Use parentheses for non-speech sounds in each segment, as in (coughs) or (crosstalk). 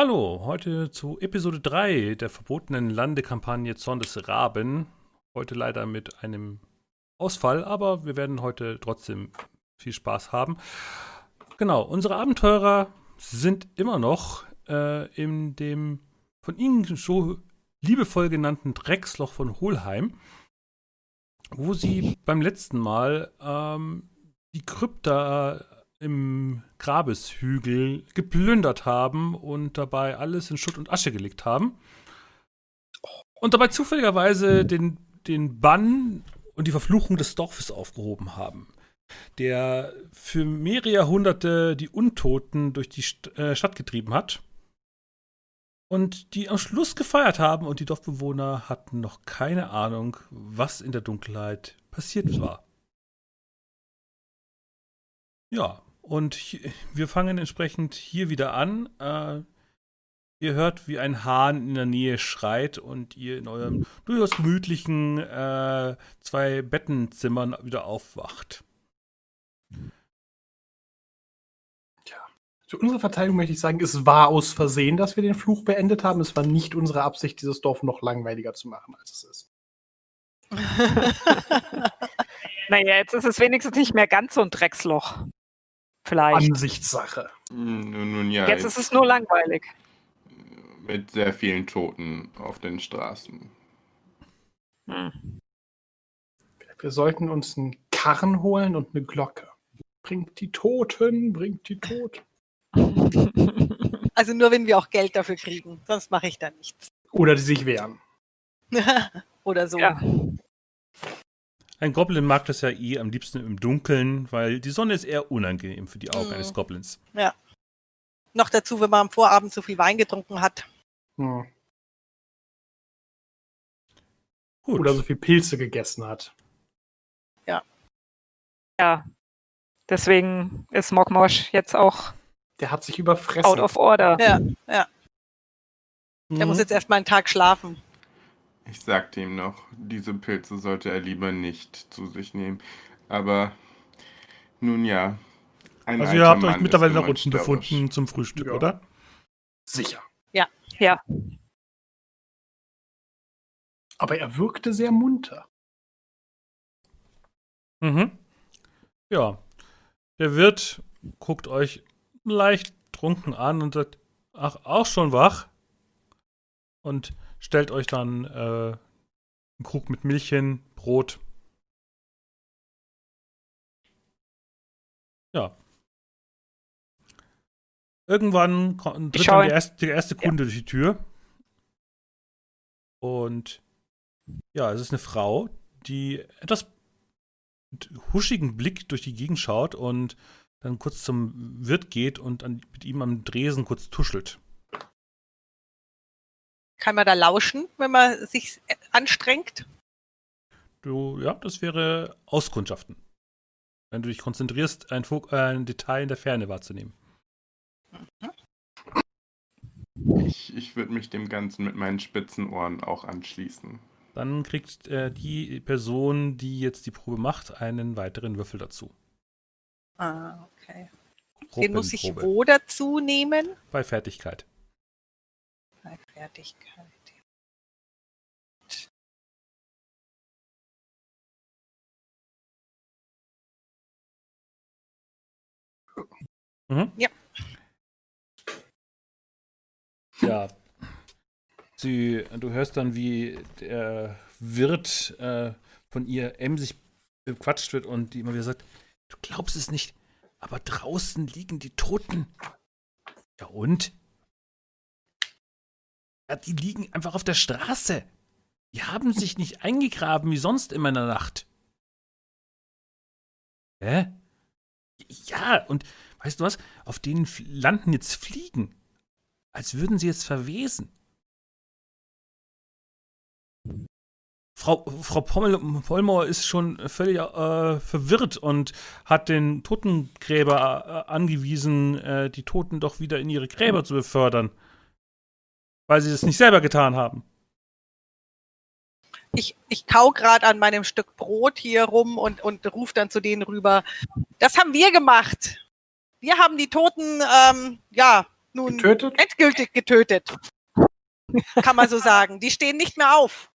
Hallo, heute zu Episode 3 der verbotenen Landekampagne Zorn des Raben. Heute leider mit einem Ausfall, aber wir werden heute trotzdem viel Spaß haben. Genau, unsere Abenteurer sind immer noch äh, in dem von Ihnen so liebevoll genannten Drecksloch von Holheim, wo sie beim letzten Mal ähm, die Krypta im Grabeshügel geplündert haben und dabei alles in Schutt und Asche gelegt haben. Und dabei zufälligerweise den, den Bann und die Verfluchung des Dorfes aufgehoben haben, der für mehrere Jahrhunderte die Untoten durch die St äh, Stadt getrieben hat. Und die am Schluss gefeiert haben und die Dorfbewohner hatten noch keine Ahnung, was in der Dunkelheit passiert war. Ja, und hier, wir fangen entsprechend hier wieder an. Äh, ihr hört, wie ein Hahn in der Nähe schreit und ihr in eurem durchaus gemütlichen äh, zwei Bettenzimmern wieder aufwacht. Tja. Zu unserer Verteidigung möchte ich sagen, es war aus Versehen, dass wir den Fluch beendet haben. Es war nicht unsere Absicht, dieses Dorf noch langweiliger zu machen, als es ist. (laughs) naja, jetzt ist es wenigstens nicht mehr ganz so ein Drecksloch. Vielleicht. Ansichtssache. Nun, nun ja. Jetzt ist es nur langweilig. Mit sehr vielen Toten auf den Straßen. Hm. Wir sollten uns einen Karren holen und eine Glocke. Bringt die Toten, bringt die Toten. (laughs) Also nur wenn wir auch Geld dafür kriegen, sonst mache ich da nichts. Oder die sich wehren. (laughs) Oder so. Ja. Ein Goblin mag das ja eh am liebsten im Dunkeln, weil die Sonne ist eher unangenehm für die Augen Mhm. eines Goblins. Ja. Noch dazu, wenn man am Vorabend zu viel Wein getrunken hat. Hm. Gut. Oder so viel Pilze gegessen hat. Ja. Deswegen ist Mogmosh jetzt auch Der hat sich überfressen. out of order. Ja, ja. Der Mhm. muss jetzt erstmal einen Tag schlafen. Ich sagte ihm noch, diese Pilze sollte er lieber nicht zu sich nehmen. Aber nun ja. Ein Also ihr habt euch Mann mittlerweile immer unten störrisch. befunden zum Frühstück, Ja. oder? Sicher. Ja. Aber er wirkte sehr munter. Mhm. Ja. Der Wirt guckt euch leicht trunken an und sagt, ach, auch schon wach? Und stellt euch dann äh, einen Krug mit Milch hin, Brot. Ja. Irgendwann tritt dann der erste, der erste Kunde durch die Tür. Und ja, es ist eine Frau, die etwas mit huschigen Blick durch die Gegend schaut und dann kurz zum Wirt geht und an, mit ihm am Dresen kurz tuschelt. Kann man da lauschen, wenn man sich anstrengt? Du, ja, das wäre Auskundschaften. Wenn du dich konzentrierst, ein, Fo- äh, ein Detail in der Ferne wahrzunehmen. Ich, ich würde mich dem Ganzen mit meinen spitzen Ohren auch anschließen. Dann kriegt äh, die Person, die jetzt die Probe macht, einen weiteren Würfel dazu. Ah, okay. Den muss ich wo dazu nehmen? Bei Fertigkeit. Fertigkeit. Mhm. Ja. Ja. Sie, du hörst dann, wie der Wirt äh, von ihr emsig bequatscht wird und die immer wieder sagt, du glaubst es nicht, aber draußen liegen die Toten. Ja und? Ja, die liegen einfach auf der Straße. Die haben sich nicht (laughs) eingegraben wie sonst immer in der Nacht. Hä? Ja, und weißt du was? Auf denen landen jetzt Fliegen. Als würden sie jetzt verwesen. Frau, Frau Pommel, Pollmauer ist schon völlig äh, verwirrt und hat den Totengräber äh, angewiesen, äh, die Toten doch wieder in ihre Gräber zu befördern. Weil sie das nicht selber getan haben. Ich, ich kau gerade an meinem Stück Brot hier rum und, und ruf dann zu denen rüber. Das haben wir gemacht. Wir haben die Toten, ähm, ja, nun Getötet? endgültig getötet. Kann man so (laughs) sagen. Die stehen nicht mehr auf.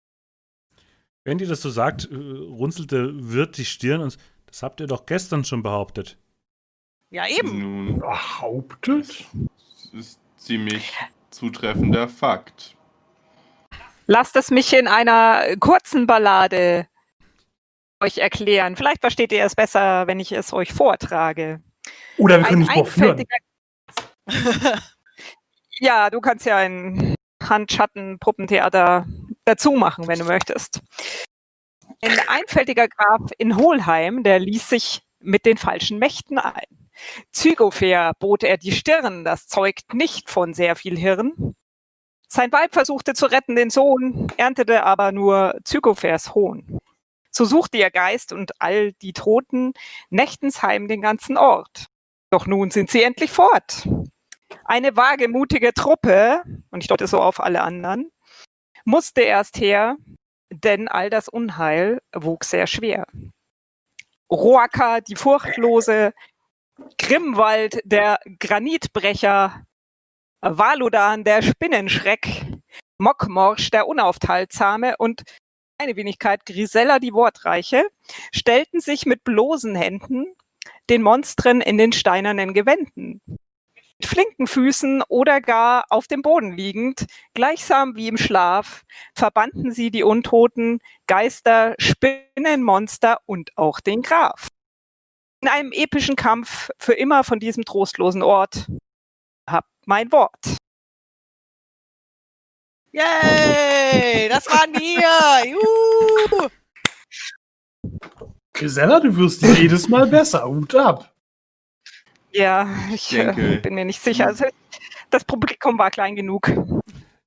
Wenn die das so sagt, äh, runzelte Wirt die Stirn und das habt ihr doch gestern schon behauptet. Ja, eben. Nun, Behauptet? das ist ziemlich zutreffender Fakt. Lasst es mich in einer kurzen Ballade euch erklären. Vielleicht versteht ihr es besser, wenn ich es euch vortrage. Oder wir können Ein es vorführen. Ja, du kannst ja ein Handschatten-Puppentheater dazu machen, wenn du möchtest. Ein einfältiger Graf in Hohlheim, der ließ sich mit den falschen Mächten ein. Zygofair bot er die Stirn, das zeugt nicht von sehr viel Hirn. Sein Weib versuchte zu retten den Sohn, erntete aber nur Zygofairs Hohn. So suchte ihr Geist und all die Toten nächtens heim den ganzen Ort. Doch nun sind sie endlich fort. Eine wagemutige Truppe, und ich deute so auf alle anderen, musste erst her, denn all das Unheil wog sehr schwer. Roaka, die Furchtlose, Grimwald, der Granitbrecher, Valudan, der Spinnenschreck, Mockmorsch, der Unaufhaltsame und eine Wenigkeit Grisella, die Wortreiche, stellten sich mit bloßen Händen den Monstren in den steinernen Gewänden. Mit flinken Füßen oder gar auf dem Boden liegend, gleichsam wie im Schlaf, verbannten sie die Untoten, Geister, Spinnen, Monster und auch den Graf. In einem epischen Kampf für immer von diesem trostlosen Ort. Habt mein Wort. Yay! Das waren wir! Juhu! Grisella, du wirst jedes Mal besser. Hut ab. Ja, ich äh, bin mir nicht sicher. Also, das Publikum war klein genug.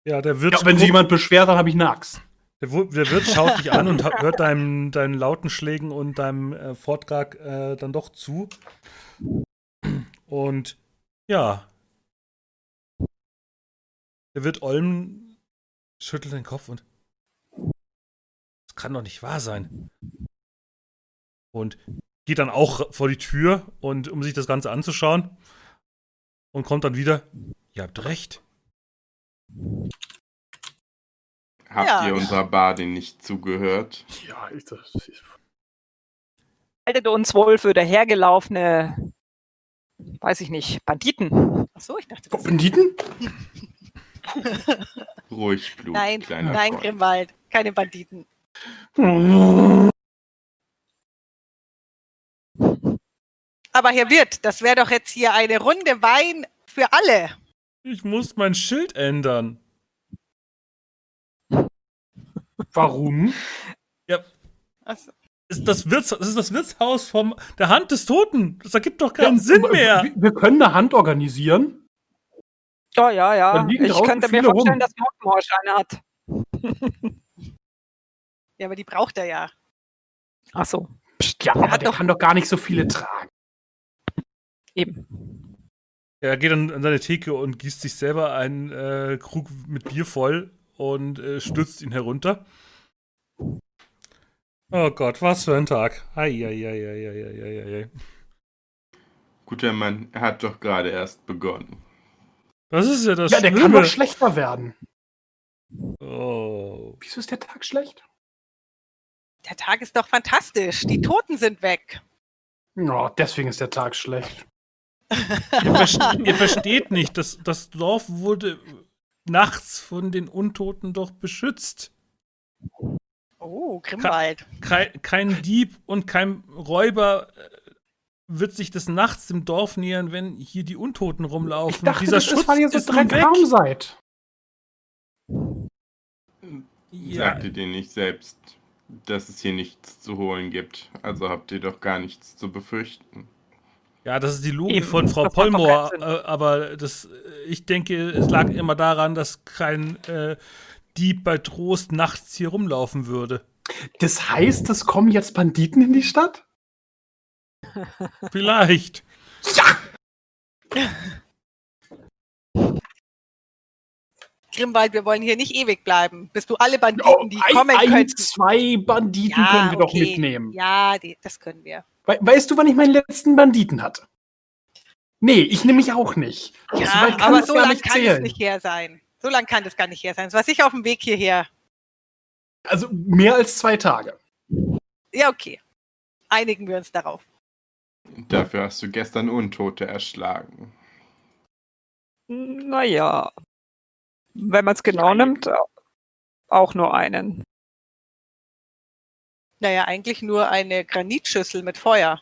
Ja, der Wirt, Ja, wenn sich jemand beschwert, dann habe ich eine Axt. Der, der Wirt schaut dich an und (laughs) hört deinem, deinen lauten Schlägen und deinem äh, Vortrag äh, dann doch zu. Und ja. Der Wirt Olm schüttelt den Kopf und. Das kann doch nicht wahr sein. Und geht dann auch vor die Tür und um sich das Ganze anzuschauen. Und kommt dann wieder. Ihr habt recht. Habt Ja. ihr unserer Bardin nicht zugehört? Ja, ich, das, Haltet uns wohl für dahergelaufene, weiß ich nicht, Banditen. Achso, ich dachte, Oh, das Banditen? (laughs) Ruhig, Blut, Nein, kleiner nein, Freund. Grimwald. Keine Banditen. Aber Herr Wirt, das wäre doch jetzt hier eine Runde Wein für alle. Ich muss mein Schild ändern. Warum? Also, ist das, Wirts, das ist das Wirtshaus vom der Hand des Toten. Das ergibt doch keinen Ja, Sinn mehr. Wir, wir können eine Hand organisieren. Oh ja, ja. Liegen Ich könnte mir vorstellen, rum. dass Mockmorsch eine hat. (laughs) ja, aber die braucht er ja. Ach so, Ja, aber hat der doch- kann doch gar nicht so viele tragen. eben. Er geht dann an seine Theke und gießt sich selber einen äh, Krug mit Bier voll und äh, stürzt ihn herunter. Oh Gott, was für ein Tag. Eieieiei. Guter Mann, er hat doch gerade erst begonnen. Das ist ja das Ja, der kann doch schlechter werden. oh. Wieso ist der Tag schlecht? Der Tag ist doch fantastisch. Die Toten sind weg. Ja, deswegen ist der Tag schlecht. Ihr, ver ihr versteht nicht, das, das Dorf wurde nachts von den Untoten doch beschützt. Oh, Grimwald. kein, kein Dieb und kein Räuber äh, wird sich des Nachts dem Dorf nähern, wenn hier die Untoten rumlaufen. Ich dachte, Dieser das Schutz so ist nun weg. Dreckram seid. Ja, Sagt ihr dir nicht selbst, dass es hier nichts zu holen gibt? Also habt ihr doch gar nichts zu befürchten. ja, das ist die Logik Eben, von Frau keinen äh, aber das, äh, ich denke, es lag immer daran, dass kein äh, Dieb bei Trost nachts hier rumlaufen würde. Das heißt, es kommen jetzt Banditen in die Stadt? Vielleicht. Grimwald, wir wollen hier nicht ewig bleiben, bis du alle Oh, Banditen, die ein, kommen ein, könnten. zwei Banditen können wir doch mitnehmen. Ja, die, das können wir. We weißt du, wann ich meinen letzten Banditen hatte? Nee, ich nehme mich auch nicht. Ja, kann aber es so gar lang nicht kann es nicht her sein. So lang kann das gar nicht her sein. Es war sicher auf dem Weg hierher. Also mehr als zwei Tage. Ja, okay. Einigen wir uns darauf. Dafür hast du gestern Untote erschlagen. Naja. Wenn man es genau nimmt, auch nur einen. Naja, eigentlich nur eine Granitschüssel mit Feuer.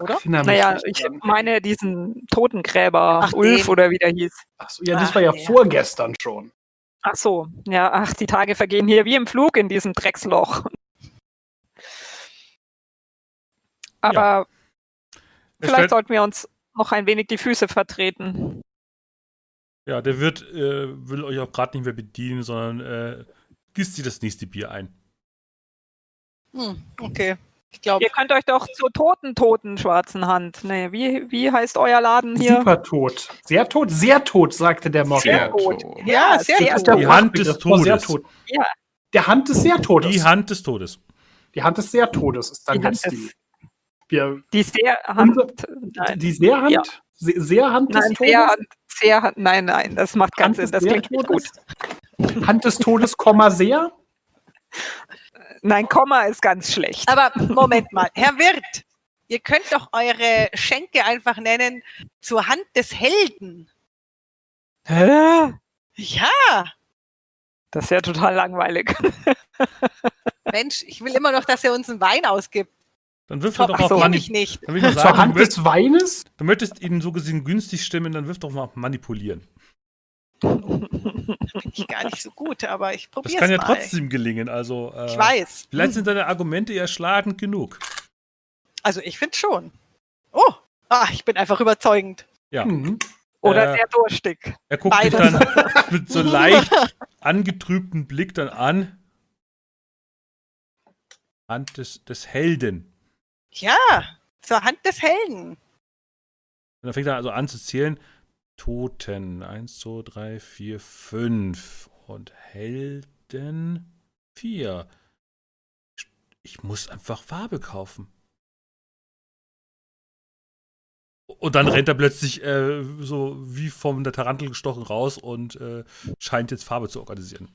Oder? Ich Naja, ich meine diesen Totengräber, Ach, Ulf den. oder wie der hieß. Ach so, ja, das Ach, war ja ja. vorgestern schon. Ach so, ja, ach, die Tage vergehen hier wie im Flug in diesem Drecksloch. Aber Er vielleicht sollten wir uns noch ein wenig die Füße vertreten. ja, der Wirt äh, will euch auch gerade nicht mehr bedienen, sondern äh, gießt sie das nächste Bier ein. Hm, okay. Ich glaube, Ihr könnt euch doch zur toten, toten schwarzen Hand. Nee, wie, wie heißt euer Laden hier? Super tot. Sehr tot, sehr tot, sagte der Mob. Sehr tot. Ja, sehr sehr gut. Der Die Hand des war Sehr Todes. tot. Ja. Der Hand des sehr Todes. Die Hand des Todes. Die Hand des sehr Todes ist dann Die des- die. Wir, Die sehr Hand. die, die sehr Hand? Ja. Se- Sehr Hand des Nein, Todes? sehr Hand. Sehr Hand. Nein, nein, das macht keinen Hand Sinn. des Das sehr klingt nicht gut. Todes? Hand des Todes, Komma sehr? Nein, Komma ist ganz schlecht. aber Moment mal. Herr Wirt, ihr könnt doch eure Schenke einfach nennen zur Hand des Helden. Hä? Ja, Das ist ja total langweilig. (laughs) Mensch, ich will immer noch, dass er uns einen Wein ausgibt. Dann wirf doch Ach auf so, Mani ich nicht. Dann will ich mal Zur sagen, Hand des Weines? du möchtest ihn so gesehen günstig stimmen, dann wirf doch mal auf (laughs) Manipulieren. Bin ich gar nicht so gut, aber ich Das probiere es kann ja mal. trotzdem gelingen. Also, äh, Ich weiß. Vielleicht sind deine Argumente ja schlagend genug. Also ich finde schon. Oh, ah, ich bin einfach überzeugend. Ja. Mhm. Oder Äh, sehr durstig. Er guckt dich Beides. dann mit so leicht angetrübtem Blick dann an. Hand des, des Helden. Ja, zur Hand des Helden. Und dann fängt er also an zu zählen. Toten. Eins, zwei, drei, vier, fünf. Und Helden. Vier. Ich muss einfach Farbe kaufen. Und dann rennt er plötzlich äh, so wie von der Tarantel gestochen raus und äh, scheint jetzt Farbe zu organisieren.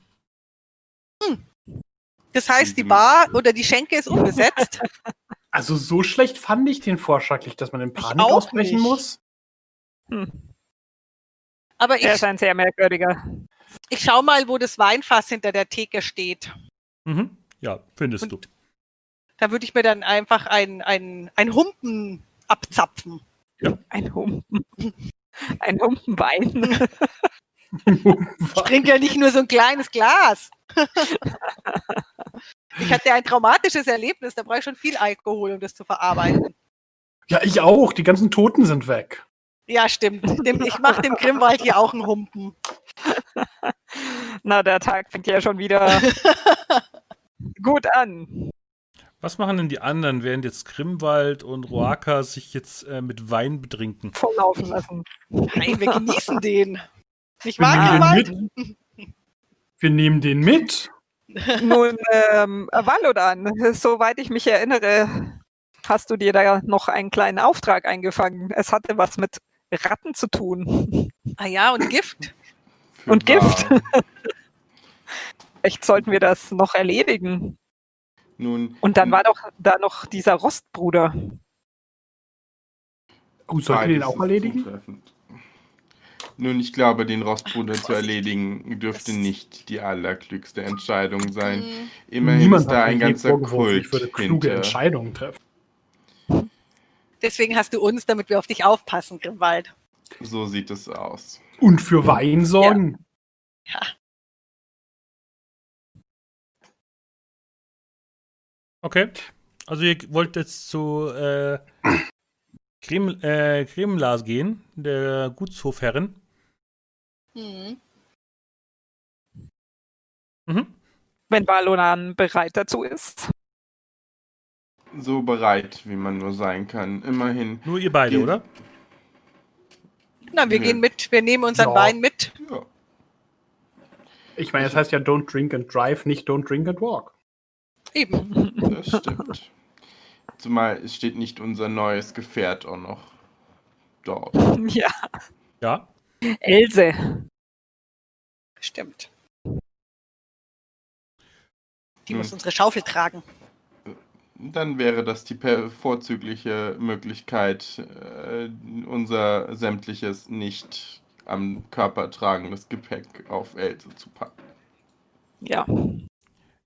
Das heißt, die Bar oder die Schenke ist unbesetzt. (laughs) Also so schlecht fand ich den Vorschlag nicht, dass man in Panik ausbrechen nicht. muss. Hm. Aber Er ich, ist ein sehr merkwürdiger. ich schau mal, wo das Weinfass hinter der Theke steht. Mhm. Ja, findest Und- du. Da würde ich mir dann einfach ein, ein, ein Humpen abzapfen. Ein Humpen. Ein Humpenwein. Ich trinke ja nicht nur so ein kleines Glas. ich hatte ein traumatisches Erlebnis, da brauche ich schon viel Alkohol, um das zu verarbeiten. Ja, ich auch. Die ganzen Toten sind weg. Ja, stimmt. Dem, ich mache dem Grimwald hier auch einen Humpen. Na, der Tag fängt ja schon wieder (laughs) gut an. Was machen denn die anderen, während jetzt Grimwald und Roaka sich jetzt äh, mit Wein betrinken? Volllaufen lassen. Nein, wir genießen den. Nicht Wir wahr, nehmen Grimwald? den mit. Wir nehmen den mit. Nun, ähm, Valodan, soweit ich mich erinnere, hast du dir da noch einen kleinen Auftrag eingefangen. Es hatte was mit Ratten zu tun. Ah ja, und Gift. Für (laughs) Und Gift. wahr. (laughs) Vielleicht sollten wir das noch erledigen. Nun, Und dann war doch da noch dieser Rostbruder. Oh, sollten wir den auch erledigen? Nun, ich glaube, den Rostbruder zu erledigen dürfte nicht die allerklügste Entscheidung sein. Hm, Immerhin Niemand ist da ein ganzer Kult Ich würde kluge hinter. Entscheidungen treffen. Deswegen hast du uns, damit wir auf dich aufpassen, Grimwald. So sieht es aus. Und für Wein sorgen. Okay. Also ihr wollt jetzt zu äh, Krem, äh, Kremlas gehen, der Gutshofherrin. Hm. Mhm. Wenn Valodan bereit dazu ist. So bereit, wie man nur sein kann. Immerhin. Nur ihr beide, oder? Na, wir Ja. gehen mit, wir nehmen unseren Ja. Wein mit. Ja, Ich meine, das heißt ja Don't Drink and Drive, nicht Don't Drink and Walk. Eben. das stimmt. Zumal es steht nicht unser neues Gefährt auch noch dort. (laughs) Ja, Ja, Else. Stimmt. Die Nun, muss unsere Schaufel tragen. Dann wäre das die vorzügliche Möglichkeit, äh, unser sämtliches nicht am Körper tragendes Gepäck auf Else zu packen. Ja,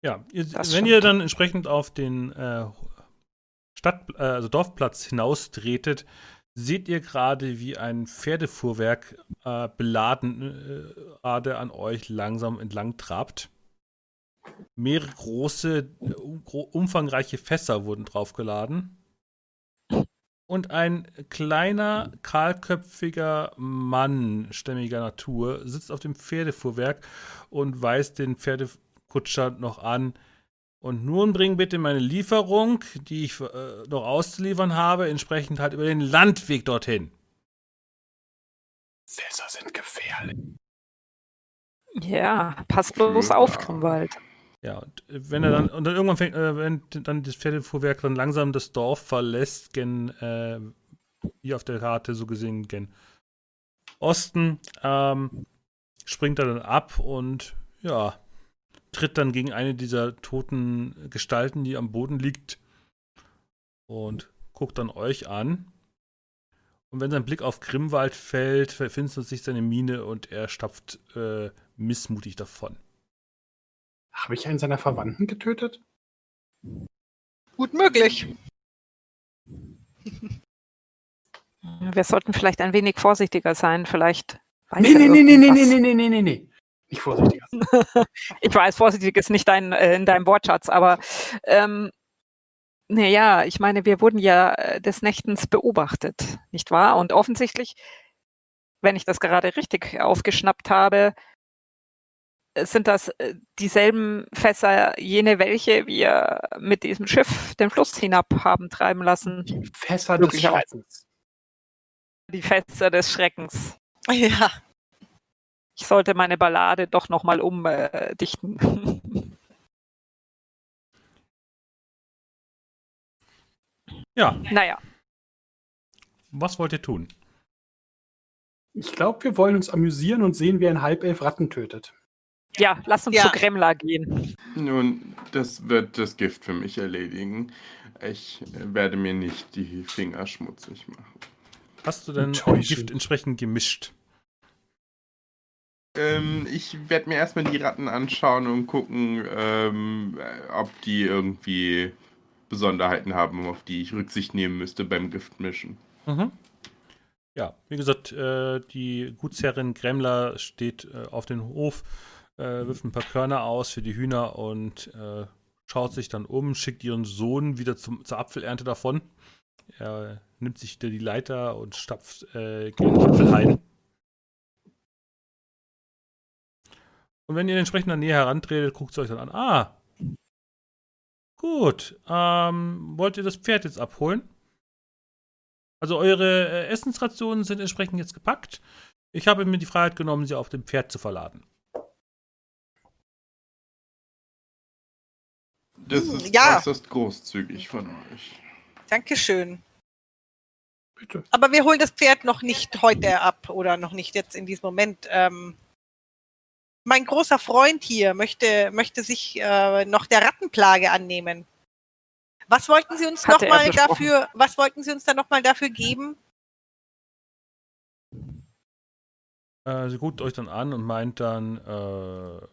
ja. Ihr, wenn stimmt. ihr dann entsprechend auf den äh, Stadt, äh, also Dorfplatz hinaustretet, seht ihr gerade, wie ein Pferdefuhrwerk äh, beladen äh, gerade an euch langsam entlang trabt. Mehrere große, äh, um, umfangreiche Fässer wurden draufgeladen. Und ein kleiner, kahlköpfiger Mann stämmiger Natur sitzt auf dem Pferdefuhrwerk und weist den Pferdekutscher noch an. Und nun bring bitte meine Lieferung, die ich äh, noch auszuliefern habe, entsprechend halt über den Landweg dorthin. Fässer sind gefährlich. ja, pass bloß Ja. auf, Grimwald. Ja, und äh, wenn er dann, und dann irgendwann fängt, äh, wenn dann das Pferdefuhrwerk dann langsam das Dorf verlässt, gen, äh, hier auf der Karte so gesehen, gen Osten, ähm, springt er dann ab und ja, tritt dann gegen eine dieser toten Gestalten, die am Boden liegt und guckt dann euch an. Und wenn sein Blick auf Grimwald fällt, verfinstert sich seine Miene und er stapft äh, missmutig davon. Habe ich einen seiner Verwandten getötet? Gut möglich. (laughs) Wir sollten vielleicht ein wenig vorsichtiger sein. Vielleicht weiß Nee, er nee, nee, nee, nee, nee, nee, nee, nee, nee. Nicht vorsichtiger. (laughs) Ich weiß, vorsichtig ist nicht dein, äh, in deinem Wortschatz, aber ähm, naja, ich meine, wir wurden ja äh, des Nächtens beobachtet, nicht wahr? Und offensichtlich, wenn ich das gerade richtig aufgeschnappt habe, sind das äh, dieselben Fässer, jene, welche wir mit diesem Schiff den Fluss hinab haben treiben lassen. Fässer des. Schreckens. Die Fässer des Schreckens. Ja. Ich sollte meine Ballade doch nochmal umdichten. (laughs) Ja, naja, was wollt ihr tun? Ich glaube, wir wollen uns amüsieren und sehen, wie ein Halbelf Ratten tötet. Ja, lass uns Ja. zu Gremla gehen. Nun, das wird das Gift für mich erledigen. Ich äh, werde mir nicht die Finger schmutzig machen. Hast du denn ein Enttäuschend. Gift entsprechend gemischt? Ähm, ich werde mir erstmal die Ratten anschauen und gucken, ähm, äh, ob die irgendwie Besonderheiten haben, auf die ich Rücksicht nehmen müsste beim Giftmischen. Mhm. Ja, wie gesagt, äh, die Gutsherrin Gremler steht äh, auf den Hof, äh, wirft ein paar Körner aus für die Hühner und äh, schaut sich dann um, schickt ihren Sohn wieder zum, zur Apfelernte davon. Er nimmt sich wieder die Leiter und stapft äh, gegen den Apfelhain. Und wenn ihr entsprechend an Nähe herantretet, guckt sie euch dann an. Ah, gut. Ähm, wollt ihr das Pferd jetzt abholen? Also eure äh, Essensrationen sind entsprechend jetzt gepackt. Ich habe mir die Freiheit genommen, sie auf dem Pferd zu verladen. Das Hm, ist ja. äußerst großzügig von euch. Dankeschön. Bitte. Aber wir holen das Pferd noch nicht heute ab oder noch nicht jetzt in diesem Moment. Ähm, mein großer Freund hier möchte, möchte sich äh, noch der Rattenplage annehmen. Was wollten Sie uns nochmal dafür, was wollten Sie uns dann nochmal dafür geben? Äh, sie guckt euch dann an und meint dann, äh,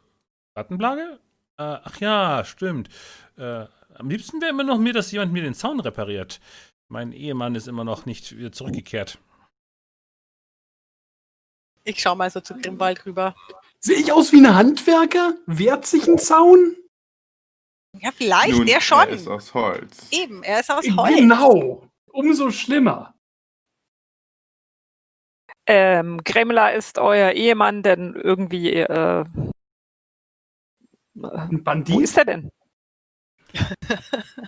Rattenplage? Äh, ach ja, stimmt. Äh, am liebsten wäre immer noch mir, dass jemand mir den Zaun repariert. Mein Ehemann ist immer noch nicht wieder zurückgekehrt. Ich schau mal so zu Grimwald rüber. Sehe ich aus wie ein Handwerker? Wehrt sich ein Zaun? Ja, vielleicht, Nun, der schon. Er ist aus Holz. Eben, er ist aus Holz. Genau. Umso schlimmer. Ähm, Gremla ist euer Ehemann, denn irgendwie, äh, Ein wo Bandit? ist er denn?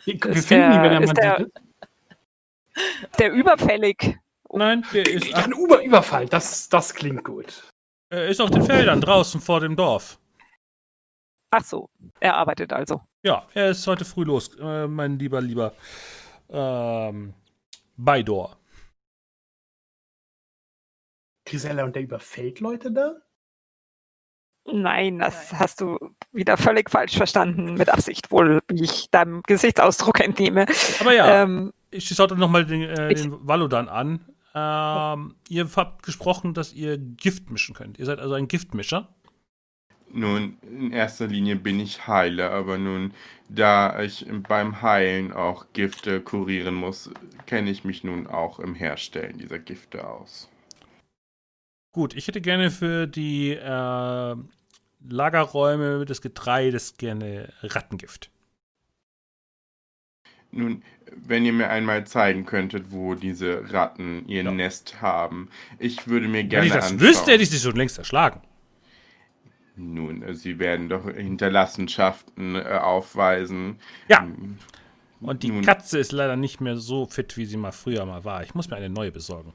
Wir (laughs) ist finden ihn, wenn der- er ein ist der- Bandit ist. Der überfällig. Nein, der ist, ein Über Überfall. Das, das klingt gut. er ist auf den Feldern draußen vor dem Dorf. Ach so, er arbeitet also. Ja, er ist heute früh los, äh, mein lieber, lieber ähm, Beidor. Grisella, und der überfällt Leute da? Nein, das hast du wieder völlig falsch verstanden, mit Absicht wohl, wie ich deinem Gesichtsausdruck entnehme. Aber ja, Ähm, ich schaue nochmal den, äh, Ich- den Valodan an. Ähm, ihr habt gesprochen, dass ihr Gift mischen könnt. Ihr seid also ein Giftmischer. Nun, in erster Linie bin ich Heiler, aber nun, da ich beim Heilen auch Gifte kurieren muss, kenne ich mich nun auch im Herstellen dieser Gifte aus. Gut, ich hätte gerne für die äh, Lagerräume des Getreides gerne Rattengift. Nun, wenn ihr mir einmal zeigen könntet, wo diese Ratten ihr Ja. Nest haben, ich würde mir Wenn gerne ich das anschauen. wüsste, hätte ich sie schon längst erschlagen. Nun, sie werden doch Hinterlassenschaften äh, aufweisen. Ja. Und die Nun. Katze ist leider nicht mehr so fit, wie sie mal früher mal war. Ich muss mir eine neue besorgen.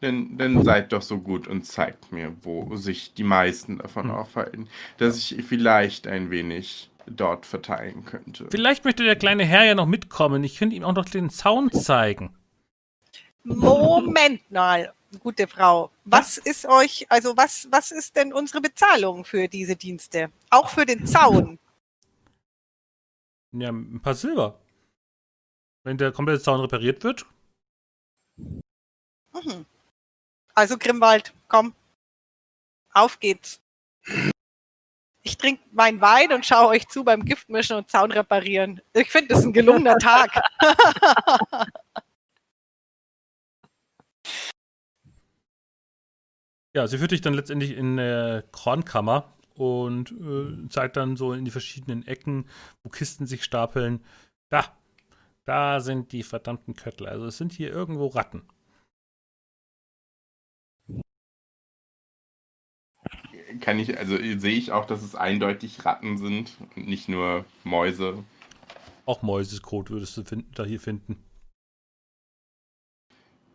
Dann, dann seid doch so gut und zeigt mir, wo sich die meisten davon Hm. aufhalten, dass ich vielleicht ein wenig dort verteilen könnte. Vielleicht möchte der kleine Herr ja noch mitkommen. Ich könnte ihm auch noch den Zaun zeigen. Moment mal, gute Frau. Was ist euch, also was, was ist denn unsere Bezahlung für diese Dienste? Auch für den Zaun? Ja, ein paar Silber. Wenn der komplette Zaun repariert wird, Mhm. Also Grimwald, komm. Auf geht's. Ich trinke meinen Wein und schaue euch zu beim Giftmischen und Zaun reparieren. Ich finde, das ist ein gelungener (laughs) Tag. Ja, sie führt dich dann letztendlich in eine Kornkammer und äh, zeigt dann so in die verschiedenen Ecken, wo Kisten sich stapeln. Da, da sind die verdammten Köttel. Also es sind hier irgendwo Ratten. Kann ich, also sehe ich auch, dass es eindeutig Ratten sind und nicht nur Mäuse. Auch Mäusekot würdest du finden, da hier finden.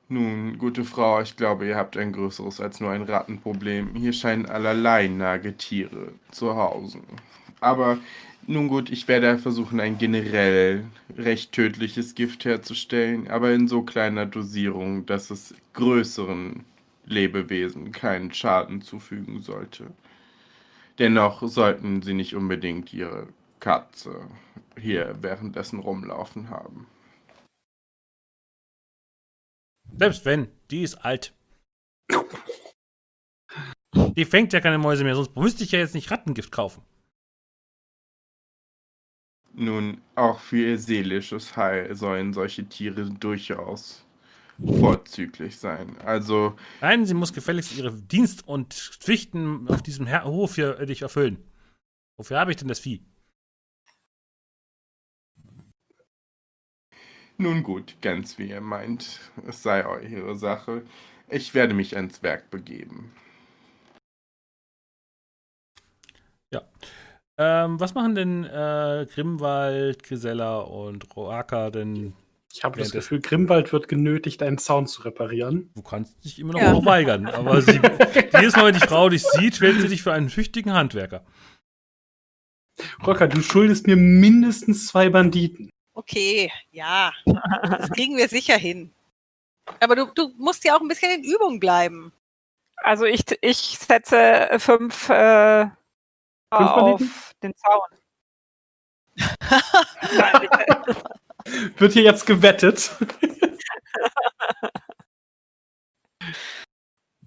Nun, gute Frau, ich glaube, ihr habt ein größeres als nur ein Rattenproblem. Hier scheinen allerlei Nagetiere zu hausen. Aber nun gut, ich werde versuchen, ein generell recht tödliches Gift herzustellen, aber in so kleiner Dosierung, dass es größeren Lebewesen keinen Schaden zufügen sollte. Dennoch sollten sie nicht unbedingt ihre Katze hier währenddessen rumlaufen haben. Selbst wenn, die ist alt. Die fängt ja keine Mäuse mehr, sonst müsste ich ja jetzt nicht Rattengift kaufen. Nun, auch für ihr seelisches Heil sollen solche Tiere durchaus vorzüglich sein. Also, Nein, sie muss gefälligst ihre Dienst- und Pflichten auf diesem Her Hof hier äh, dich erfüllen. Wofür habe ich denn das Vieh? nun gut, ganz wie ihr meint. Es sei eure Sache. Ich werde mich ans Werk begeben. Ähm, was machen denn äh, Grimwald, Grisella und Roaka denn? Ich habe das Gefühl, Grimwald wird genötigt, einen Zaun zu reparieren. Du kannst dich immer noch Ja. auch weigern, aber sie, (laughs) jedes Mal, wenn die Frau dich sieht, wählt sie dich für einen tüchtigen Handwerker. Rocker, du schuldest mir mindestens zwei Banditen. Okay, ja, das kriegen wir sicher hin. Aber du, du musst ja auch ein bisschen in Übung bleiben. Also ich, ich setze fünf, äh, auf Banditen? den Zaun. (laughs) Nein. (laughs) Wird hier jetzt gewettet? (laughs)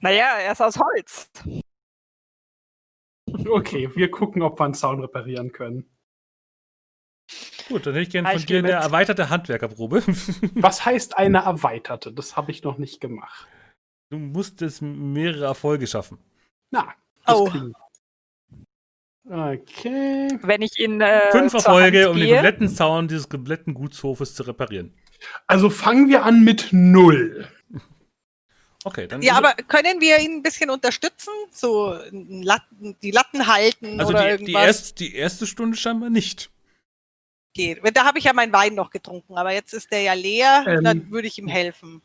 naja, er ist aus Holz. Okay, wir gucken, ob wir einen Zaun reparieren können. Gut, dann hätte ich gerne Ah, von ich dir eine mit. erweiterte Handwerkerprobe. (laughs) Was heißt eine erweiterte? Das habe ich noch nicht gemacht. Du musstest mehrere Erfolge schaffen. Na, das Oh. kriegen wir. Okay. Wenn ich ihn äh, Fünf Erfolge, um den kompletten Zaun dieses kompletten Gutshofes zu reparieren. Also fangen wir an mit null. Okay, dann. Ja, aber können wir ihn ein bisschen unterstützen? So Latten, die Latten halten Also oder die, irgendwas? die, erst, die erste Stunde scheinbar nicht. geht. Da habe ich ja meinen Wein noch getrunken, aber jetzt ist der ja leer, Ähm. dann würde ich ihm helfen.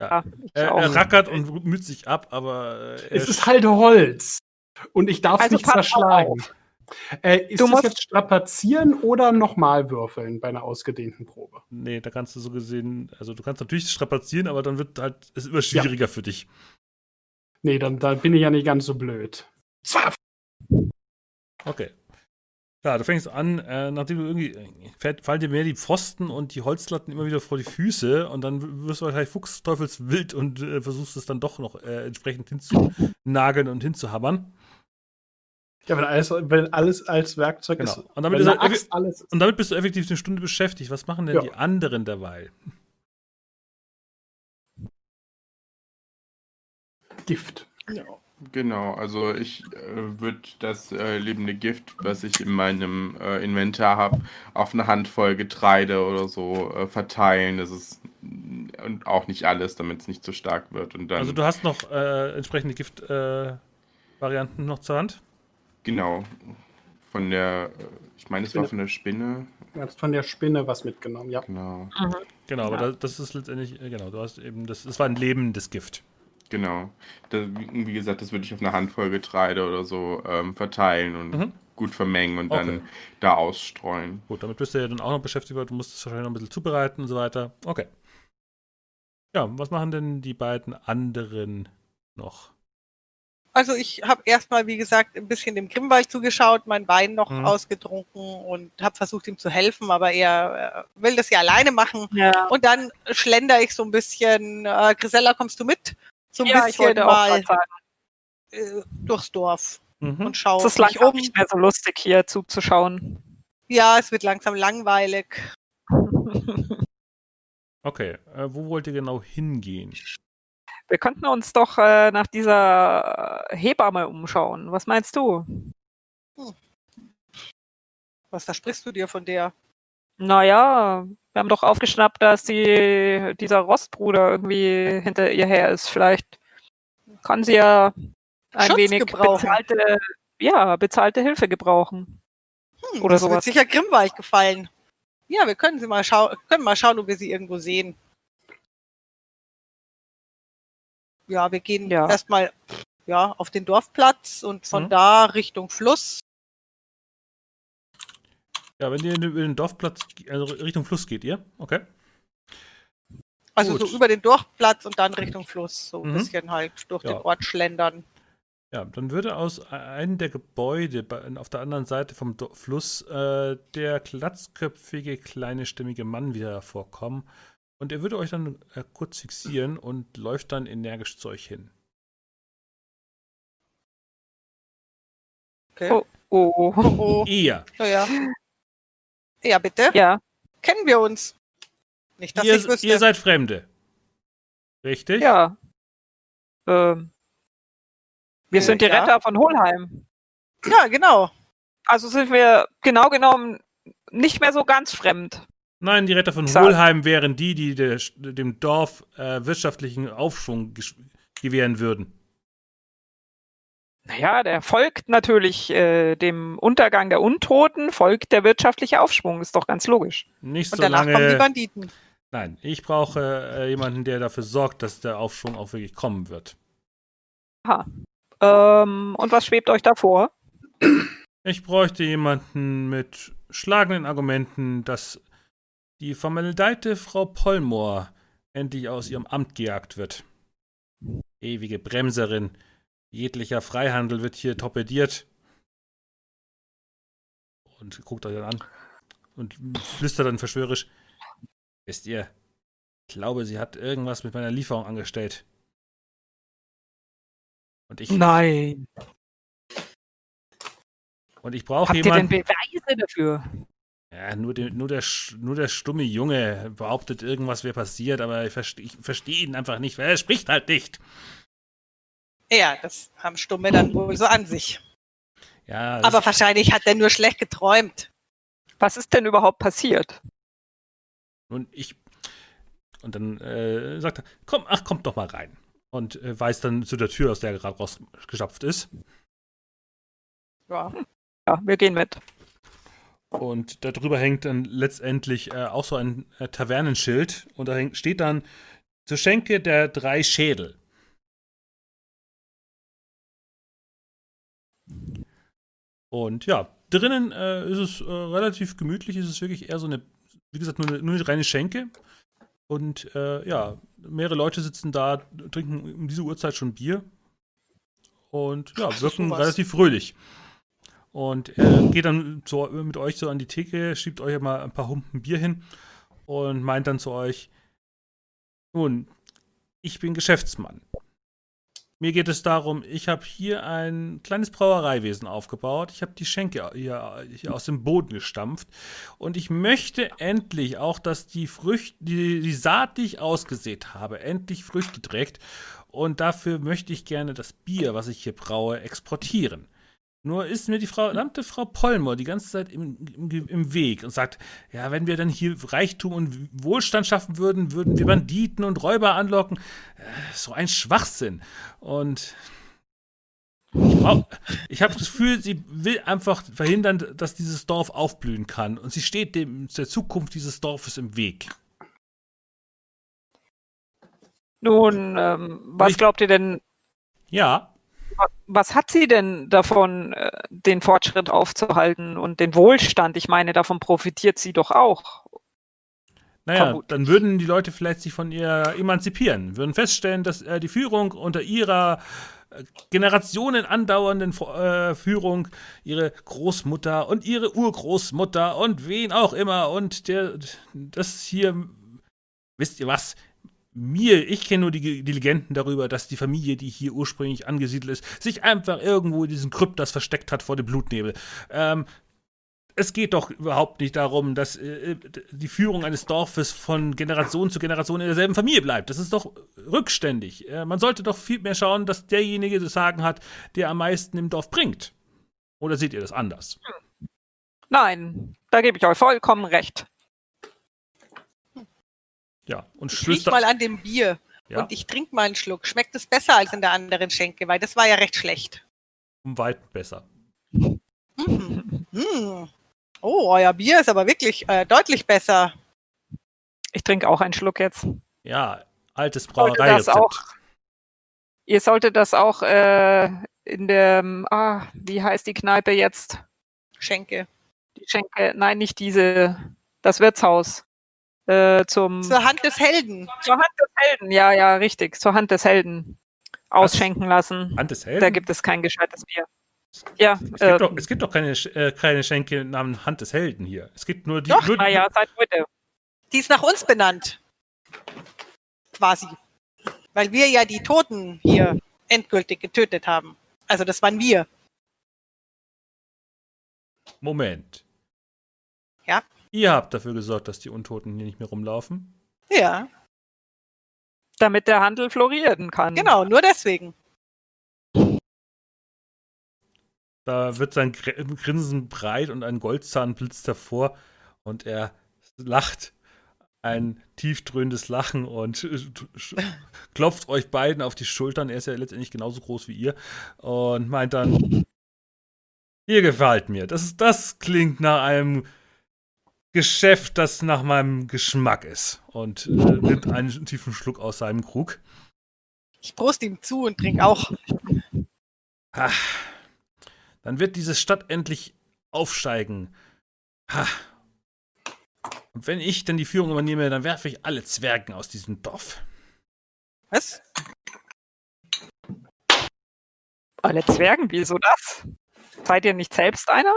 Ja, ich Er, er rackert und müht sich ab, aber äh, Es ist halt Holz. Und ich darf es Also nicht zerschlagen. Äh, ist Du das musst- jetzt strapazieren oder nochmal würfeln bei einer ausgedehnten Probe? Nee, da kannst du so gesehen, also du kannst natürlich strapazieren, aber dann wird halt es immer schwieriger für dich. Nee, dann, dann bin ich ja nicht ganz so blöd. Zwar Okay. Ja, du fängst an, äh, nachdem du irgendwie, äh, fallen dir mehr die Pfosten und die Holzlatten immer wieder vor die Füße und dann wirst du wahrscheinlich fuchsteufelswild und äh, versuchst es dann doch noch äh, entsprechend hinzunageln und hinzuhammern. Ja, wenn alles, wenn alles als Werkzeug Genau. ist. Und damit er- Axt alles. Und damit bist du effektiv eine Stunde beschäftigt. Was machen denn Ja. die anderen derweil? Gift. Genau, also ich äh, würde das äh, lebende Gift, was ich in meinem äh, Inventar habe, auf eine Handvoll Getreide oder so äh, verteilen. Das ist und auch nicht alles, damit es nicht zu stark wird. Und dann Also du hast noch äh, entsprechende Gift-Varianten noch zur Hand? Genau von der, ich meine, es war von der Spinne. Du hast von der Spinne was mitgenommen, ja. Genau, Genau, aber Ja. da, das ist letztendlich, äh, genau, du hast eben, das, das war ein lebendes Gift. genau. Da, wie wie gesagt, das würde ich auf eine Handvoll Getreide oder so ähm, verteilen und Mhm. gut vermengen und Okay. dann da ausstreuen. Gut, damit bist du ja dann auch noch beschäftigt, weil du musst es wahrscheinlich noch ein bisschen zubereiten und so weiter. Okay. Ja, was machen denn die beiden anderen noch? Also ich habe erstmal, wie gesagt, ein bisschen dem Grimmwald zugeschaut, mein Wein noch Mhm. ausgetrunken und habe versucht, ihm zu helfen, aber er äh, will das ja alleine machen. Ja, Und dann schlender ich so ein bisschen, äh, Grisella, kommst du mit? So ein ja bisschen mal äh, durchs Dorf Mhm. und schau es ist langsam um. nicht mehr so lustig, hier zuzuschauen. Ja, es wird langsam langweilig. (laughs) Okay, äh, wo wollt ihr genau hingehen? Wir könnten uns doch äh, nach dieser Hebamme umschauen. Was meinst du? Was versprichst du dir von der? Naja, wir haben doch aufgeschnappt, dass die, dieser Rostbruder irgendwie hinter ihr her ist. Vielleicht kann sie ja ein Schutz wenig gebrauchen. bezahlte, ja, bezahlte Hilfe gebrauchen. Hm, Oder das wird sowas. sicher Grimmwald gefallen. Ja, wir können sie mal schauen, können mal schauen, ob wir sie irgendwo sehen. Ja, wir gehen Ja. erstmal ja, auf den Dorfplatz und von Mhm. da Richtung Fluss. Ja, wenn ihr über den Dorfplatz, also Richtung Fluss geht ihr, okay. Also Gut. so über den Dorfplatz und dann Richtung Fluss. So ein Mhm. bisschen halt durch Ja. den Ort schlendern. Ja, dann würde aus einem der Gebäude auf der anderen Seite vom Fluss äh, der glatzköpfige, kleine, stimmige Mann wieder hervorkommen. Und er würde euch dann äh, kurz fixieren und läuft dann energisch zu euch hin. Okay. Oh. Oh, Oh, oh. Ihr, Ja, ja. ja, bitte. ja. Kennen wir uns? Nicht, dass ihr, ich wüsste. ihr seid Fremde. Richtig? Ja. Ähm, wir sind die ja. Retter von Holheim. ja, genau. Also sind wir genau genommen nicht mehr so ganz fremd. Nein, die Retter von Sag- Hohlheim wären die, die der, dem Dorf äh, wirtschaftlichen Aufschwung gewähren würden. Naja, der folgt natürlich äh, dem Untergang der Untoten, folgt der wirtschaftliche Aufschwung, ist doch ganz logisch. Nicht Und so danach kommen die lange. Banditen. Nein, ich brauche äh, jemanden, der dafür sorgt, dass der Aufschwung auch wirklich kommen wird. Ähm, und was schwebt euch da vor? Ich bräuchte jemanden mit schlagenden Argumenten, dass die vermaledeite Frau Pollmoor endlich aus ihrem Amt gejagt wird. Ewige Bremserin. Jeglicher Freihandel wird hier torpediert. Und guckt euch dann an und flüstert dann verschwörerisch. Wisst ihr, ich glaube, sie hat irgendwas mit meiner Lieferung angestellt. Und ich, Nein. und ich brauche Habt ihr denn jemanden. Beweise dafür? Ja, nur, der, nur, der, nur der stumme Junge behauptet, irgendwas wäre passiert, aber ich verstehe ich versteh ihn einfach nicht, weil er spricht halt nicht. Ja, das haben Stumme dann wohl so an sich. Ja, Aber wahrscheinlich hat er nur schlecht geträumt. Was ist denn überhaupt passiert? und ich. Und dann äh, sagt er, komm, ach, kommt doch mal rein. Und äh, weist dann zu der Tür, aus der er gerade rausgeschöpft ist. Ja. Ja, wir gehen mit. Und darüber hängt dann letztendlich äh, auch so ein äh, Tavernenschild. Und da hängt, steht dann zur Schenke der drei Schädel. Und ja, drinnen äh, ist es äh, relativ gemütlich. Ist es wirklich eher so eine, wie gesagt, nur eine, nur eine reine Schenke. Und äh, ja, mehrere Leute sitzen da, trinken um diese Uhrzeit schon Bier. und ja, wirken relativ fröhlich. Und er geht dann so mit euch so an die Theke, schiebt euch mal ein paar Humpen Bier hin und meint dann zu euch: Nun, ich bin Geschäftsmann. Mir geht es darum, ich habe hier ein kleines Brauereiwesen aufgebaut. Ich habe die Schenke hier, hier aus dem Boden gestampft. Und ich möchte endlich auch, dass die Früchte, die, die Saat, die ich ausgesät habe, endlich Früchte trägt. Und dafür möchte ich gerne das Bier, was ich hier braue, exportieren. Nur ist mir die Frau, verdammte Frau Pollmer die ganze Zeit im, im, im Weg und sagt, ja, wenn wir dann hier Reichtum und Wohlstand schaffen würden, würden wir Banditen und Räuber anlocken. Äh, So ein Schwachsinn. Und ich, habe das Gefühl, sie will einfach verhindern, dass dieses Dorf aufblühen kann. Und sie steht dem, der Zukunft dieses Dorfes im Weg. Nun, ähm, was Ich- glaubt ihr denn, Ja, was hat sie denn davon, äh, den Fortschritt aufzuhalten und den Wohlstand? Ich meine, davon profitiert sie doch auch. Naja, Vermutlich. dann würden die Leute vielleicht sich von ihr emanzipieren, würden feststellen, dass äh, die Führung unter ihrer äh, Generationen andauernden äh, Führung ihre Großmutter und ihre Urgroßmutter und wen auch immer und der das hier wisst ihr was? Mir, ich kenne nur die, die Legenden darüber, dass die Familie, die hier ursprünglich angesiedelt ist, sich einfach irgendwo in diesen Kryptas versteckt hat vor dem Blutnebel. Ähm, es geht doch überhaupt nicht darum, dass äh, die Führung eines Dorfes von Generation zu Generation in derselben Familie bleibt. Das ist doch rückständig. Äh, man sollte doch viel mehr schauen, dass derjenige das Sagen hat, der am meisten im Dorf bringt. Oder seht ihr das anders? Nein, da gebe ich euch vollkommen recht. Ja, und schlüstert. mal an dem Bier Ja, und ich trinke mal einen Schluck. Schmeckt es besser als in der anderen Schenke, weil das war ja recht schlecht. um weit besser. Mhm. Mm. Oh, euer Bier ist aber wirklich äh, deutlich besser. Ich trinke auch einen Schluck jetzt. Ja, altes Sollte das Brauereirezept. auch- Ihr solltet das auch äh, in der, ah, wie heißt die Kneipe jetzt? Schenke. Die Schenke, nein, nicht diese, das Wirtshaus. Äh, zum, Zur Hand des Helden. zur Hand des Helden, ja, ja, richtig, zur Hand des Helden ausschenken lassen. Hand des Helden? Da gibt es kein gescheites Bier. Ja, es, gibt äh, doch, es gibt doch keine, äh, keine Schenke namens Hand des Helden hier. Es gibt nur die. Doch, nur, naja, seit heute. Die ist nach uns benannt. Quasi. Weil wir ja die Toten hier endgültig getötet haben. Also das waren wir. Moment. Ja? Ihr habt dafür gesorgt, dass die Untoten hier nicht mehr rumlaufen. Ja, Damit der Handel florieren kann. genau, nur deswegen. Da wird sein Gr Grinsen breit und ein Goldzahn blitzt hervor und er lacht ein tiefdröhnendes Lachen und äh, klopft euch beiden auf die Schultern. Er ist ja letztendlich genauso groß wie ihr und meint dann: Ihr gefällt mir. Das, das klingt nach einem Geschäft, das nach meinem Geschmack ist. Und äh, nimmt einen tiefen Schluck aus seinem Krug. Ich prost ihm zu und trink auch. Ha. Dann wird diese Stadt endlich aufsteigen. Ha. Und wenn ich dann die Führung übernehme, dann werfe ich alle Zwergen aus diesem Dorf. Was? Alle Zwergen, wieso das? Seid ihr nicht selbst einer?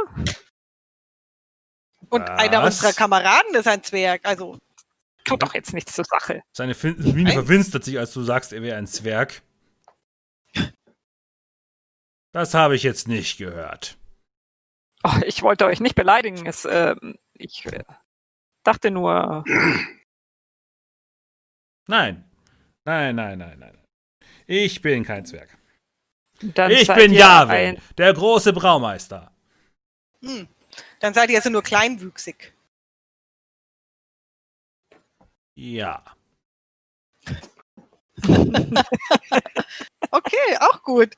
Und Was? einer unserer Kameraden ist ein Zwerg. Also, Tut doch jetzt nichts zur Sache. Seine Fin Miene Nein. verwinstert sich, als du sagst, er wäre ein Zwerg. Das habe ich jetzt nicht gehört. Oh, ich wollte euch nicht beleidigen. Es, ähm, ich äh, dachte nur, Nein. Nein, nein, nein, nein. Ich bin kein Zwerg. dann ich bin Jahwe, der große Braumeister. hm. Dann seid ihr also nur kleinwüchsig. Ja. (laughs) Okay, auch gut.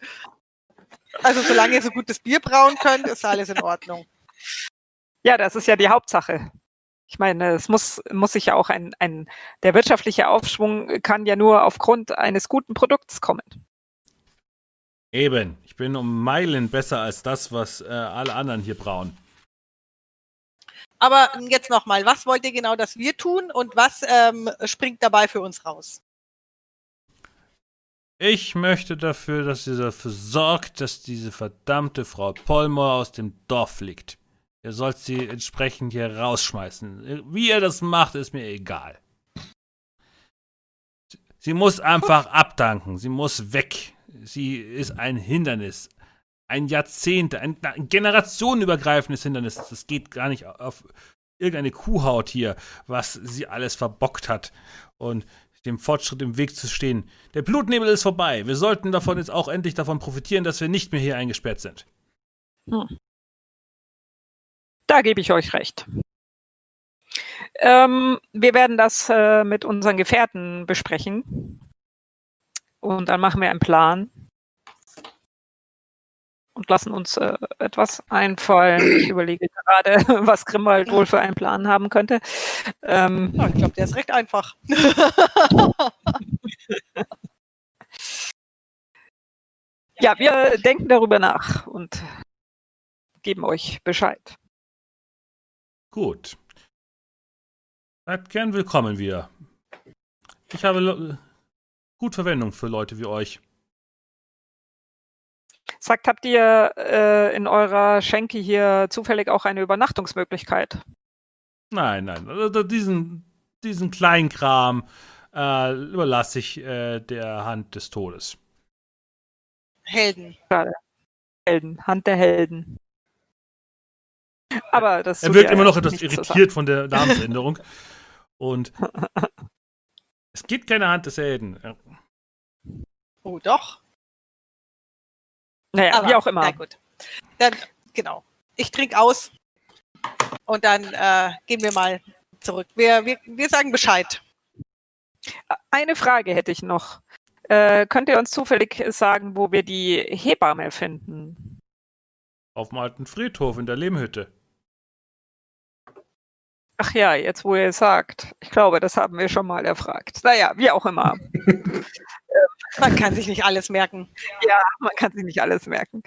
Also solange ihr so gutes Bier brauen könnt, ist alles in Ordnung. Ja, das ist ja die Hauptsache. Ich meine, es muss, muss sich ja auch ein, ein, der wirtschaftliche Aufschwung kann ja nur aufgrund eines guten Produkts kommen. Eben. Ich bin um Meilen besser als das, was äh, alle anderen hier brauen. Aber jetzt nochmal, was wollt ihr genau, dass wir tun und was ähm, springt dabei für uns raus? Ich möchte dafür, dass ihr dafür sorgt, dass diese verdammte Frau Polmor aus dem Dorf fliegt. Ihr sollt sie entsprechend hier rausschmeißen. Wie ihr das macht, ist mir egal. Sie muss einfach abdanken. Sie muss weg. Sie ist ein Hindernis. Ein Jahrzehnt, ein generationenübergreifendes Hindernis. Das geht gar nicht auf irgendeine Kuhhaut hier, was sie alles verbockt hat. Und dem Fortschritt im Weg zu stehen. Der Blutnebel ist vorbei. Wir sollten davon jetzt auch endlich davon profitieren, dass wir nicht mehr hier eingesperrt sind. Hm. Da gebe ich euch recht. Ähm, wir werden das äh, mit unseren Gefährten besprechen. Und dann machen wir einen Plan. Und lassen uns äh, etwas einfallen. Ich (clears throat) überlege gerade, (laughs) was Grimwald wohl für einen Plan haben könnte. Ähm, ja, ich glaube, der ist recht einfach. (laughs) ja, wir denken darüber nach und geben euch Bescheid. Gut. Bleibt gern willkommen wieder. Ich habe gut Verwendung für Leute wie euch. Sagt, habt ihr äh, in eurer Schenke hier zufällig auch eine Übernachtungsmöglichkeit? Nein, nein. Also diesen, diesen Kleinkram äh, überlasse ich äh, der Hand des Todes. Helden. Schade. Helden. Hand der Helden. Aber das er wirkt immer noch etwas irritiert von der Namensänderung. (laughs) Und es gibt keine Hand des Helden. Oh, doch. Naja, Aber, wie auch immer. Na gut. Dann, genau. Ich trinke aus und dann äh, gehen wir mal zurück. Wir, wir, wir sagen Bescheid. Eine Frage hätte ich noch. Äh, könnt ihr uns zufällig sagen, wo wir die Hebamme finden? Auf dem alten Friedhof in der Lehmhütte. Ach ja, jetzt wo ihr es sagt. Ich glaube, das haben wir schon mal erfragt. Naja, wie auch immer. (laughs) man kann sich nicht alles merken. Ja, man kann sich nicht alles merken.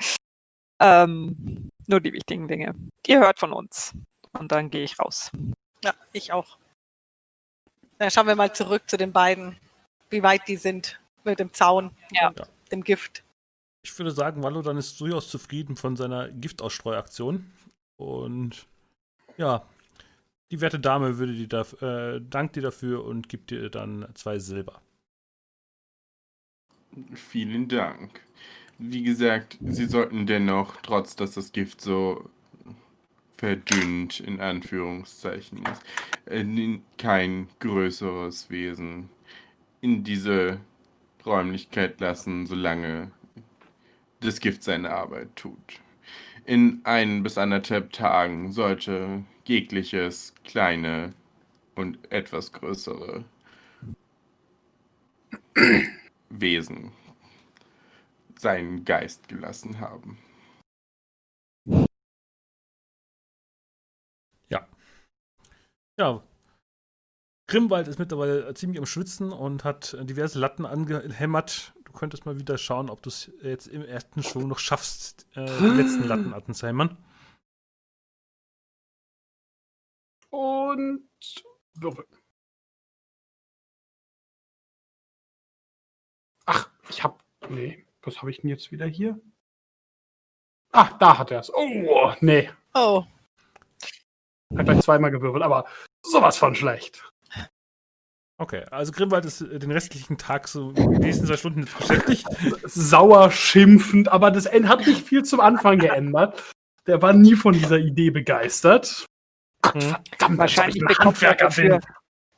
Ähm, nur die wichtigen Dinge. Ihr hört von uns. Und dann gehe ich raus. Ja, ich auch. Dann schauen wir mal zurück zu den beiden, wie weit die sind mit dem Zaun ja. und dem Gift. Ich würde sagen, Valodan ist durchaus zufrieden von seiner Giftausstreuaktion. Und ja, die werte Dame würde die da, äh, dankt dir dafür und gibt dir dann zwei Silber. Vielen Dank. Wie gesagt, Sie sollten dennoch, trotz dass das Gift so verdünnt, in Anführungszeichen ist, äh, kein größeres Wesen in diese Räumlichkeit lassen, solange das Gift seine Arbeit tut. In ein bis anderthalb Tagen sollte jegliches kleine und etwas größere Wesen seinen Geist gelassen haben. Ja. Ja. Grimwald ist mittlerweile ziemlich am Schwitzen und hat diverse Latten angehämmert. Du könntest mal wieder schauen, ob du es jetzt im ersten Schwung noch schaffst, äh, die (gasps) letzten Latten anzuhämmern. und Würfel. Ich hab. Nee, was habe ich denn jetzt wieder hier? Ach, da hat er es. Oh, nee. Oh. Hat gleich zweimal gewürfelt, aber sowas von schlecht. Okay, also Grimwald ist den restlichen Tag so die nächsten zwei Stunden (laughs) beschäftigt. Sauer, schimpfend, aber das hat nicht viel zum Anfang geändert. Der war nie von dieser Idee begeistert. Gott, hm. verdammt, wahrscheinlich bekommt er dafür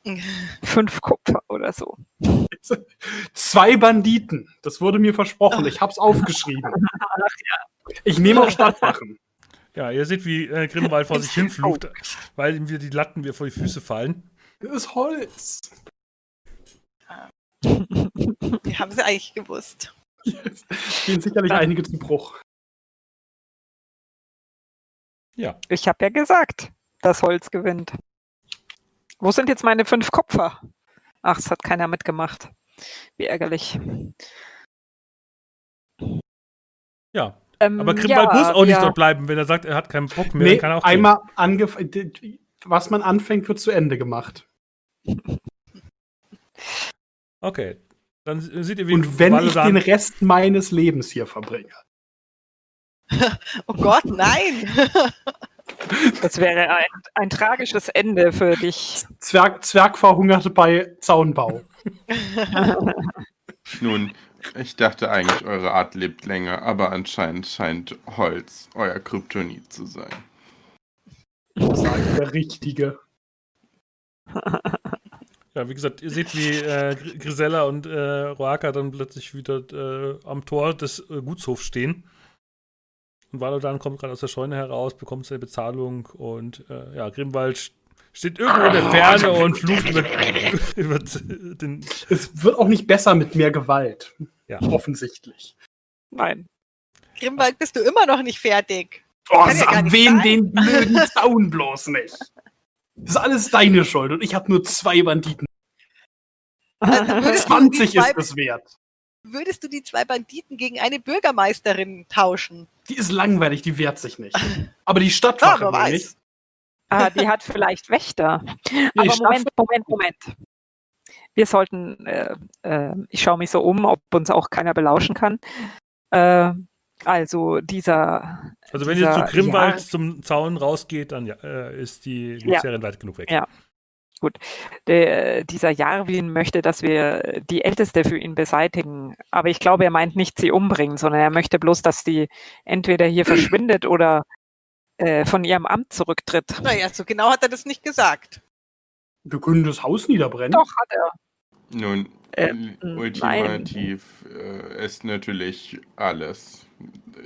(laughs) fünf Kupfer oder so. Zwei Banditen. Das wurde mir versprochen. Ich hab's aufgeschrieben. (laughs) Ich nehme auch Stadtwachen. Ja, ihr seht, wie äh, Grimwald vor sich hinflucht, weil ihm die Latten mir vor die Füße fallen. Das ist Holz. (laughs) Die haben sie eigentlich gewusst. Yes. Gehen sicherlich einige zum Bruch. Ja. Ich habe ja gesagt das Holz gewinnt. Wo sind jetzt meine fünf Kopfer? Ach, es hat keiner mitgemacht. Wie ärgerlich. Ja. Ähm, aber Grimwald ja, muss auch nicht dort bleiben, wenn er sagt, er hat keinen Bock mehr. Nee, kann auch einmal was man anfängt, wird zu Ende gemacht. Okay. Dann seht ihr, wie Und wenn ich Valodan- den Rest meines Lebens hier verbringe. (laughs) Oh Gott, nein. (laughs) Das wäre ein, ein tragisches Ende für dich. Zwerg, Zwerg verhungert bei Zaunbau. (laughs) Nun, ich dachte eigentlich, eure Art lebt länger, aber anscheinend scheint Holz euer Kryptonit zu sein. Sagt der Richtige. Ja, wie gesagt, ihr seht, wie äh, Gr- Grisella und äh, Roaka dann plötzlich wieder äh, am Tor des äh, Gutshofs stehen. Und Valodan kommt gerade aus der Scheune heraus, bekommt seine Bezahlung und äh, ja, Grimwald st- steht irgendwo in der Ferne und flucht über, (laughs) über den. Es wird auch nicht besser mit mehr Gewalt. Ja. Offensichtlich. Nein. Grimwald, bist du immer noch nicht fertig? Oh, ja sag wen sein. den blöden Zaun bloß nicht. Das ist alles deine Schuld und ich habe nur zwei Banditen. Also würdest, du die 20 zwei, ist es wert. Würdest du die zwei Banditen gegen eine Bürgermeisterin tauschen? Die ist langweilig, die wehrt sich nicht. Aber die Ja, Stadtwache nicht. weiß. Ah, die hat vielleicht Wächter. (laughs) Die Aber Stadt- Moment, Moment, Moment. Wir sollten, äh, äh, ich schaue mich so um, ob uns auch keiner belauschen kann. Äh, also dieser, Also, wenn ihr Dieser- zu Grimwald ja. zum Zaun rausgeht, dann ja, äh, ist die Ja. Luzerin weit genug weg. Ja. Der, dieser Jarwin möchte, dass wir die Älteste für ihn beseitigen. Aber ich glaube, er meint nicht sie umbringen, sondern er möchte bloß, dass sie entweder hier verschwindet oder äh, von ihrem Amt zurücktritt. Naja, so genau hat er das nicht gesagt. Wir können das Haus niederbrennen. Doch, hat er. Nun, Äh, nein. ultimativ äh, ist natürlich alles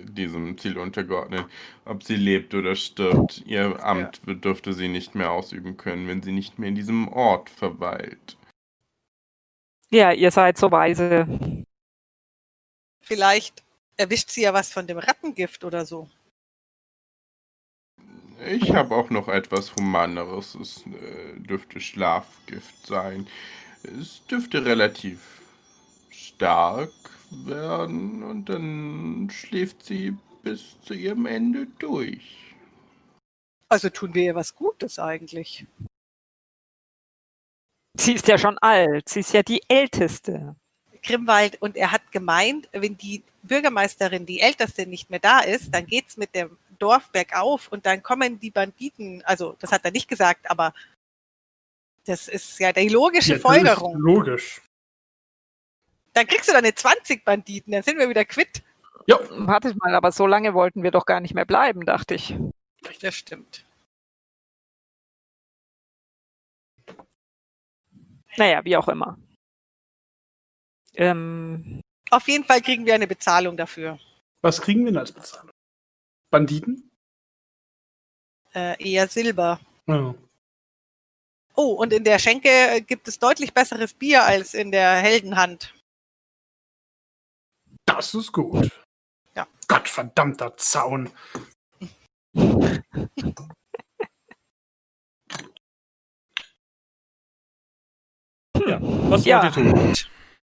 diesem Ziel untergeordnet. Ob sie lebt oder stirbt, ihr Amt dürfte sie nicht mehr ausüben können, wenn sie nicht mehr in diesem Ort verweilt. Ja, ihr seid so weise. Vielleicht erwischt sie ja was von dem Rattengift oder so. Ich habe auch noch etwas Humaneres. Es äh, dürfte Schlafgift sein. Es dürfte relativ stark werden und dann schläft sie bis zu ihrem Ende durch. Also tun wir ihr was Gutes eigentlich. Sie ist ja schon alt. Sie ist ja die Älteste. Grimwald und er hat gemeint, wenn die Bürgermeisterin, die Älteste, nicht mehr da ist, dann geht's mit dem Dorf bergauf und dann kommen die Banditen, also das hat er nicht gesagt, aber das ist ja die logische Ja, das ist Folgerung. Logisch. Dann kriegst du deine 20 Banditen, dann sind wir wieder quitt. Ja, Wartet mal, aber so lange wollten wir doch gar nicht mehr bleiben, dachte ich. Das stimmt. Naja, wie auch immer. Ähm, Auf jeden Fall kriegen wir eine Bezahlung dafür. was kriegen wir denn als Bezahlung? Banditen? Äh, eher Silber. Ja. Oh, und in der Schenke gibt es deutlich besseres Bier als in der Heldenhand. Das ist gut. Ja. Gottverdammter Zaun. Ja. Was Ja. wollt ihr tun?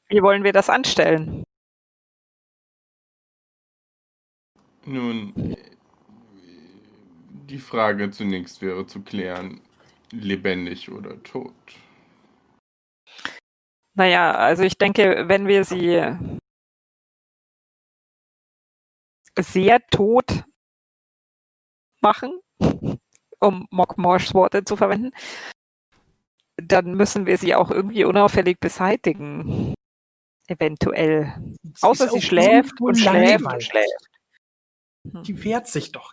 wie wollen wir das anstellen? Nun, die Frage zunächst wäre zu klären, lebendig oder tot. Naja, also ich denke, wenn wir sie sehr tot machen, um Mockmorschs Worte zu verwenden, dann müssen wir sie auch irgendwie unauffällig beseitigen. Eventuell. Außer ist sie schläft und schläft und langweilig. schläft. Die wehrt sich doch.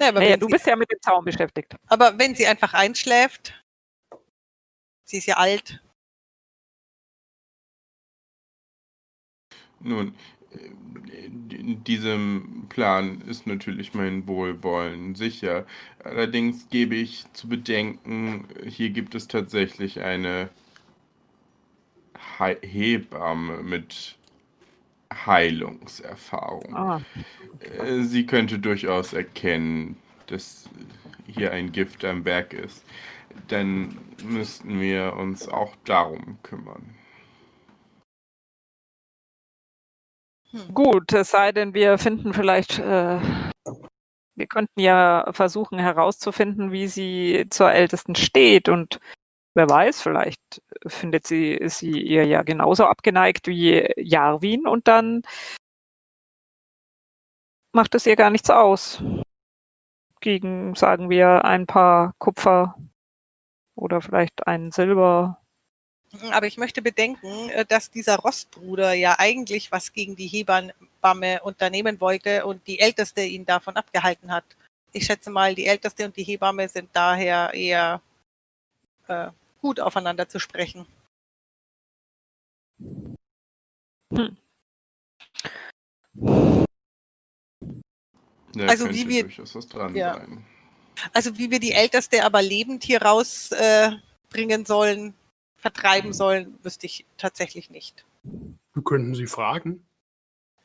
Ja, aber, Naja, du sie, bist ja mit dem Zaun beschäftigt. aber wenn sie einfach einschläft, sie ist ja alt. Nun, in diesem Plan ist natürlich mein Wohlwollen sicher. Allerdings gebe ich zu bedenken, hier gibt es tatsächlich eine He Hebamme mit Heilungserfahrung. Ah, Äh, Sie könnte durchaus erkennen, dass hier ein Gift am Werk ist. Dann müssten wir uns auch darum kümmern. Gut, es sei denn, wir finden vielleicht, äh, wir könnten ja versuchen herauszufinden, wie sie zur Ältesten steht und wer weiß, vielleicht findet sie, sie ihr ja genauso abgeneigt wie Jarwin und dann macht es ihr gar nichts aus. Gegen, sagen wir, ein paar Kupfer oder vielleicht ein Silber. Aber ich möchte bedenken, äh, dass dieser Rostbruder ja eigentlich was gegen die Hebamme unternehmen wollte und die Älteste ihn davon abgehalten hat. Ich schätze mal, die Älteste und die Hebamme sind daher eher äh, gut aufeinander zu sprechen. Hm. Ja, Also wie wir- durchaus was dran ja. Also wie wir die Älteste aber lebend hier rausbringen äh, sollen, vertreiben sollen, wüsste ich tatsächlich nicht. Wir könnten sie fragen.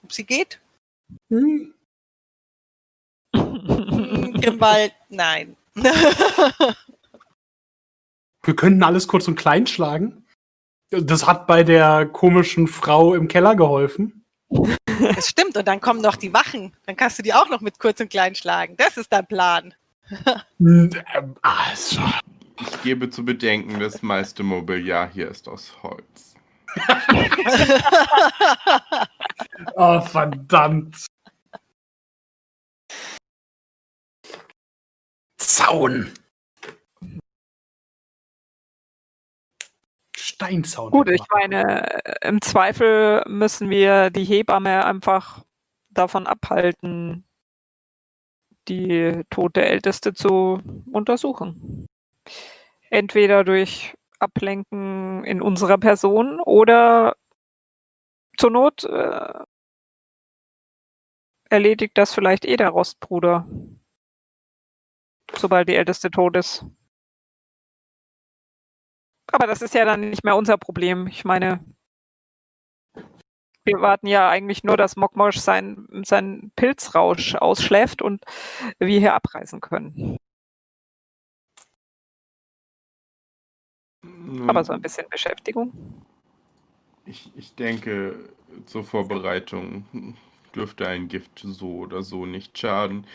Ob sie geht? Hm. (laughs) Hm, Grimwald, nein. (laughs) Wir könnten alles kurz und klein schlagen. Das hat bei der komischen Frau im Keller geholfen. Das stimmt. Und dann kommen noch die Wachen. Dann kannst du die auch noch mit kurz und klein schlagen. Das ist dein Plan. Hm, ähm, Also, Ich gebe zu bedenken, das meiste Mobiliar hier ist aus Holz. (laughs) oh, verdammt. Zaun. Steinzaun. Gut, ich meine, im Zweifel müssen wir die Hebamme einfach davon abhalten, die tote Älteste zu untersuchen. Entweder durch Ablenken in unserer Person oder zur Not äh, erledigt das vielleicht eh der Rostbruder, sobald die Älteste tot ist. Aber das ist ja dann nicht mehr unser Problem. Ich meine, wir warten ja eigentlich nur, dass Mokmosch sein, seinen Pilzrausch ausschläft und wir hier abreisen können. Aber so ein bisschen Beschäftigung. Ich, ich denke, zur Vorbereitung dürfte ein Gift so oder so nicht schaden.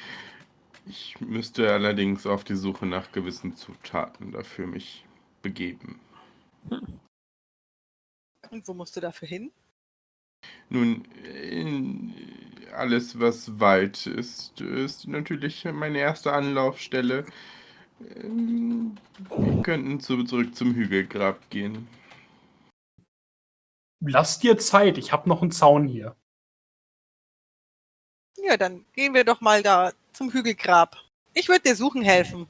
Ich müsste allerdings auf die Suche nach gewissen Zutaten dafür mich begeben. Und wo musst du dafür hin? Nun, in alles, was Wald ist, ist natürlich meine erste Anlaufstelle. Ähm, Wir könnten zu, zurück zum Hügelgrab gehen. Lass dir Zeit, ich habe noch einen Zaun hier. Ja, dann gehen wir doch mal da zum Hügelgrab. Ich würde dir suchen helfen.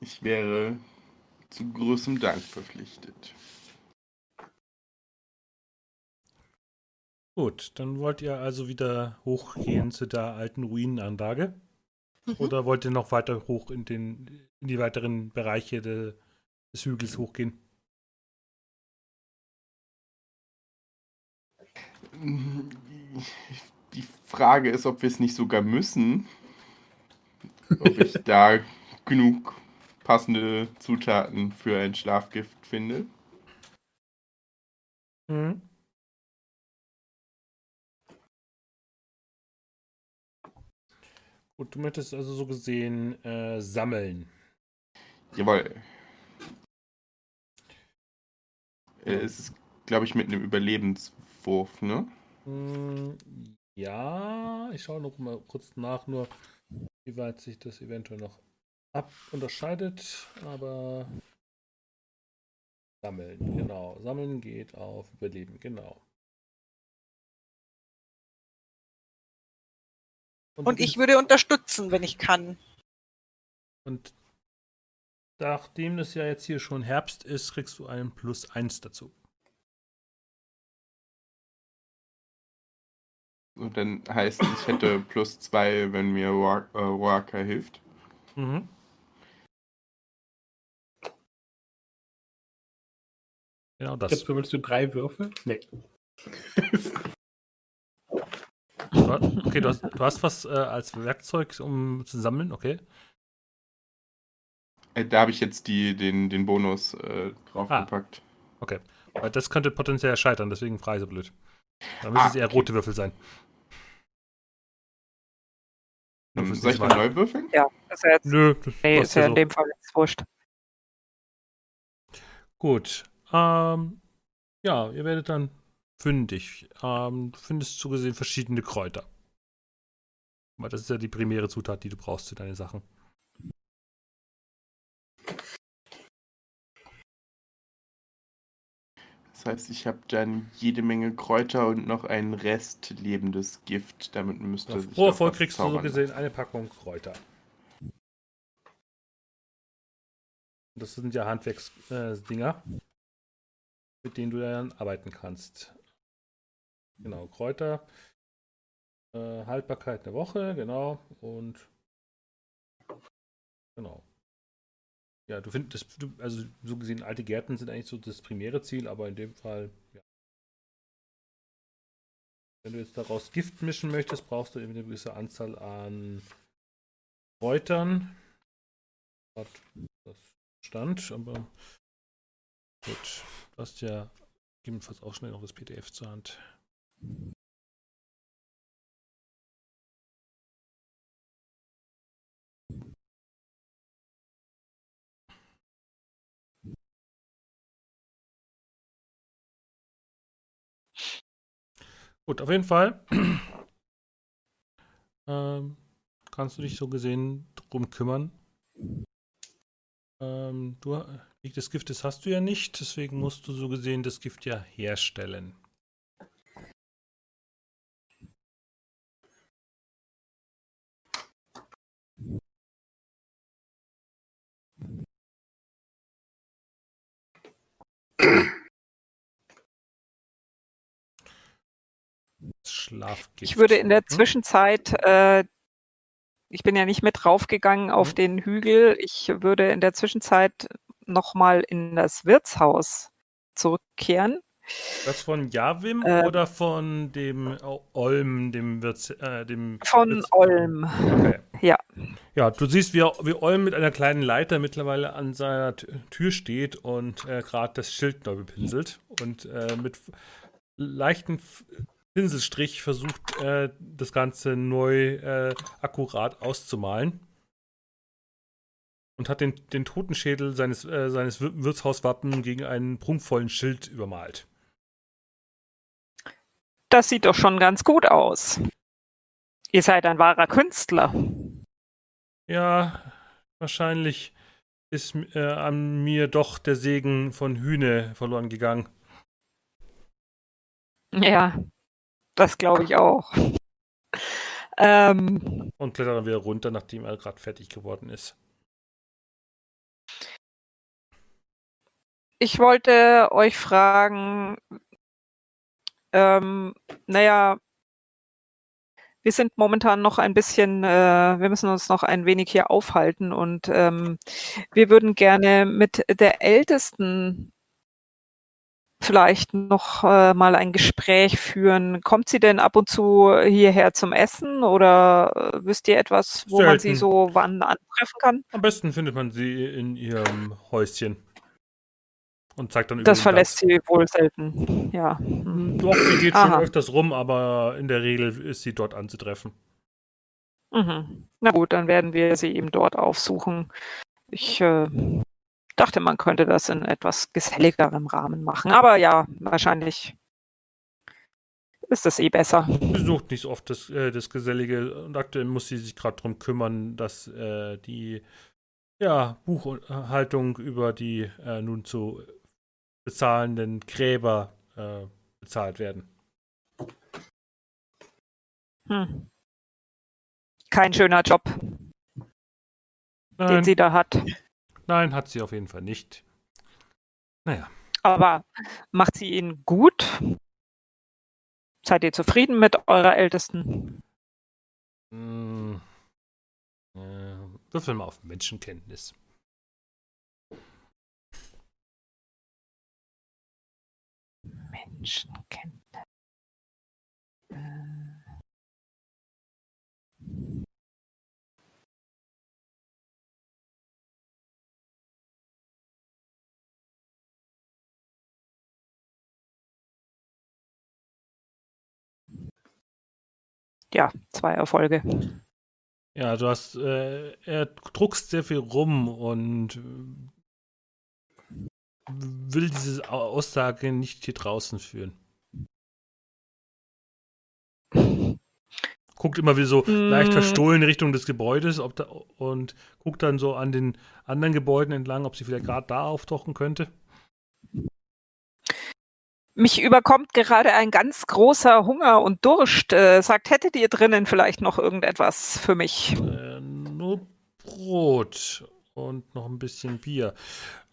Ich wäre zu großem Dank verpflichtet. Gut, dann wollt ihr also wieder hochgehen zu der alten Ruinenanlage? Oder wollt ihr noch weiter hoch in, den, in die weiteren Bereiche de, des Hügels hochgehen? Die Frage ist, ob wir es nicht sogar müssen. Ob ich (laughs) da genug passende Zutaten für ein Schlafgift finde. Mhm. Gut, du möchtest also so gesehen äh, sammeln. Jawohl. Äh, Es ist, glaube ich, mit einem Überlebenswurf, ne? Mm, Ja, ich schaue noch mal kurz nach, nur wie weit sich das eventuell noch ab unterscheidet, aber sammeln, genau. Sammeln geht auf Überleben, genau. Und ich würde unterstützen, wenn ich kann. Und nachdem es ja jetzt hier schon Herbst ist, kriegst du einen Plus 1 dazu. Und dann heißt es, ich hätte (coughs) plus zwei, wenn mir äh, Waka hilft. Mhm. Genau das. Jetzt willst du drei Würfel? Nee. (laughs) Du hast- Okay, du hast, du hast was äh, als Werkzeug, um zu sammeln, okay. Äh, Da habe ich jetzt die, den, den Bonus äh, draufgepackt. Weil das könnte potenziell scheitern, deswegen frage ich so blöd. Dann müssen Ah, es eher okay. rote Würfel sein. Ähm, Würfelst soll ich mal. neu würfeln? Ja, ist ja jetzt, Nö, das nee, ist ja ja in so. dem Fall jetzt wurscht. Gut. Ähm, ja, ihr werdet dann fündig. Ähm, du findest so gesehen verschiedene Kräuter. Weil das ist ja die primäre Zutat, die du brauchst für deine Sachen. Das heißt, ich habe dann jede Menge Kräuter und noch einen Rest lebendes Gift. Damit müsste Auf sich pro Erfolg kriegst du so gesehen eine Packung Kräuter. Das sind ja Handwerksdinger, mit denen du dann arbeiten kannst. Genau, Kräuter. Äh, Haltbarkeit eine Woche, genau. Und genau. Ja, du findest, du, also so gesehen, alte Gärten sind eigentlich so das primäre Ziel, aber in dem Fall, ja. Wenn du jetzt daraus Gift mischen möchtest, brauchst du eben eine gewisse Anzahl an Kräutern. Hat das stand, aber gut. Du hast ja gegebenenfalls auch schnell noch das PDF zur Hand. Gut, auf jeden Fall (clears throat) ähm, kannst du dich so gesehen drum kümmern. Ähm, du, Weg des Giftes hast du ja nicht, deswegen musst du so gesehen das Gift ja herstellen. Ich würde in der Hm? Zwischenzeit, äh, ich bin ja nicht mit raufgegangen auf Mhm. den Hügel, ich würde in der Zwischenzeit nochmal in das Wirtshaus zurückkehren. Das von Javim Äh, oder von dem O- Olm, dem Wirts, äh, dem Von Wirts- Olm. Okay. Ja. Ja, du siehst, wie, wie Olm mit einer kleinen Leiter mittlerweile an seiner Tür steht und äh, gerade das Schild neu bepinselt und äh, mit leichten Pinselstrich versucht, äh, das Ganze neu äh, akkurat auszumalen. Und hat den, den Totenschädel seines, äh, seines Wir- Wirtshauswappen gegen einen prunkvollen Schild übermalt. Das sieht doch schon ganz gut aus. Ihr seid ein wahrer Künstler. Ja, wahrscheinlich ist äh, an mir doch der Segen von Hühne verloren gegangen. Ja, das glaube ich auch. Ähm, Und klettert dann wieder runter, nachdem er gerade fertig geworden ist. ich wollte euch fragen, ähm, naja, wir sind momentan noch ein bisschen, äh, wir müssen uns noch ein wenig hier aufhalten und ähm, wir würden gerne mit der Ältesten vielleicht noch äh, mal ein Gespräch führen. Kommt sie denn ab und zu hierher zum Essen oder äh, wisst ihr etwas, wo man sie Selten. so wann antreffen kann? Am besten findet man sie in ihrem Häuschen. Und zeigt dann Das verlässt Platz. sie wohl selten. Ja. Mhm. Doch, sie geht schon Aha. öfters rum, aber in der Regel ist sie dort anzutreffen. Mhm. Na gut, dann werden wir sie eben dort aufsuchen. Ich äh, dachte, man könnte das in etwas geselligerem Rahmen machen. Aber ja, wahrscheinlich ist das eh besser. Sie sucht nicht so oft das, äh, das Gesellige und aktuell muss sie sich gerade darum kümmern, dass äh, die ja, Buchhaltung über die äh, nun zu bezahlenden Gräber äh, bezahlt werden. Hm. Kein schöner Job, den Nein, sie da hat. nein, hat sie auf jeden Fall nicht. Naja, Aber macht sie ihn gut? Seid ihr zufrieden mit eurer Ältesten? mh, äh, würfel mal auf Menschenkenntnis. Menschenkenntnis. Äh. Ja, zwei Erfolge. Ja, du hast, äh, er druckst sehr viel rum und will diese Aussage nicht hier draußen führen. Guckt immer wie so leicht Mm. verstohlen in Richtung des Gebäudes ob da, und guckt dann so an den anderen Gebäuden entlang, ob sie vielleicht gerade da auftauchen könnte. Mich überkommt gerade ein ganz großer Hunger und Durst. Äh, sagt, hättet ihr drinnen vielleicht noch irgendetwas für mich? Äh, nur Brot und noch ein bisschen Bier.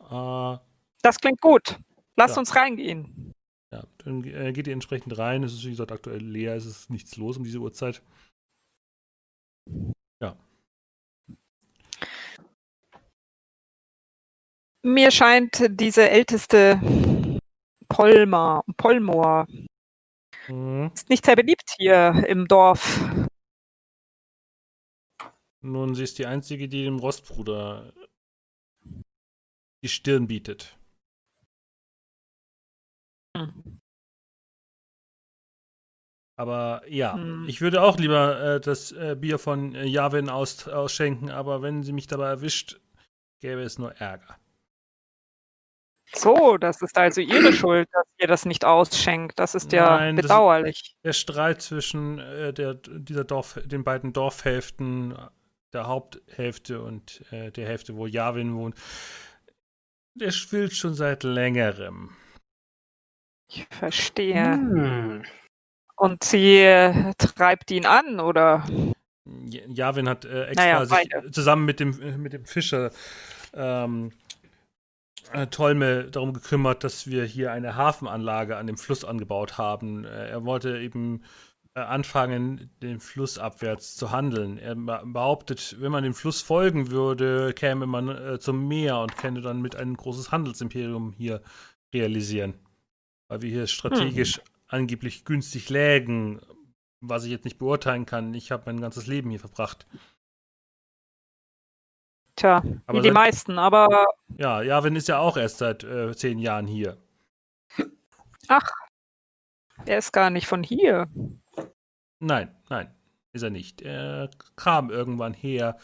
Äh, Das klingt gut. Lasst Ja. uns reingehen. ja, dann äh, geht ihr entsprechend rein. Es ist, wie gesagt, aktuell leer. Es ist nichts los um diese Uhrzeit. Mir scheint diese älteste Polmar, Polmor Mhm. ist nicht sehr beliebt hier im Dorf. Nun, sie ist die Einzige, die dem Rostbruder die Stirn bietet. Hm. Aber ja, Hm. ich würde auch lieber äh, das äh, Bier von äh, Javin aus, ausschenken, aber wenn sie mich dabei erwischt, gäbe es nur Ärger. So, das ist also ihre (clears throat) Schuld, dass ihr das nicht ausschenkt. Das ist ja Nein, bedauerlich. Der Streit zwischen äh, der, dieser Dorf, den beiden Dorfhälften, der Haupthälfte und äh, der Hälfte, wo Javin wohnt, der schwillt schon seit längerem. Ich verstehe. Hm. Und sie äh, treibt ihn an, oder? Javin hat äh, extra Naja, sich zusammen mit dem, äh, mit dem Fischer ähm, äh, Tolme darum gekümmert, dass wir hier eine Hafenanlage an dem Fluss angebaut haben. Äh, er wollte eben anfangen, den Fluss abwärts zu handeln. Er be- behauptet, wenn man dem Fluss folgen würde, käme man äh, zum Meer und könnte dann mit ein großes Handelsimperium hier realisieren. Weil wir hier strategisch angeblich günstig lägen, was ich jetzt nicht beurteilen kann. Ich habe mein ganzes Leben hier verbracht. Tja, Aber wie die seit- meisten, aber Ja, Javin ist ja auch erst seit äh, zehn Jahren hier. ach, er ist gar nicht von hier. Nein, nein, ist er nicht. Er kam irgendwann her,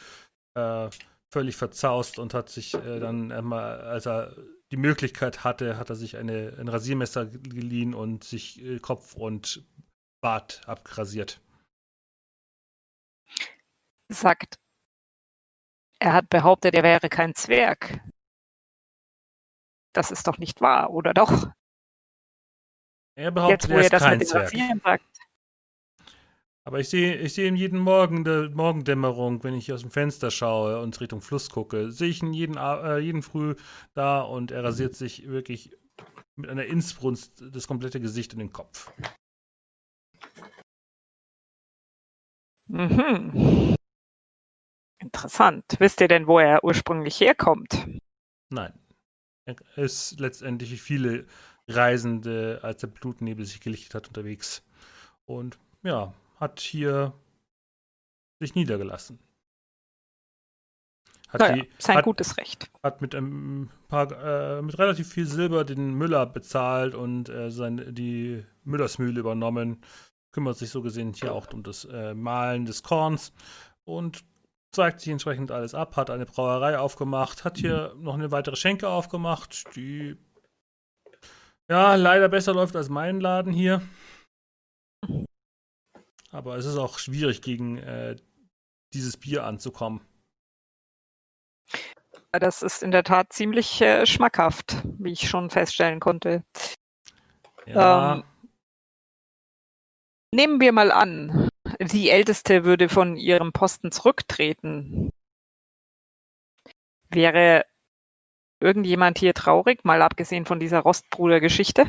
äh, völlig verzaust und hat sich äh, dann einmal, als er die Möglichkeit hatte, hat er sich eine, ein Rasiermesser geliehen und sich äh, Kopf und Bart abgrasiert. Sagt, er hat behauptet, er wäre kein Zwerg. Das ist doch nicht wahr, oder doch? Er behauptet, Jetzt, wo er er ist das kein mit dem Zwerg. Rasieren sagt. Aber ich sehe ich sehe ihn jeden Morgen in der Morgendämmerung, wenn ich aus dem Fenster schaue und Richtung Fluss gucke, sehe ich ihn jeden, äh, jeden Früh da und er rasiert sich wirklich mit einer Innsbrunst das komplette Gesicht und den Kopf. Mhm. Interessant. Wisst ihr denn, wo er ursprünglich herkommt? Nein. Er ist letztendlich wie viele Reisende, als der Blutnebel sich gelichtet hat, unterwegs. Und ja, hat hier sich niedergelassen. Hat, Naja, die, sein hat, gutes Recht. hat mit ein paar, äh, mit relativ viel Silber den Müller bezahlt und äh, sein, die Müllersmühle übernommen. Kümmert sich so gesehen hier auch um das äh, Mahlen des Korns und zeigt sich entsprechend alles ab, hat eine Brauerei aufgemacht, hat hier noch eine weitere Schenke aufgemacht, die ja leider besser läuft als mein Laden hier. Aber es ist auch schwierig, gegen äh, dieses Bier anzukommen. Das ist in der Tat ziemlich äh, schmackhaft, wie ich schon feststellen konnte. Ja, Ähm, Nehmen wir mal an, die Älteste würde von ihrem Posten zurücktreten. Wäre irgendjemand hier traurig, mal abgesehen von dieser Rostbruder-Geschichte?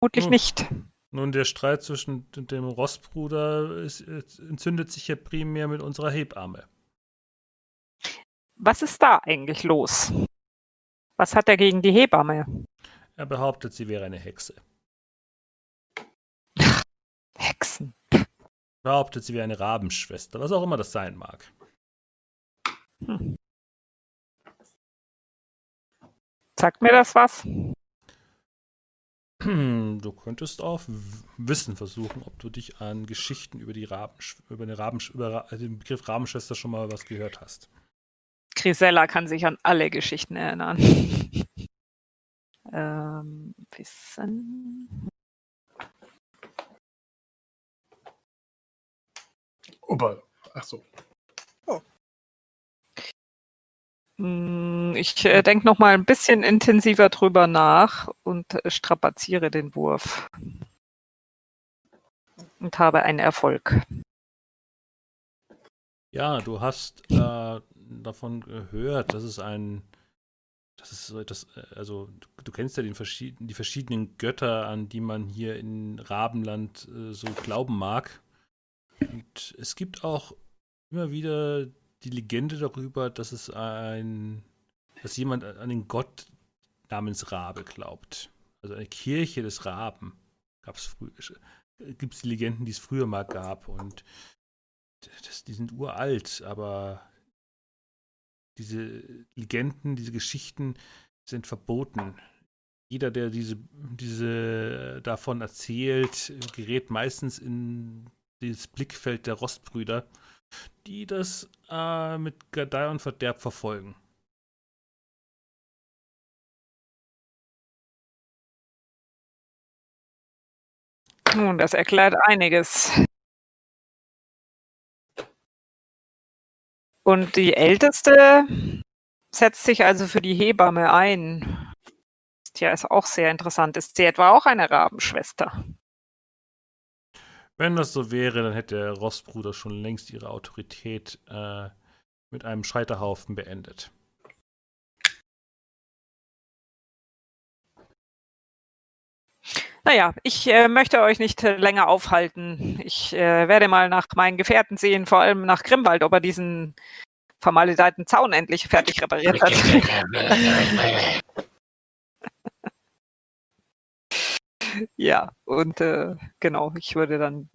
Vermutlich Hm. nicht. Nun, der Streit zwischen dem Rostbruder ist, ist, entzündet sich ja primär mit unserer Hebamme. Was ist da eigentlich los? Was hat er gegen die Hebamme? Er behauptet, sie wäre eine Hexe. (laughs) Hexen. Behauptet, sie wäre eine Rabenschwester, was auch immer das sein mag. Hm. Sagt mir das was? Du könntest auf Wissen versuchen, ob du dich an Geschichten über die Rabensch über eine Rabensch über Ra den Begriff Rabenschwester schon mal was gehört hast. Grisella kann sich an alle Geschichten erinnern. (laughs) Ähm, Wissen. Aber, ach so. Hm, Ich äh, denke noch mal ein bisschen intensiver drüber nach und äh, strapaziere den Wurf. Und habe einen Erfolg. Ja, du hast äh, davon gehört, dass es ein. Das ist etwas, äh, also du, kennst ja den verschieden, die verschiedenen Götter, an die man hier in Rabenland äh, so glauben mag. Und es gibt auch immer wieder die Legende darüber, dass es ein, dass jemand an den Gott namens Rabe glaubt. Also eine Kirche des Raben. Gab's früh, gibt es die Legenden, die es früher mal gab. Und das, die sind uralt, aber diese Legenden, diese Geschichten sind verboten. Jeder, der diese, diese davon erzählt, gerät meistens in das Blickfeld der Rostbrüder, die das äh, mit Gedeih und Verderb verfolgen. Nun, das erklärt einiges. Und die Älteste setzt sich also für die Hebamme ein. Tja, ist auch sehr interessant. Ist sie etwa auch eine Rabenschwester? Wenn das so wäre, dann hätte der Rossbruder schon längst ihre Autorität äh, mit einem Scheiterhaufen beendet. Naja, ich äh, möchte euch nicht äh, länger aufhalten. Ich äh, werde mal nach meinen Gefährten sehen, vor allem nach Grimwald, ob er diesen vermaledeiten Zaun endlich fertig repariert hat. (laughs) (laughs) (laughs) ja, und äh, genau, ich würde dann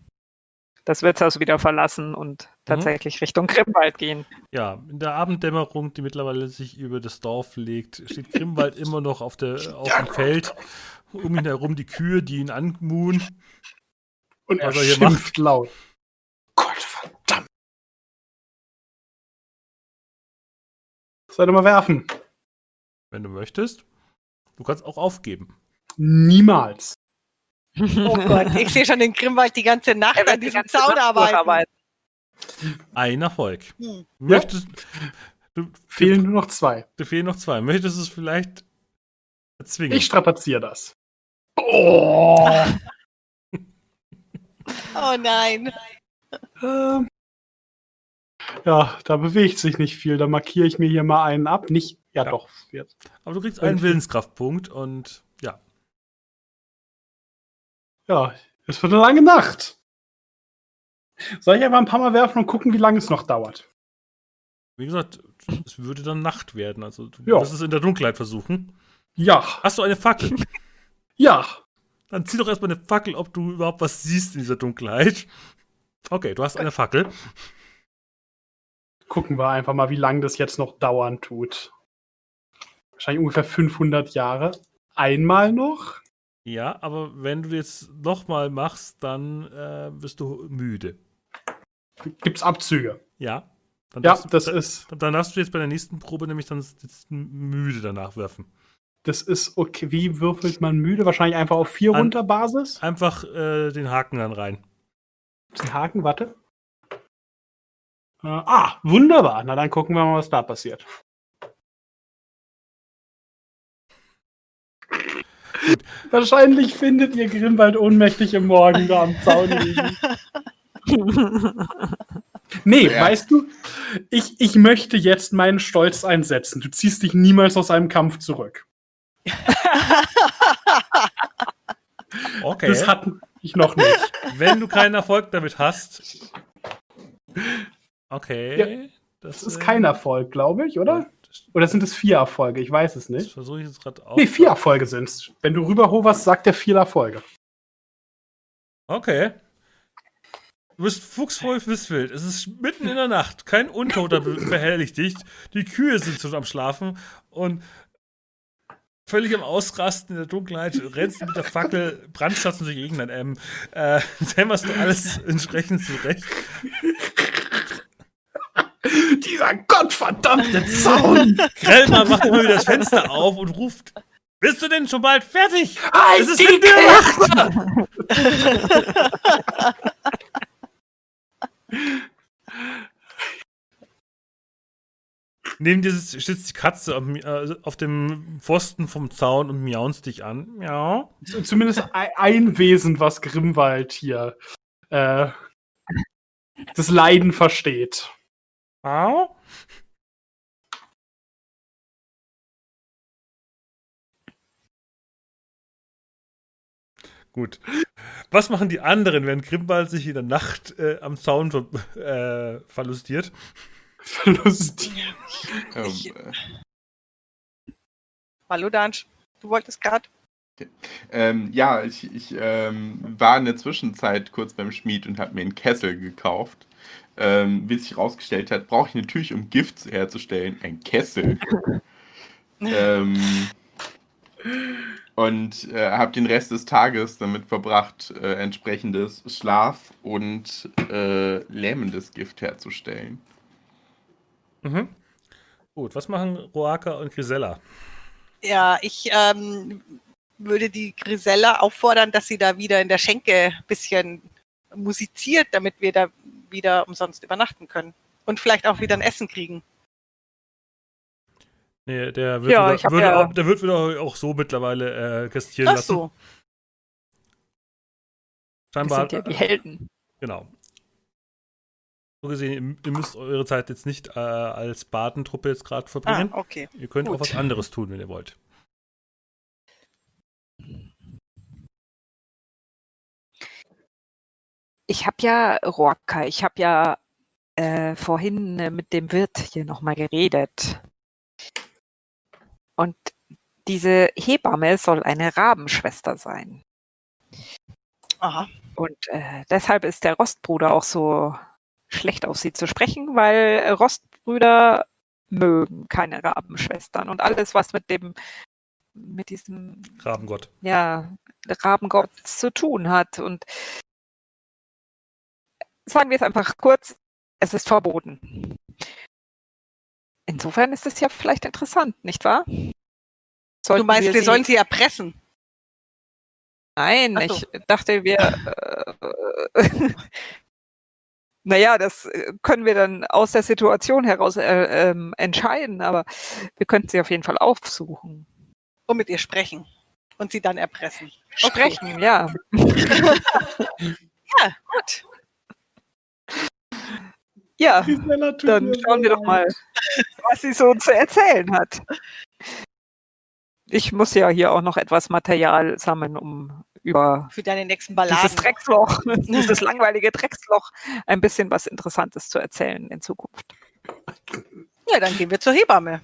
das Wirtshaus wieder verlassen und tatsächlich Richtung Grimwald gehen. Ja, in der Abenddämmerung, die mittlerweile sich über das Dorf legt, steht Grimwald immer noch auf, der, (laughs) auf dem Feld. Um ihn herum die Kühe, die ihn anmuhen. Und er hier schimpft laut. Gott verdammt. Soll er mal werfen? Wenn du möchtest. Du kannst auch aufgeben. Niemals. Oh Gott, ich sehe schon den Grimwald die ganze Nacht an diesem Zaun arbeiten. Ein Erfolg. Hm. Möchtest du, Fehlen nur noch zwei. dir fehlen noch zwei. Möchtest du es vielleicht erzwingen? Ich strapaziere das. Oh. Oh nein. Ähm. Ja, da bewegt sich nicht viel. Da markiere ich mir hier mal einen ab. Nicht, ja, Ja. doch. Jetzt. Aber du kriegst einen Willenskraftpunkt und ja. Es wird eine lange Nacht. Soll ich einfach ein paar Mal werfen und gucken, wie lange es noch dauert? Wie gesagt, es würde dann Nacht werden. Also du Ja. wirst es in der Dunkelheit versuchen. Ja, Hast du eine Fackel? (laughs) ja. Dann zieh doch erstmal eine Fackel, ob du überhaupt was siehst in dieser Dunkelheit. Okay, du hast eine Fackel. Gucken wir einfach mal, wie lange das jetzt noch dauern tut. Wahrscheinlich ungefähr 500 Jahre. Einmal noch? Ja, aber wenn du jetzt nochmal machst, dann äh, wirst du müde. Gibt's Abzüge? Ja. Dann Ja, du, das dann, ist, dann darfst du jetzt bei der nächsten Probe nämlich dann jetzt müde danach werfen. das ist okay. Wie würfelt man müde? Wahrscheinlich einfach auf 4 An- runter Basis? Einfach äh, den Haken dann rein. Den Haken, warte. Äh, ah, wunderbar. Na dann gucken wir mal, was da passiert. Wahrscheinlich findet ihr Grimwald ohnmächtig im Morgen da am Zaun liegen. (laughs) Nee, Ja. weißt du, ich, ich möchte jetzt meinen Stolz einsetzen. Du ziehst dich niemals aus einem Kampf zurück. (laughs) Okay. Das hatte ich noch nicht. wenn du keinen Erfolg damit hast. Okay. Das äh, ist kein Erfolg, glaube ich, oder? Oder sind es vier Erfolge? Ich weiß es nicht. versuche ich jetzt gerade auch. Nee, vier Erfolge sind es. Wenn du rüberhoverst, sagt er vier Erfolge. Okay. Du bist fuchsvoll Wisswild. Es ist mitten in der Nacht. Kein Untoter be (laughs) behelligt dich. Die Kühe sind schon am Schlafen und völlig am Ausrasten in der Dunkelheit rennst du mit der Fackel, brandschatzen durch irgendein M. Äh, (laughs) dämmerst du alles entsprechend zurecht. (laughs) Dieser gottverdammte Zaun! Grellmar macht immer wieder das Fenster auf und ruft Bist du denn schon bald fertig? Halt Es ist die Mitternacht! (laughs) Neben dir sitzt die Katze auf, äh, auf dem Pfosten vom Zaun und miaunst dich an. Miau. Z- Zumindest ein, ein Wesen, was Grimwald hier äh, das Leiden versteht. Miau. Gut. Was machen die anderen, während Grimwald sich in der Nacht äh, am Zaun äh, verlustiert? Ich- Ähm, Hallo Dansch, du wolltest gerade. ähm, ja, ich, ich ähm, war in der Zwischenzeit kurz beim Schmied und habe mir einen Kessel gekauft. Ähm, wie sich herausgestellt hat, brauche ich natürlich, um Gift herzustellen, einen Kessel. (laughs) ähm, und äh, habe den Rest des Tages damit verbracht, äh, entsprechendes Schlaf- und äh, lähmendes Gift herzustellen. Mhm. Gut, was machen Roaka und Grisella? Ja, ich ähm, würde die Grisella auffordern, dass sie da wieder in der Schenke ein bisschen musiziert, damit wir da wieder umsonst übernachten können. Und vielleicht auch wieder ein Essen kriegen. Nee, der wird, Ja, wieder, würde ja- auch, der wird wieder auch so mittlerweile äh, gastieren Ach lassen. so. Das Scheinbar. sind ja die Helden. Genau. So gesehen, ihr- müsst eure Zeit jetzt nicht äh, als Badentruppe jetzt gerade Ah, verbringen. okay. Ihr könnt auch gut. was anderes tun, wenn ihr wollt. Ich habe ja, Roaka, ich habe ja äh, vorhin äh, mit dem Wirt hier nochmal geredet. Und diese Hebamme soll eine Rabenschwester sein. Aha. Und äh, deshalb ist der Rostbruder auch so schlecht auf sie zu sprechen, weil Rostbrüder mögen keine Rabenschwestern. Und alles, was mit dem, mit diesem Rabengott. ja, Rabengott zu tun hat. Und sagen wir es einfach kurz, es ist verboten. Insofern ist es ja vielleicht interessant, nicht wahr? Du Sollten meinst, wir, sie- sollen sie erpressen? Nein, so. ich dachte, wir. Äh, (laughs) naja, das äh, können wir dann aus der Situation heraus äh, ähm, entscheiden, aber wir könnten sie auf jeden Fall aufsuchen. Und mit ihr sprechen. Und sie dann erpressen. Sprechen, ja. (laughs) (laughs) Ja, gut. Ja, dann schauen wir doch mal, was sie so zu erzählen hat. Ich muss ja hier auch noch etwas Material sammeln, um über Für deine nächsten dieses. Drecksloch, (laughs) dieses langweilige Drecksloch, ein bisschen was Interessantes zu erzählen in Zukunft. Ja, dann gehen wir zur Hebamme.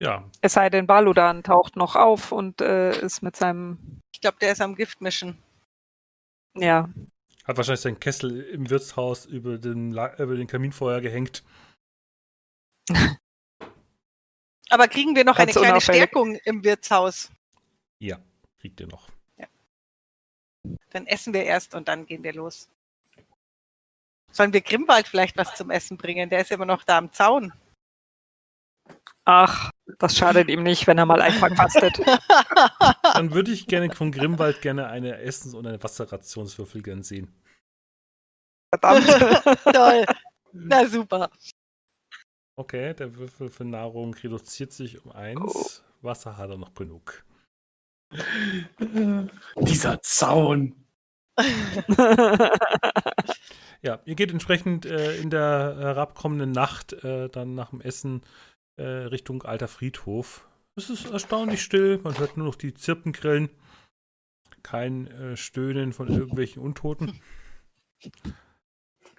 Ja, Es sei denn, Baludan taucht noch auf und äh, ist mit seinem, Ich glaube, der ist am Gift mischen. ja, hat wahrscheinlich seinen Kessel im Wirtshaus über den, über den Kaminfeuer gehängt. (laughs) Aber kriegen wir noch Ganz eine kleine unauffällig. Stärkung im Wirtshaus? Ja, kriegt ihr noch. Dann essen wir erst und dann gehen wir los. Sollen wir Grimwald vielleicht was zum Essen bringen? Der ist immer noch da am Zaun. Ach, das schadet ihm nicht, wenn er mal einen Tag fastet. (laughs) Dann würde ich gerne von Grimwald gerne eine Essens- und eine Wasserrationswürfel gern sehen. Verdammt. (laughs) Toll. Na super. Okay, der Würfel für Nahrung reduziert sich um eins. Wasser hat er noch genug. Dieser Zaun. (laughs) Ja, ihr geht entsprechend äh, in der herabkommenden Nacht äh, dann nach dem Essen äh, Richtung Alter Friedhof. Es ist erstaunlich still, man hört nur noch die Zirpengrillen. Kein äh, Stöhnen von irgendwelchen Untoten.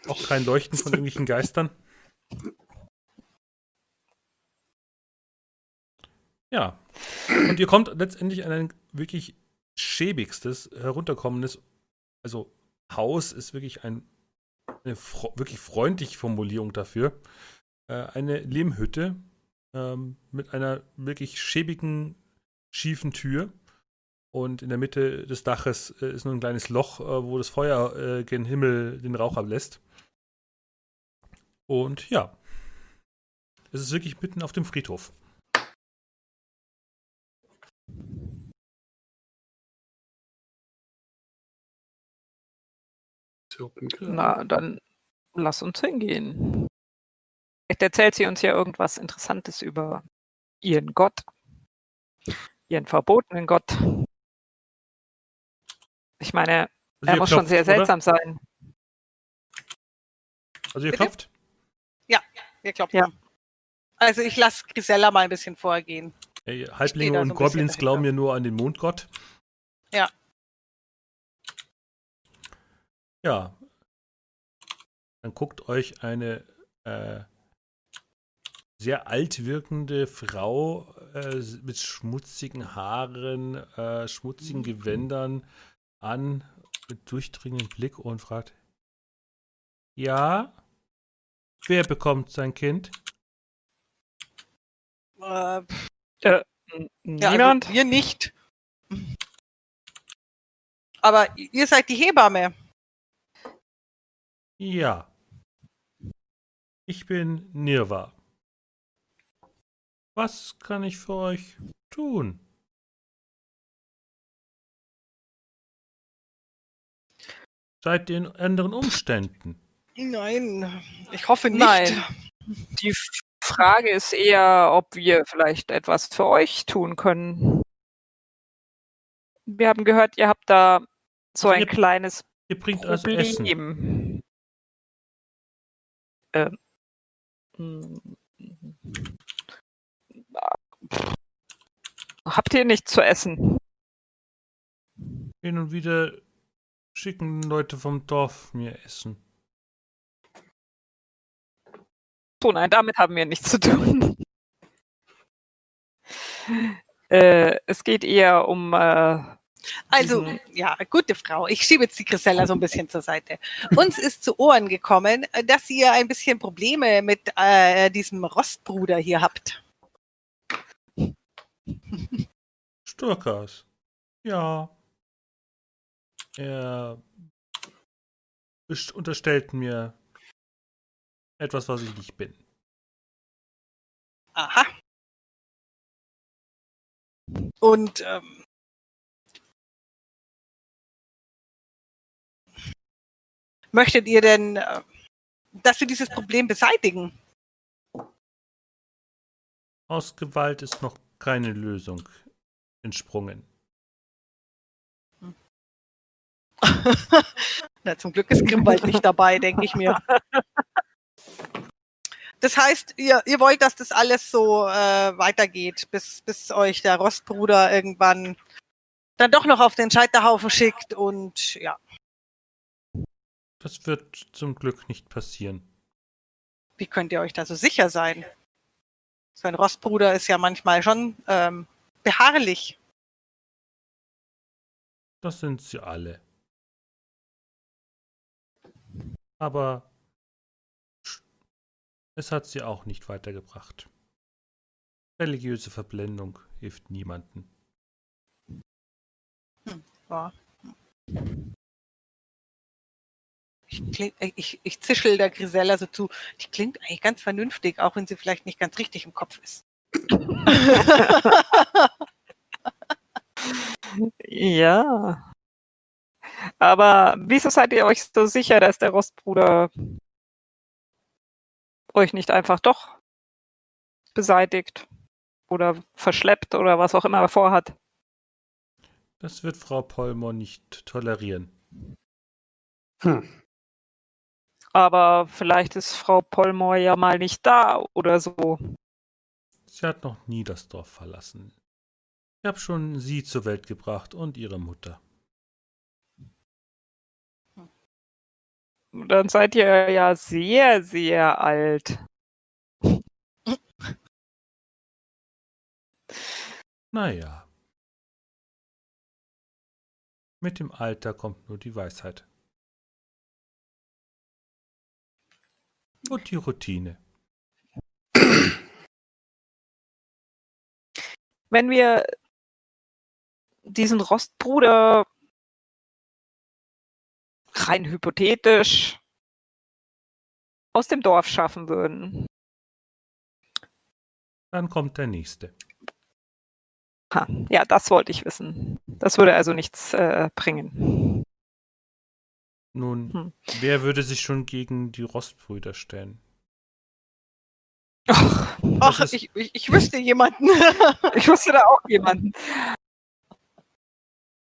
Auch kein Leuchten von irgendwelchen Geistern. Ja. Und ihr kommt letztendlich an ein wirklich schäbigstes, herunterkommendes, also Haus ist wirklich ein, eine wirklich freundliche Formulierung dafür. Äh, eine Lehmhütte ähm, mit einer wirklich schäbigen, schiefen Tür. Und in der Mitte des Daches äh, ist nur ein kleines Loch, äh, wo das Feuer äh, gen Himmel den Rauch ablässt. Und ja, es ist wirklich mitten auf dem Friedhof. Na, dann lass uns hingehen. Vielleicht erzählt sie uns ja irgendwas Interessantes über ihren Gott. Ihren verbotenen Gott. Ich meine, Also er ihr muss schon klopft, sehr oder? seltsam sein. Also ihr Bitte? klopft? Wir klopfen. Ja. Also ich lasse Grisella mal ein bisschen vorgehen. Ey, Halblinge und so Goblins glauben ja nur an den Mondgott. Ja. Ja. Dann guckt euch eine äh, sehr alt wirkende Frau äh, mit schmutzigen Haaren, äh, schmutzigen Gewändern an, mit durchdringendem Blick und fragt: Ja? Wer bekommt sein Kind? Äh, N- ja, Niemand? Also wir nicht. Aber ihr seid die Hebamme. Ja. Ich bin Nirva. Was kann ich für euch tun? Seid ihr in anderen Umständen? Nein, ich hoffe nicht. Nein. Die Frage ist eher, ob wir vielleicht etwas für euch tun können. Wir haben gehört, ihr habt da so Also ein ihr- kleines Ihr bringt also Essen. Problem. Ähm. hm. Pff. Habt ihr nichts zu essen? Hin und wieder schicken Leute vom Dorf mir Essen. So, nein, damit haben wir nichts zu tun. (laughs) äh, es geht eher um äh, Also, ja, gute Frau. Ich schiebe jetzt die Grisella so ein bisschen zur Seite. Uns ist zu Ohren gekommen, dass ihr ein bisschen Probleme mit äh, diesem Rostbruder hier habt. Sturkas. Ja. Er unterstellt mir etwas, was ich nicht bin. Aha. Und ähm, möchtet ihr denn, äh, dass wir dieses Problem beseitigen? Aus Gewalt ist noch keine Lösung entsprungen. (laughs) Na, zum Glück ist Grimwald nicht dabei, denke ich mir. Das heißt, ihr, ihr wollt, dass das alles so äh, weitergeht, bis, bis euch der Rostbruder irgendwann dann doch noch auf den Scheiterhaufen schickt und ja, Das wird zum Glück nicht passieren. wie könnt ihr euch da so sicher sein? So ein Rostbruder ist ja manchmal schon ähm, beharrlich. Das sind sie alle. Aber es hat sie auch nicht weitergebracht. Religiöse Verblendung hilft niemandem. Ja. Ich, kling- äh, ich, ich zischel der Grisella so zu. Die klingt eigentlich ganz vernünftig, auch wenn sie vielleicht nicht ganz richtig im Kopf ist. (laughs) Ja. Aber wieso seid ihr euch so sicher, dass der Rostbruder euch nicht einfach doch beseitigt oder verschleppt oder was auch immer er vorhat? Das wird Frau Polmor nicht tolerieren. Hm. Aber vielleicht ist Frau Polmor ja mal nicht da oder so. Sie hat noch nie das Dorf verlassen. Ich habe schon sie zur Welt gebracht und ihre Mutter. Dann seid ihr ja sehr, sehr alt. Naja. Mit dem Alter kommt nur die Weisheit. Und die Routine. Wenn wir diesen Rostbruder rein hypothetisch aus dem Dorf schaffen würden. Dann kommt der nächste. Ha, ja, das wollte ich wissen. Das würde also nichts äh, bringen. Nun, Hm. wer würde sich schon gegen die Rostbrüder stellen? Ach, Ach, ist- ich, ich, ich wüsste jemanden. (laughs) ich wusste da auch jemanden.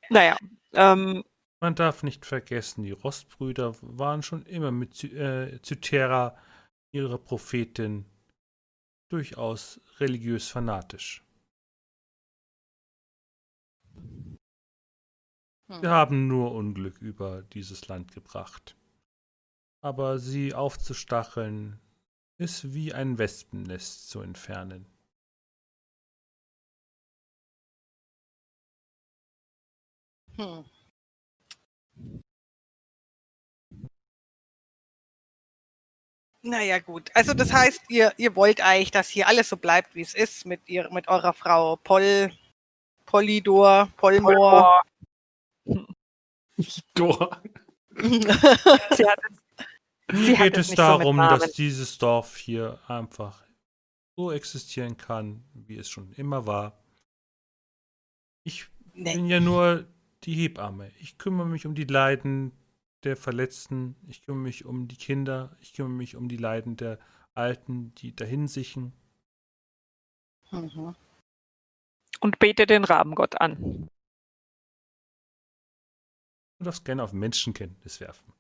Naja, ähm, Man darf nicht vergessen, die Rostbrüder waren schon immer mit Zy äh, Cythera, ihrer Prophetin, durchaus religiös fanatisch. Wir haben nur Unglück über dieses Land gebracht. Aber sie aufzustacheln, ist wie ein Wespennest zu entfernen. Hm. Naja, gut. Also das heißt, ihr, ihr wollt eigentlich, dass hier alles so bleibt, wie es ist, mit, ihr, mit eurer Frau Pol, Polydor, Polmor. Dora. sie hat es, Mir Sie hat geht es es so darum, Namen. dass dieses Dorf hier einfach so existieren kann, wie es schon immer war. Ich nee. bin ja nur die Hebamme. Ich kümmere mich um die Leiden der Verletzten, ich kümmere mich um die Kinder, ich kümmere mich um die Leiden der Alten, die dahin sichen. Mhm. und bete den Rabengott an. Du darfst gerne auf Menschenkenntnis werfen.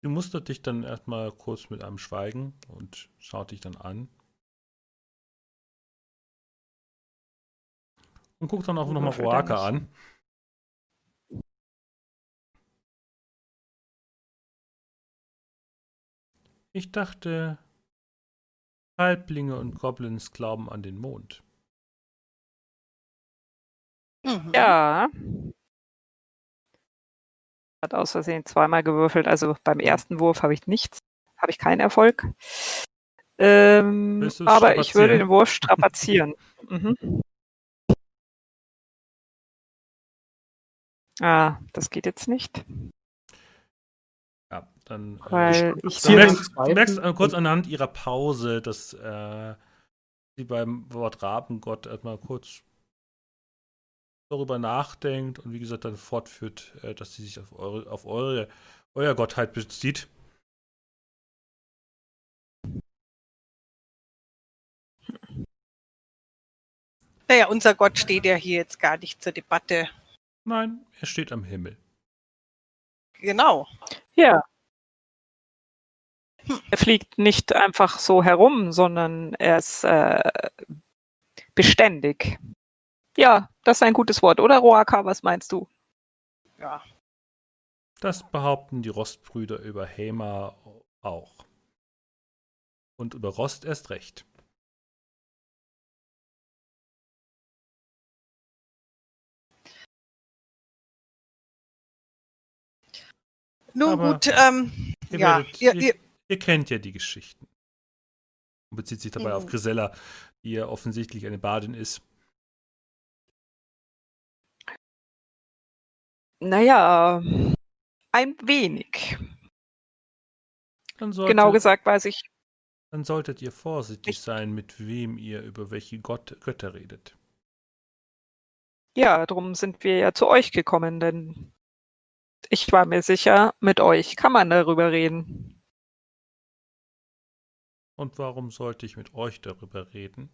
Sie mustert dich dann erstmal kurz mit einem Schweigen und schaut dich dann an. Und guckt dann auch nochmal Roaka an. Ich dachte, Halblinge und Goblins glauben an den Mond. Mhm. Ja. Hat aus Versehen zweimal gewürfelt. Also beim ersten Wurf habe ich nichts, habe ich keinen Erfolg. Ähm, aber ich würde den Wurf strapazieren. (laughs) mhm. Ah, das geht jetzt nicht. Ja, dann. äh, Weil Du ich im merkst, du merkst äh, kurz anhand ihrer Pause, dass äh, sie beim Wort Rabengott erstmal kurz darüber nachdenkt und wie gesagt dann fortführt, äh, dass sie sich auf eure, auf eure, euer Gottheit bezieht. Naja, unser Gott steht ja hier jetzt gar nicht zur Debatte. Nein, er steht am Himmel. Genau. Ja. Er fliegt nicht einfach so herum, sondern er ist äh, beständig. Ja, das ist ein gutes Wort, oder Roaka? Was meinst du? Ja. Das behaupten die Rostbrüder über Hema auch. Und über Rost erst recht. Nun Aber gut, ähm, Ihr, ja, werdet, ihr, ihr, ihr, kennt ja die Geschichten. Und bezieht sich dabei Mhm. auf Grisella, die ja offensichtlich eine Badin ist. Naja, ein wenig. Dann, sollte, Genau gesagt weiß ich. dann solltet ihr vorsichtig Nicht. sein, mit wem ihr über welche Gott, Götter redet. Ja, darum sind wir ja zu euch gekommen, denn ich war mir sicher, mit euch kann man darüber reden. Und warum sollte ich mit euch darüber reden?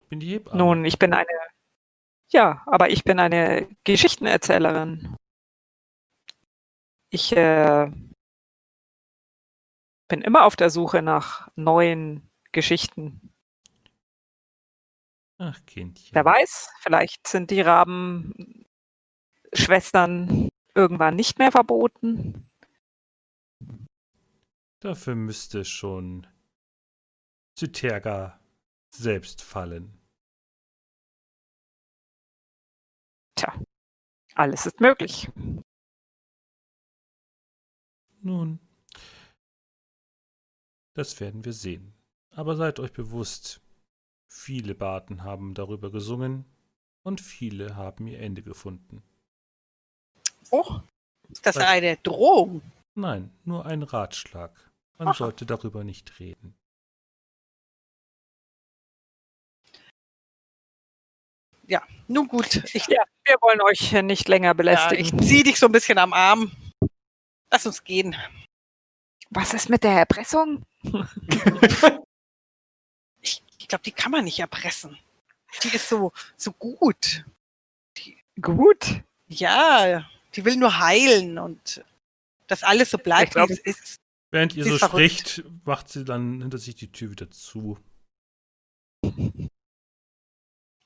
Ich bin die Hebamme. Nun, ich bin eine. Ja, aber ich bin eine Geschichtenerzählerin. Ich äh, bin immer auf der Suche nach neuen Geschichten. Ach, Kindchen. Wer weiß, vielleicht sind die Rabenschwestern irgendwann nicht mehr verboten. Dafür müsste schon Cyterga selbst fallen. Tja, alles ist möglich. Nun, das werden wir sehen. Aber seid euch bewusst, Viele Baten haben darüber gesungen und viele haben ihr Ende gefunden. Oh, ist das eine Drohung? Nein, nur ein Ratschlag. Man Aha. sollte darüber nicht reden. Nun gut, ich, Ja, wir wollen euch nicht länger ja, belästigen. ich zieh dich so ein bisschen am Arm. Lass uns gehen. Was ist mit der Erpressung? (laughs) Ich, ich glaube, die kann man nicht erpressen. Die ist so, so gut. Gut. Ja, die will nur heilen und dass alles so bleibt, Ich glaub, wie es ist. Während ihr so verrückt. spricht, macht sie dann hinter sich die Tür wieder zu.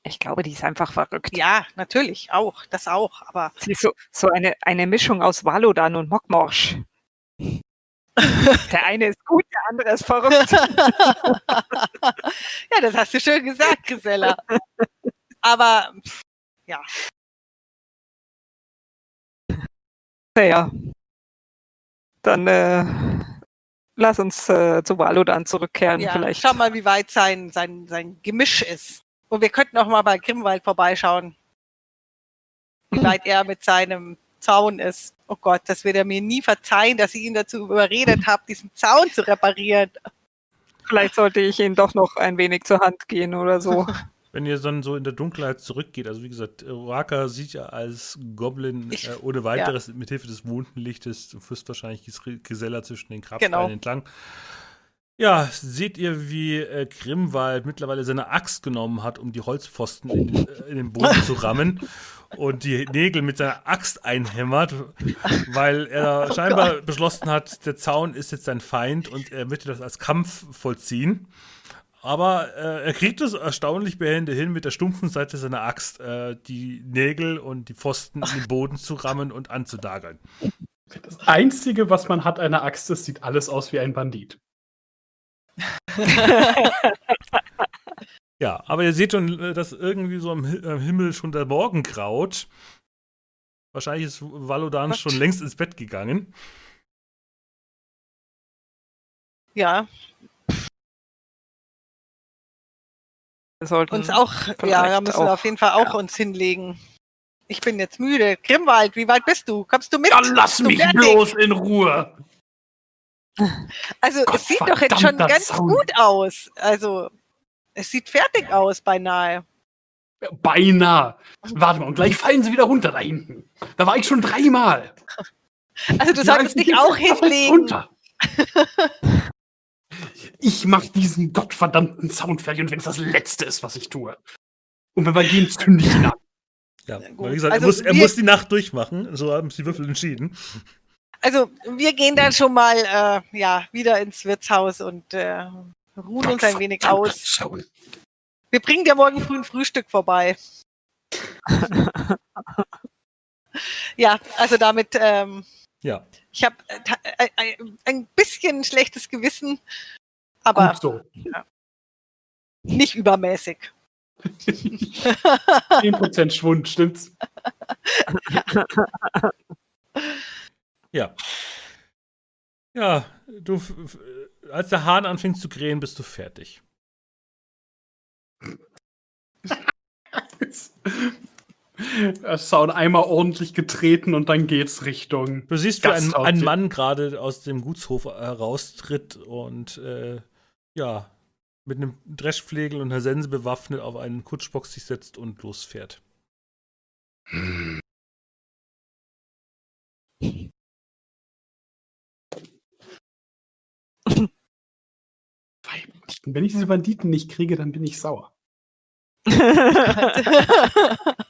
Ich glaube, die ist einfach verrückt. Ja, natürlich, auch, das auch, aber Sie ist so, so eine, eine Mischung aus Valodan und Mokmorsch. (laughs) Der eine ist gut, der andere ist verrückt. (laughs) ja, das hast du schön gesagt, Grisella. Aber pff, Naja. Dann äh, lass uns äh, zu Valodan zurückkehren ja, vielleicht. schau mal, wie weit sein, sein, sein Gemisch ist. Und wir könnten auch mal bei Grimwald vorbeischauen, (laughs) wie weit er mit seinem Zaun ist. Oh Gott, das wird er mir nie verzeihen, dass ich ihn dazu überredet habe, diesen Zaun zu reparieren. Vielleicht sollte ich ihn doch noch ein wenig zur Hand gehen oder so. (laughs) Wenn ihr dann so in der Dunkelheit zurückgeht, also wie gesagt, Raka sieht ja als Goblin Ich- äh, ohne weiteres mit Hilfe des Mondenlichtes höchstwahrscheinlich Gesella zwischen den Grabsteinen Genau. entlang. Ja, seht ihr, wie äh, Grimwald mittlerweile seine Axt genommen hat, um die Holzpfosten in, den- äh, in den Boden zu (laughs) rammen und die Nägel mit seiner Axt einhämmert, (laughs) weil er scheinbar beschlossen hat, der Zaun ist jetzt sein Feind und er möchte das als Kampf vollziehen. Aber äh, er kriegt es erstaunlich behende hin, mit der stumpfen Seite seiner Axt äh, die Nägel und die Pfosten in den Boden zu rammen und anzudageln. Das Einzige, was man hat, eine Axt ist, sieht alles aus wie ein Bandit. (laughs) Ja, aber ihr seht schon, äh, dass irgendwie so am, Hi- am Himmel schon der Morgen graut. Wahrscheinlich ist Valodan schon längst ins Bett gegangen. Ja, sollten uns auch, ja, da müssen wir auf jeden Fall auch uns hinlegen. Ich bin jetzt müde. Grimwald, wie weit bist du? Kommst du mit? Ja, lass mich fertig? bloß in Ruhe! Also es sieht doch jetzt schon ganz Zaun. gut aus. Also es sieht fertig aus beinahe. Beinahe. Warte mal, und gleich fallen sie wieder runter da hinten. Da war ich schon dreimal. Also du Ja, solltest ich dich auch hinlegen. runter. (laughs) Ich mach diesen gottverdammten Sound fertig und wenn es das Letzte ist, was ich tue. Und wenn wir gehen, zünde ich ihn an. Ja, wie gesagt, Also er, muss, er muss die Nacht durchmachen. So haben es die Würfel entschieden. Also wir gehen dann schon mal äh, ja wieder ins Wirtshaus und äh, ruhen uns ein wenig aus. Wir bringen dir morgen früh ein Frühstück vorbei. (laughs) ja, also damit, ähm, Ja, ich habe äh, äh, ein bisschen schlechtes Gewissen, aber Gut so. (laughs) nicht übermäßig. (laughs) 10% Schwund, stimmt's? (laughs) ja. Ja, du, als der Hahn anfängt zu krähen, bist du fertig. Das Sound einmal ordentlich getreten und dann geht's Richtung. Du siehst, wie ein, ein Mann gerade aus dem Gutshof heraustritt und äh, ja, mit einem Dreschflegel und einer Sense bewaffnet auf einen Kutschbock sich setzt und losfährt. Und wenn ich diese Banditen nicht kriege, dann bin ich sauer. (laughs)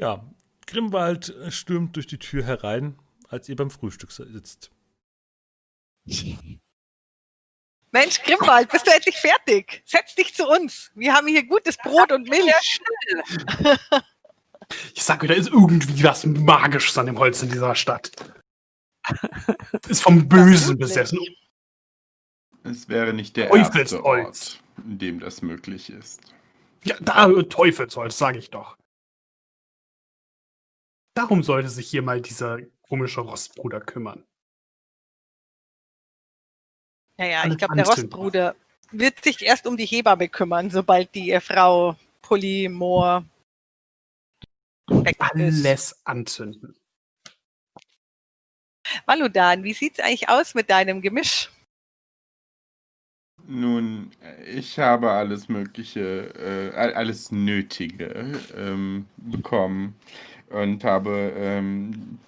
Ja, Grimwald stürmt durch die Tür herein, als ihr beim Frühstück sitzt. Mensch, Grimwald, bist du endlich fertig? Setz dich zu uns. Wir haben hier gutes Brot und Milch. (laughs) Ich sage, da ist irgendwie was Magisches an dem Holz in dieser Stadt. (laughs) Ist vom Bösen besessen. Es wäre nicht der erste Teufelsholz. Ort, in dem das möglich ist. Ja, da Teufelsholz, sage ich doch. Darum sollte sich hier mal dieser komische Rostbruder kümmern. Naja, Alles ich glaube, der. Rostbruder wird sich erst um die Hebamme kümmern, sobald die Frau Polymor weg ist. Alles anzünden. Maludan, wie sieht's eigentlich aus mit deinem Gemisch? Nun, ich habe alles Mögliche, äh, all- alles Nötige ähm, bekommen und habe ähm,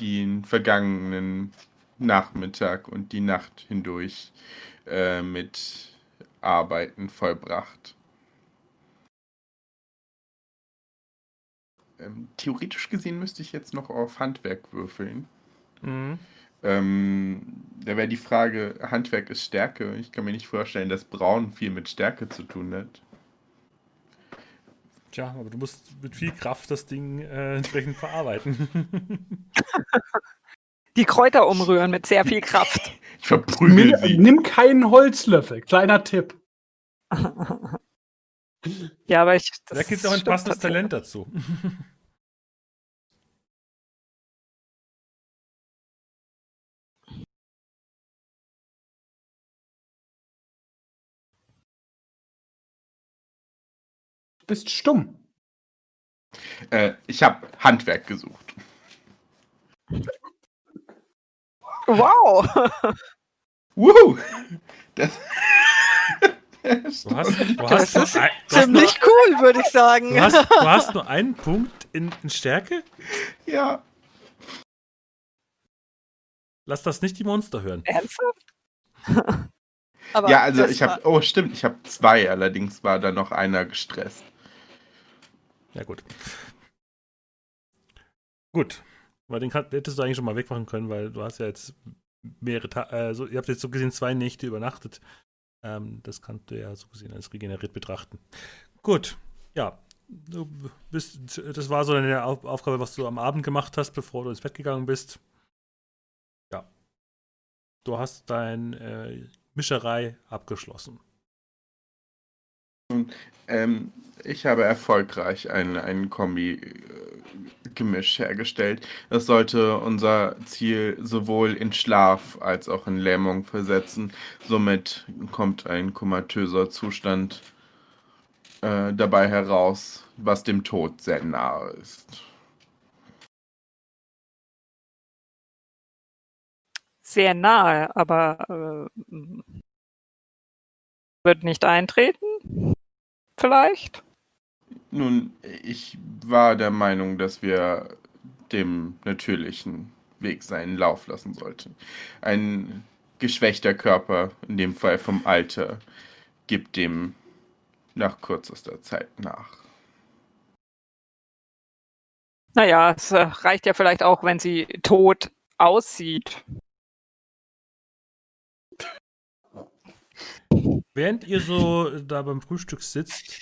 den vergangenen Nachmittag und die Nacht hindurch äh, mit Arbeiten vollbracht. Ähm, theoretisch gesehen müsste ich jetzt noch auf Handwerk würfeln. Mhm. Ähm, da wäre die Frage, Handwerk ist Stärke. Ich kann mir nicht vorstellen, dass Braun viel mit Stärke zu tun hat. Tja, aber du musst mit viel Kraft das Ding äh, entsprechend verarbeiten. (laughs) Die Kräuter umrühren mit sehr viel Kraft. Ich verprügel Nimm, sie. nimm keinen Holzlöffel. Kleiner Tipp. (laughs) ja, aber ich. da gibt es auch ein passendes. Talent dazu. (laughs) bist stumm. Äh, ich habe Handwerk gesucht. Wow! Wuhu! Das, das Du hast, du ist ein, hast, nur, Ziemlich cool, würde ich sagen. du hast, du hast nur einen Punkt in, in Stärke? ja, Lass das nicht die Monster hören. Ernsthaft? Aber ja, also ich habe, oh stimmt, ich habe zwei, allerdings war da noch einer gestresst. Ja, gut. Gut. Weil den kann, hättest du eigentlich schon mal wegmachen können, weil du hast ja jetzt mehrere Tage, äh, so, ihr habt jetzt so gesehen zwei Nächte übernachtet. Ähm, das kannst du ja so gesehen als regeneriert betrachten. Gut, ja. Du bist, das war so eine Auf Aufgabe, was du am Abend gemacht hast, bevor du ins Bett gegangen bist. Ja. Du hast dein äh, Mischerei abgeschlossen. Ähm, ich habe erfolgreich ein, ein Kombi-Gemisch hergestellt. Das sollte unser Ziel sowohl in Schlaf als auch in Lähmung versetzen. Somit kommt ein komatöser Zustand äh, dabei heraus, was dem Tod sehr nahe ist. Sehr nahe, aber äh, wird nicht eintreten? Vielleicht? Nun, ich war der Meinung, dass wir dem natürlichen Weg seinen Lauf lassen sollten. Ein geschwächter Körper, in dem Fall vom Alter, gibt dem nach kürzester Zeit nach. Naja, es äh, reicht ja vielleicht auch, wenn sie tot aussieht. Während ihr so da beim Frühstück sitzt,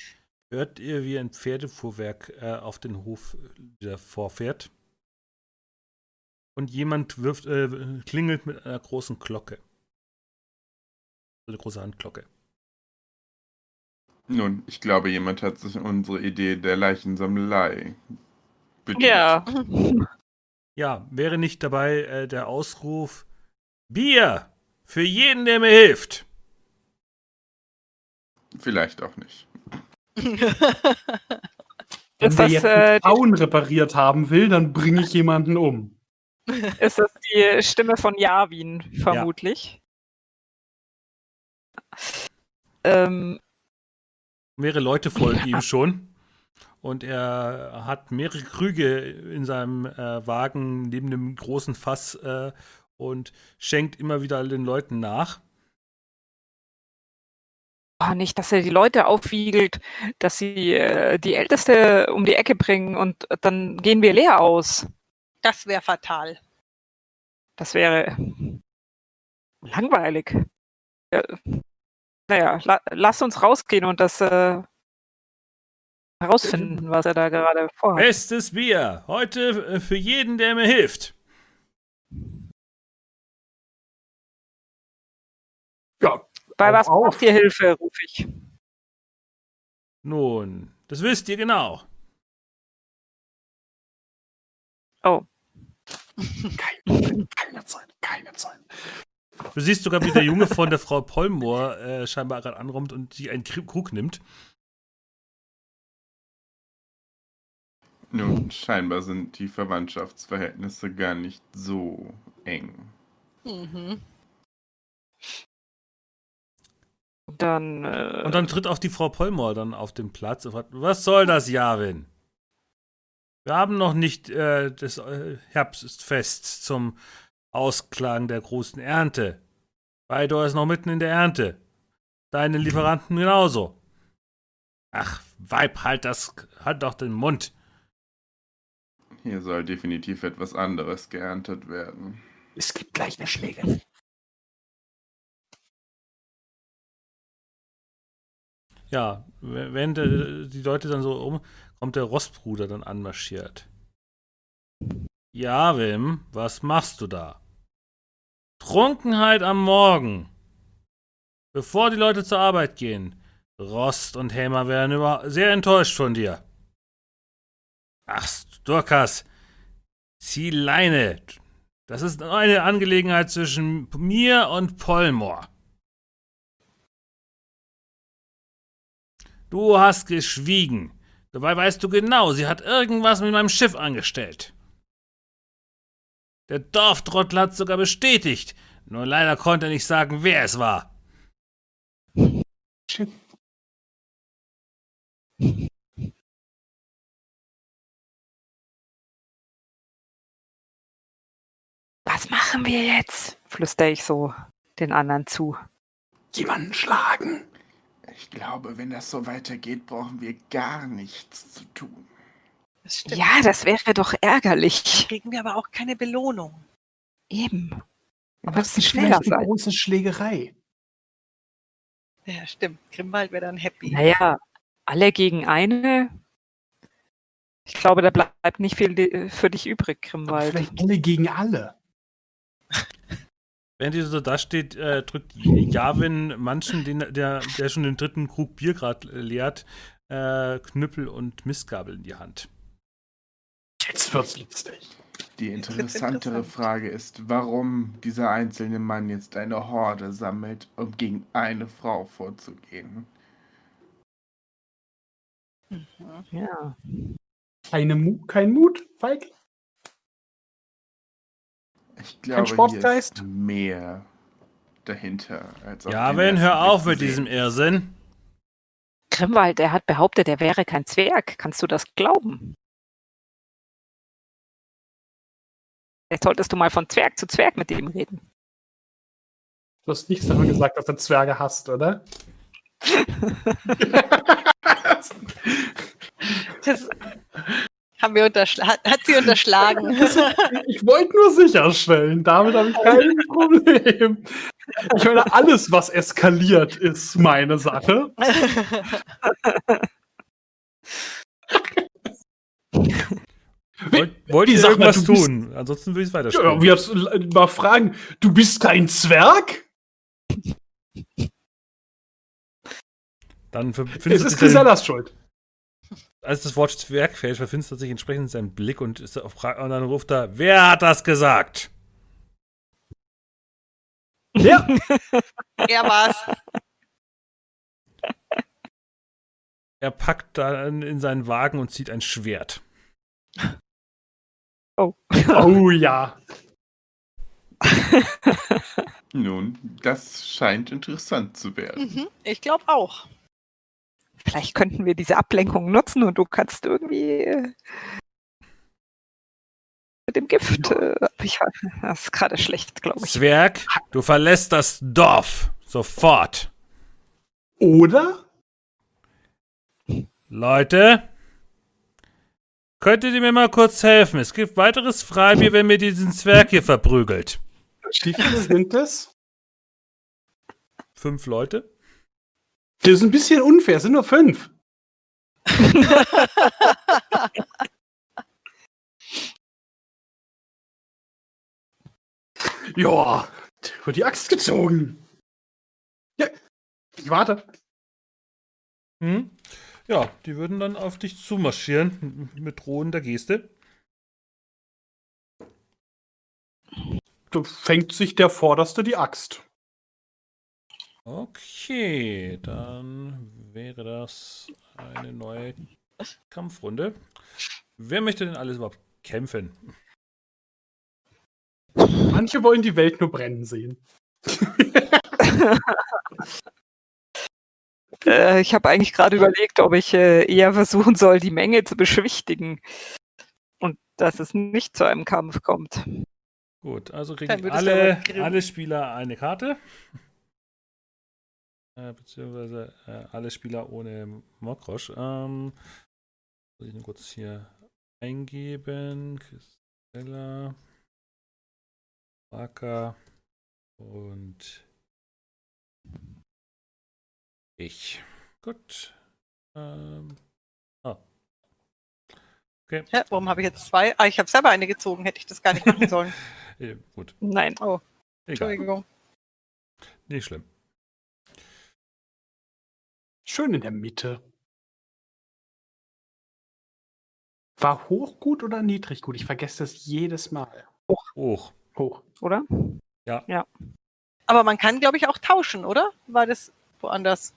hört ihr, wie ein Pferdefuhrwerk äh, auf den Hof wieder vorfährt. Und jemand wirft, äh, klingelt mit einer großen Glocke. Eine große Handglocke. Nun, ich glaube, jemand hat sich unsere Idee der Leichensammlei bedient. Ja. (laughs) Ja, wäre nicht dabei äh, der Ausruf Bier für jeden, der mir hilft. Vielleicht auch nicht. (laughs) Wenn Ist der das, jetzt äh, Zaun repariert haben will, dann bringe ich jemanden um. Ist das die Stimme von Javin, vermutlich? Ähm, Mehrere Leute folgen ihm schon. Und er hat mehrere Krüge in seinem äh, Wagen neben dem großen Fass äh, und schenkt immer wieder den Leuten nach. Oh, nicht, dass er die Leute aufwiegelt, dass sie äh, die Älteste um die Ecke bringen und dann gehen wir leer aus. Das wäre fatal. Das wäre langweilig. Ja, naja, la lass uns rausgehen und das äh, herausfinden, was er da gerade vorhat. Bestes Bier. Heute äh, für jeden, der mir hilft. Bei auf, was auf. braucht ihr Hilfe, rufe ich. Nun, das wisst ihr genau. Oh, (laughs) keine, keine Zeit, keine Zeit. Du siehst sogar, wie der Junge von der Frau Polmor äh, scheinbar gerade anrommt und sie einen Kr- Krug nimmt. Nun, scheinbar sind die Verwandtschaftsverhältnisse gar nicht so eng. Mhm. Dann, äh, Und dann tritt auch die Frau Polmor dann auf den Platz und fragt, was soll das, Javin? Wir haben noch nicht äh, das äh, Herbstfest zum Ausklang der großen Ernte. Beidor ist noch mitten in der Ernte. Deine Lieferanten genauso. Ach, Weib, halt das, halt doch den Mund. Hier soll definitiv etwas anderes geerntet werden. Es gibt gleich eine Schläge. Ja, w- während äh, die Leute dann so um, kommt der Rostbruder dann anmarschiert. Ja, Wim, was machst du da? Trunkenheit am Morgen. Bevor die Leute zur Arbeit gehen. Rost und Hämer werden sehr enttäuscht von dir. Ach, Sturkas, zieh Leine. Das ist eine Angelegenheit zwischen mir und Polmor. Du hast geschwiegen. Dabei weißt du genau, sie hat irgendwas mit meinem Schiff angestellt. Der Dorftrottel hat sogar bestätigt. Nur leider konnte er nicht sagen, wer es war. Was machen wir jetzt? flüstere ich so den anderen zu. Jemanden schlagen. Ich glaube, wenn das so weitergeht, brauchen wir gar nichts zu tun. Das. Ja, das wäre doch ärgerlich. Kriegen wir aber auch keine Belohnung. Eben. Aber müssen ist vielleicht eine sein. große Schlägerei. Ja, stimmt. Grimwald wäre dann happy. Naja, alle gegen eine. Ich glaube, da bleibt nicht viel di- für dich übrig, Aber Grimwald. vielleicht alle gegen alle. Während ihr so da steht, äh, drückt Javin manchen, den, der, der schon den dritten Krug Bier gerade leert, äh, Knüppel und Mistgabel in die Hand. Jetzt wird's lustig. Die interessantere interessant. Frage ist, warum dieser einzelne Mann jetzt eine Horde sammelt, um gegen eine Frau vorzugehen. Ja. Keine Mu kein Mut, Feig? Ich glaube, hier Sportgeist? ist mehr dahinter. Als Javin, ersten hör auf mit sehen. diesem Irrsinn. Grimwald, der hat behauptet, er wäre kein Zwerg. Kannst du das glauben? Vielleicht solltest du mal von Zwerg zu Zwerg mit ihm reden. Du hast nichts davon gesagt, dass du Zwerge hast, oder? (laughs) (laughs) Das haben wir unterschla hat, sie unterschlagen. (laughs) Ich wollte nur sicherstellen, damit habe ich kein (laughs) Problem. Ich meine, alles, was eskaliert, ist meine Sache. Wollt, wollt ihr sag mal, irgendwas du bist- tun? Ansonsten würde ich es Ja, weiterspielen. wir jetzt mal fragen, du bist kein Zwerg? Dann Es findest ist du dich Grisellas Schuld. Als das Wort Zwerg fällt, verfinstert sich entsprechend sein Blick und, ist auf, und dann ruft er, wer hat das gesagt? Ja, (laughs) er war's. Er packt dann in seinen Wagen und zieht ein Schwert. oh ja. (laughs) Nun, das scheint interessant zu werden. Mhm. Ich glaube auch. Vielleicht könnten wir diese Ablenkung nutzen und du kannst irgendwie äh, mit dem Gift. Äh, aber ich, das ist gerade schlecht, glaube ich. Zwerg, du verlässt das Dorf. Sofort. Oder? Leute, könntet ihr mir mal kurz helfen? Es gibt weiteres Freibier, wenn mir diesen Zwerg hier verprügelt. Wie viele sind es? Fünf Leute? Das ist ein bisschen unfair, es sind nur fünf. (laughs) ja, über die Axt gezogen. Ja, ich warte. Hm? Ja, die würden dann auf dich zumarschieren mit drohender Geste. Da fängt sich der Vorderste die Axt. Okay, dann wäre das eine neue Kampfrunde. Wer möchte denn alles überhaupt kämpfen? Manche wollen die Welt nur brennen sehen. (laughs) Äh, ich habe eigentlich gerade überlegt, ob ich äh, eher versuchen soll, die Menge zu beschwichtigen. Und dass es nicht zu einem Kampf kommt. Gut, also kriegen alle, alle Spieler eine Karte. Äh, beziehungsweise äh, alle Spieler ohne Mokrosch. Ähm, muss ich nur kurz hier eingeben. Christella, Waka und ich. Gut. Ähm, Hä, warum habe ich jetzt zwei? Ah, ich habe selber eine gezogen, hätte ich das gar nicht machen sollen. (laughs) gut, Nein. Oh, egal. Entschuldigung. Nicht schlimm. Schön in der Mitte. War hoch gut oder niedrig gut? Ich vergesse das jedes Mal. Hoch. Hoch. Oder? Aber man kann, glaube ich, auch tauschen, oder? War das woanders?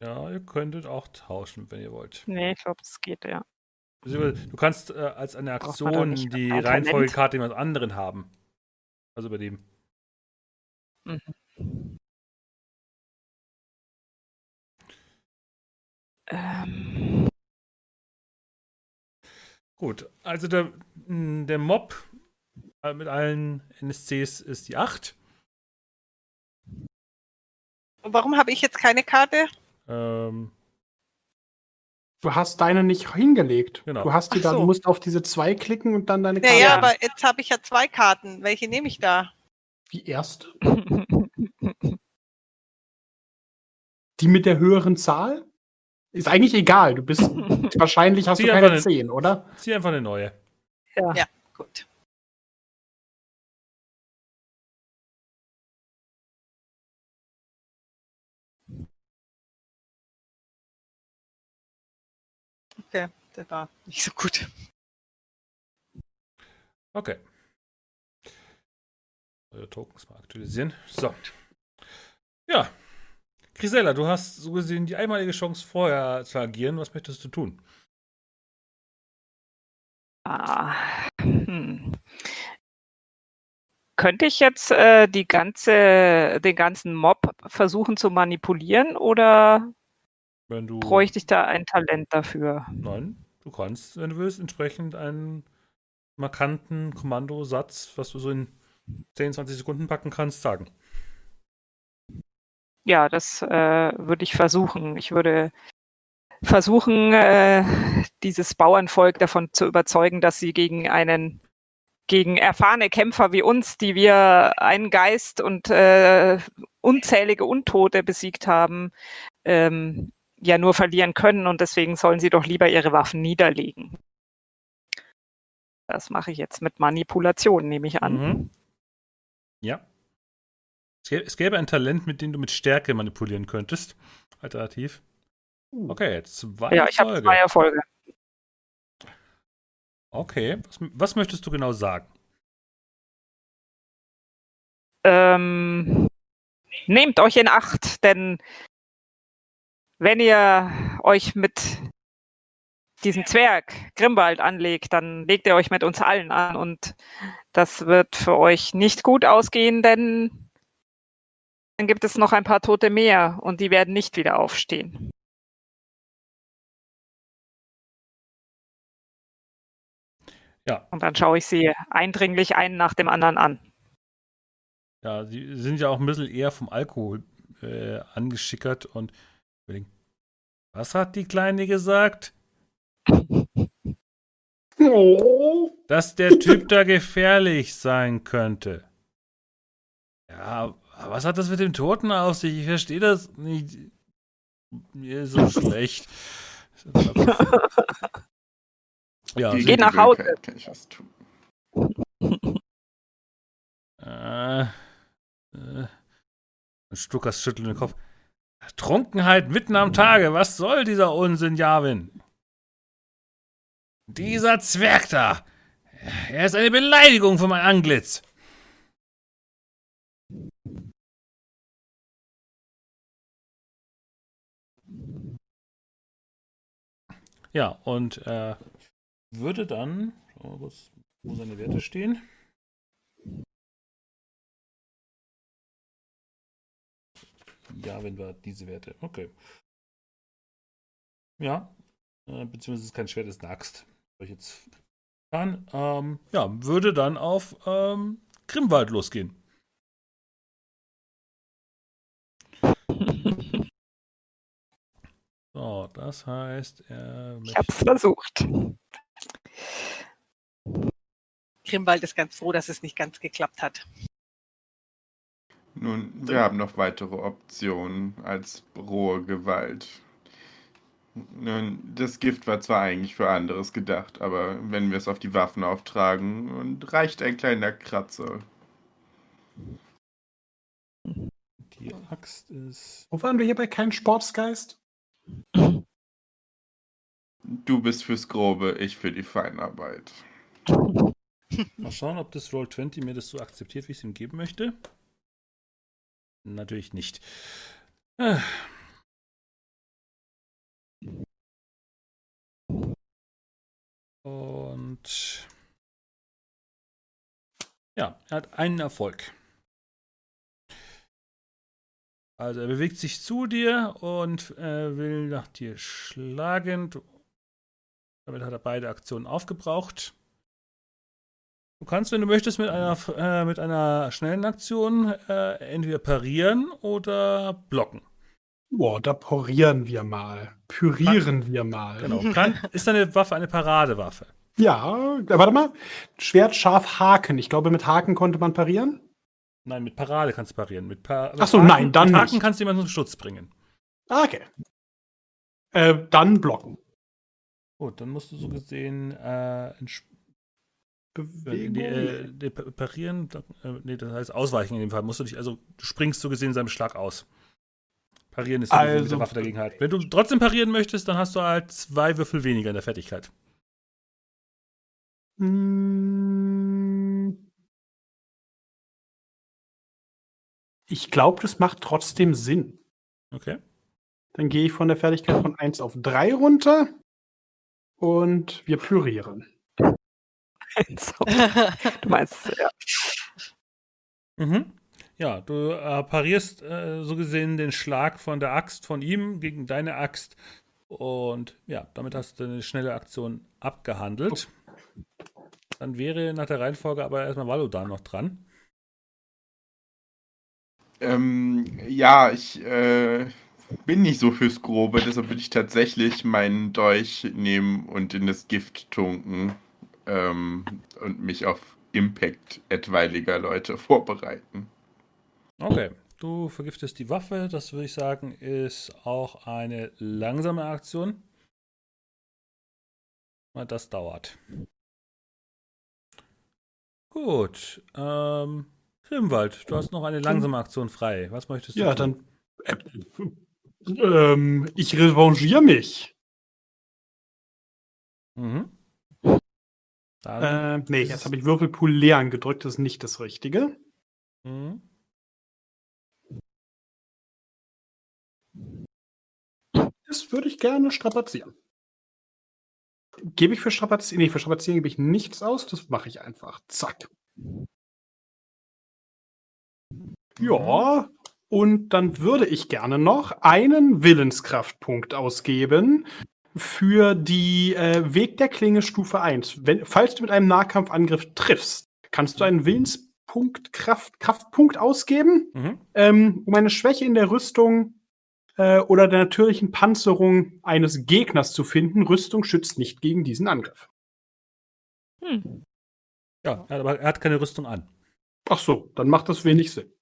Ja, ihr könntet auch tauschen, wenn ihr wollt. Nee, ich glaube, es geht, ja. Du kannst äh, als eine Aktion die ein? Reihenfolgekarte jemand anderen haben. Also bei dem. Ähm, Gut, also der, der Mob äh, mit allen NSCs ist die 8. Und warum habe ich jetzt keine Karte? Ähm, Du hast deine nicht hingelegt. Genau. Du hast die da, so. du musst auf diese zwei klicken und dann deine Karte. Naja, Ja. aber jetzt habe ich ja zwei Karten. Welche nehme ich da? Die erste. (laughs) Die mit der höheren Zahl? Ist eigentlich egal. Du bist (laughs) wahrscheinlich hast Zieh du keine eine- 10, oder? zieh einfach eine neue. ja. Ja. Gut. Okay, das war nicht so gut. Okay. Eure Tokens mal aktualisieren. So. Ja. Grisella, du hast so gesehen die einmalige Chance vorher zu agieren. Was möchtest du tun? Ah, hm. Könnte ich jetzt äh, die ganze, den ganzen Mob versuchen zu manipulieren oder Wenn du. bräuchte ich da ein Talent dafür? Nein, du kannst, wenn du willst, entsprechend einen markanten Kommandosatz, was du so in 10, 20 Sekunden packen kannst, sagen. Ja, das äh, würde ich versuchen. Ich würde versuchen, äh, dieses Bauernvolk davon zu überzeugen, dass sie gegen einen, gegen erfahrene Kämpfer wie uns, die wir einen Geist und äh, unzählige Untote besiegt haben, ähm, ja nur verlieren können und deswegen sollen sie doch lieber ihre Waffen niederlegen. Das mache ich jetzt mit Manipulation, nehme ich an. Mhm. Ja. Es gäbe, ein Talent, mit dem du mit Stärke manipulieren könntest. Alternativ. Okay, jetzt zwei Ja, ich habe zwei Erfolge. Okay, was, was möchtest du genau sagen? ähm, nehmt euch in Acht, denn wenn ihr euch mit diesem Zwerg Grimwald anlegt, dann legt ihr euch mit uns allen an und das wird für euch nicht gut ausgehen, denn dann gibt es noch ein paar Tote mehr und die werden nicht wieder aufstehen. Ja. Und dann schaue ich sie eindringlich einen nach dem anderen an. Ja, sie sind ja auch ein bisschen eher vom Alkohol äh, angeschickert und überlegen, was hat die Kleine gesagt? Oh. (laughs) Dass der Typ da gefährlich sein könnte. Ja, aber was hat das mit dem Toten auf sich? Ich verstehe das nicht. Mir ist so (laughs) schlecht. (laughs) Ja, die nach Hause. Übelkeit Kann ich was tun. äh, äh, Stuckers schüttelt den Kopf. Trunkenheit mitten am Tage. Was soll dieser Unsinn, Javin? Dieser Zwerg da. Er ist eine Beleidigung für mein Antlitz. Ja, und äh, würde dann, schauen wir kurz, wo seine Werte stehen. Ja, wenn wir diese Werte. Okay. Ja, äh, beziehungsweise es ist kein Schwert, ist eine Axt. Ich jetzt kann, ähm, ja, würde dann auf ähm, Grimwald losgehen. (laughs) So, das heißt, er Ich hab's versucht. Grimwald ist ganz froh, dass es nicht ganz geklappt hat. Nun, wir haben noch weitere Optionen als rohe Gewalt. Nun, das Gift war zwar eigentlich für anderes gedacht, aber wenn wir es auf die Waffen auftragen, und reicht ein kleiner Kratzer. Die Axt ist. Wo waren wir hier bei kein Sportsgeist? Du bist fürs Grobe, ich für die Feinarbeit. Mal schauen, ob das Roll20 mir das so akzeptiert, wie ich es ihm geben möchte. Natürlich nicht. Äh. Und ja, er hat einen Erfolg. Also er bewegt sich zu dir und äh, will nach dir schlagen. Damit hat er beide Aktionen aufgebraucht. Du kannst, wenn du möchtest, mit einer, äh, mit einer schnellen Aktion äh, entweder parieren oder blocken. Boah, da porieren wir mal. Pürieren wir mal. Genau. Kann, ist deine Waffe eine Paradewaffe? Ja, äh, warte mal. Schwert scharf Haken. Ich glaube, mit Haken konnte man parieren. Nein, mit Parade kannst du parieren. Mit pa Ach so, mit nein, dann mit Haken nicht. kannst du jemanden zum Schutz bringen. Ah, okay. Äh, dann blocken. Gut, dann musst du so gesehen äh, ents- Bewegung. die, äh, die parieren. Äh, nee, das heißt ausweichen in dem Fall. Musst du dich, also du springst so gesehen seinem Schlag aus. Parieren ist so gesehen mit Also- der Waffe dagegen halt. Wenn du trotzdem parieren möchtest, dann hast du halt zwei Würfel weniger in der Fertigkeit. Hm. Ich glaube, das macht trotzdem Sinn. Okay. Dann gehe ich von der Fertigkeit von 1 auf 3 runter und wir pürieren. So, (laughs) du meinst, ja. Mhm. Ja, du äh, parierst äh, so gesehen den Schlag von der Axt von ihm gegen deine Axt. Und ja, damit hast du eine schnelle Aktion abgehandelt. Dann wäre nach der Reihenfolge aber erstmal Valodan noch dran. Ähm, ja, ich äh, bin nicht so fürs Grobe, deshalb würde ich tatsächlich meinen Dolch nehmen und in das Gift tunken ähm, und mich auf Impact etwaiger Leute (laughs) vorbereiten. Okay, du vergiftest die Waffe. Das würde ich sagen, ist auch eine langsame Aktion. Das dauert. Gut. Ähm, Grimwald, du hast noch eine langsame Aktion frei. Was möchtest du Ja, tun? dann. Äh, ähm, ich revanchiere mich. Mhm. Äh, nee, jetzt habe ich Würfelpool leeren gedrückt, das ist nicht das Richtige. mhm. Das würde ich gerne strapazieren. Gebe ich für Strapazieren, nee, für Strapazieren gebe ich nichts aus, das mache ich einfach. Zack. Ja, und dann würde ich gerne noch einen Willenskraftpunkt ausgeben für die äh, Weg der Klinge Stufe 1. Wenn, falls du mit einem Nahkampfangriff triffst, kannst du einen Willenspunkt, Kraft, Kraftpunkt ausgeben, Mhm. ähm, um eine Schwäche in der Rüstung äh, oder der natürlichen Panzerung eines Gegners zu finden. Rüstung schützt nicht gegen diesen Angriff. Hm. Ja, er hat aber er hat keine Rüstung an. Ach so, dann macht das wenig Sinn.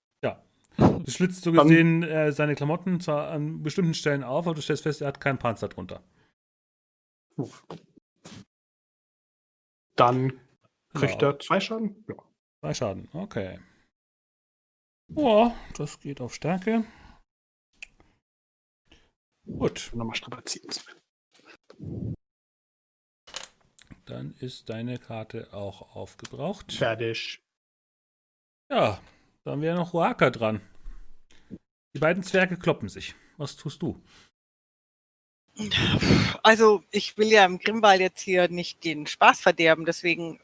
(laughs) Ja. Du schlitzt so gesehen äh, seine Klamotten zwar an bestimmten Stellen auf, aber du stellst fest, er hat keinen Panzer drunter. Dann kriegt Genau. er zwei Schaden. Ja. Zwei Schaden, okay. Ja, das geht auf Stärke. Gut, Nochmal strapazieren. dann ist deine Karte auch aufgebraucht. Fertig. Ja, dann wäre noch Roaka dran. Die beiden Zwerge kloppen sich. Was tust du? Also ich will ja im Grimwald jetzt hier nicht den Spaß verderben, deswegen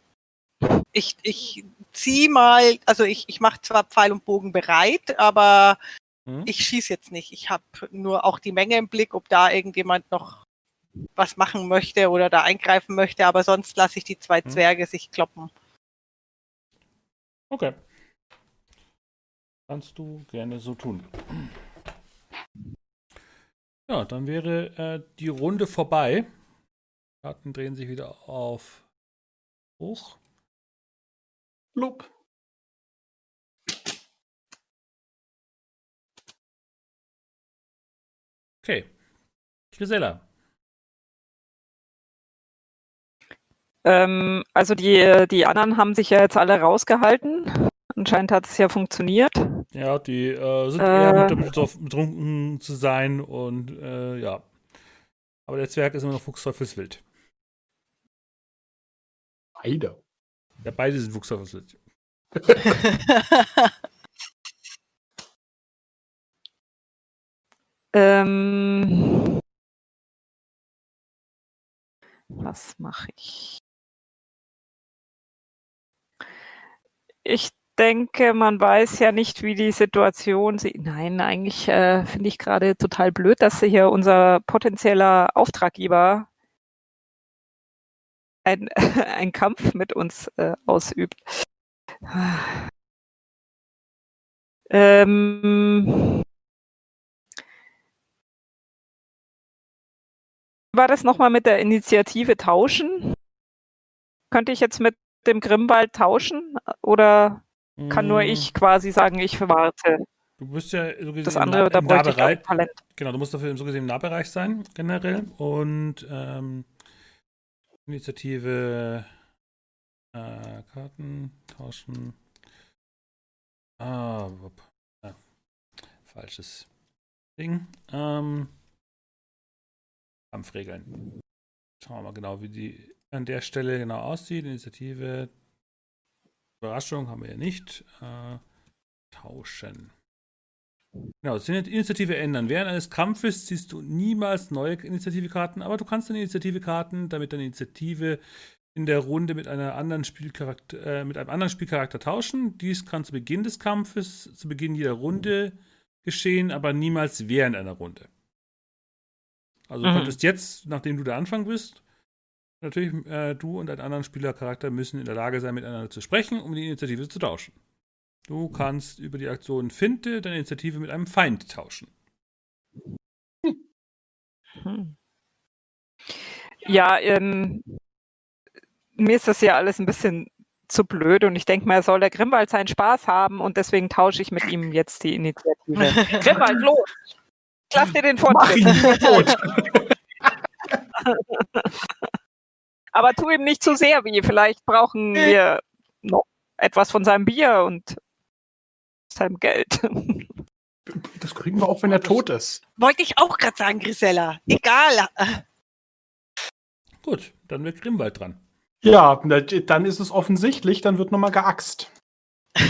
ich, ich zieh mal, also ich, ich mache zwar Pfeil und Bogen bereit, aber Hm? ich schieße jetzt nicht. Ich habe nur auch die Menge im Blick, ob da irgendjemand noch was machen möchte oder da eingreifen möchte, aber sonst lasse ich die zwei Hm. Zwerge sich kloppen. Okay. Kannst du gerne so tun. Ja, dann wäre äh, die Runde vorbei. Karten drehen sich wieder auf hoch. Lob. Okay. Grisella. Ähm, also die, die anderen haben sich ja jetzt alle rausgehalten. Anscheinend hat es ja funktioniert. Ja, die äh, sind Äh. eher mit damit betroffen, betrunken zu sein und äh, ja. Aber der Zwerg ist immer noch Fuchsteufelswild. Beide. Ja, beide sind Fuchsteufelswild. (laughs) Ähm, was mache ich? Ich denke, man weiß ja nicht, wie die Situation sie. Nein, eigentlich äh, finde ich gerade total blöd, dass hier unser potenzieller Auftraggeber ein, (laughs) einen Kampf mit uns äh, ausübt. Ähm, war das nochmal mit der Initiative tauschen? Könnte ich jetzt mit dem Grimwald tauschen? Oder kann nur Mm, ich quasi sagen, ich warte? Du bist ja so gesehen Das im andere, nah- da im Nahbereich. Genau, du musst dafür so gesehen im Nahbereich sein, generell. Und ähm, Initiative äh, Karten tauschen. Ah, wupp. Ah, falsches Ding. Ähm, Kampfregeln. Schauen wir mal genau, wie die an der Stelle genau aussieht. Initiative. Überraschung haben wir ja nicht. Äh, tauschen. Genau, Initiative ändern. Während eines Kampfes ziehst du niemals neue Initiative-Karten, aber du kannst deine Initiative-Karten, damit deine Initiative in der Runde mit, einer anderen Spielcharakter, äh, mit einem anderen Spielcharakter tauschen. Dies kann zu Beginn des Kampfes, zu Beginn jeder Runde geschehen, aber niemals während einer Runde. Also du Mhm. könntest jetzt, nachdem du der Anfang bist, natürlich äh, du und ein anderen Spielercharakter müssen in der Lage sein, miteinander zu sprechen, um die Initiative zu tauschen. Du kannst über die Aktion Finte deine Initiative mit einem Feind tauschen. Hm. Ja, ähm, mir ist das ja alles ein bisschen zu blöd und ich denke mal, soll der Grimwald seinen Spaß haben und deswegen tausche ich mit ihm jetzt die Initiative. (laughs) Grimwald, los! Lass dir den Mach Vortritt. ihn tot. (laughs) Aber tu ihm nicht zu sehr weh. Vielleicht brauchen wir noch etwas von seinem Bier und seinem Geld. (laughs) Das kriegen wir auch, wenn er tot ist. Wollte ich auch gerade sagen, Grisella. Egal. Gut, dann wird Grimwald dran. Ja, dann ist es offensichtlich, dann wird nochmal geaxt. (laughs)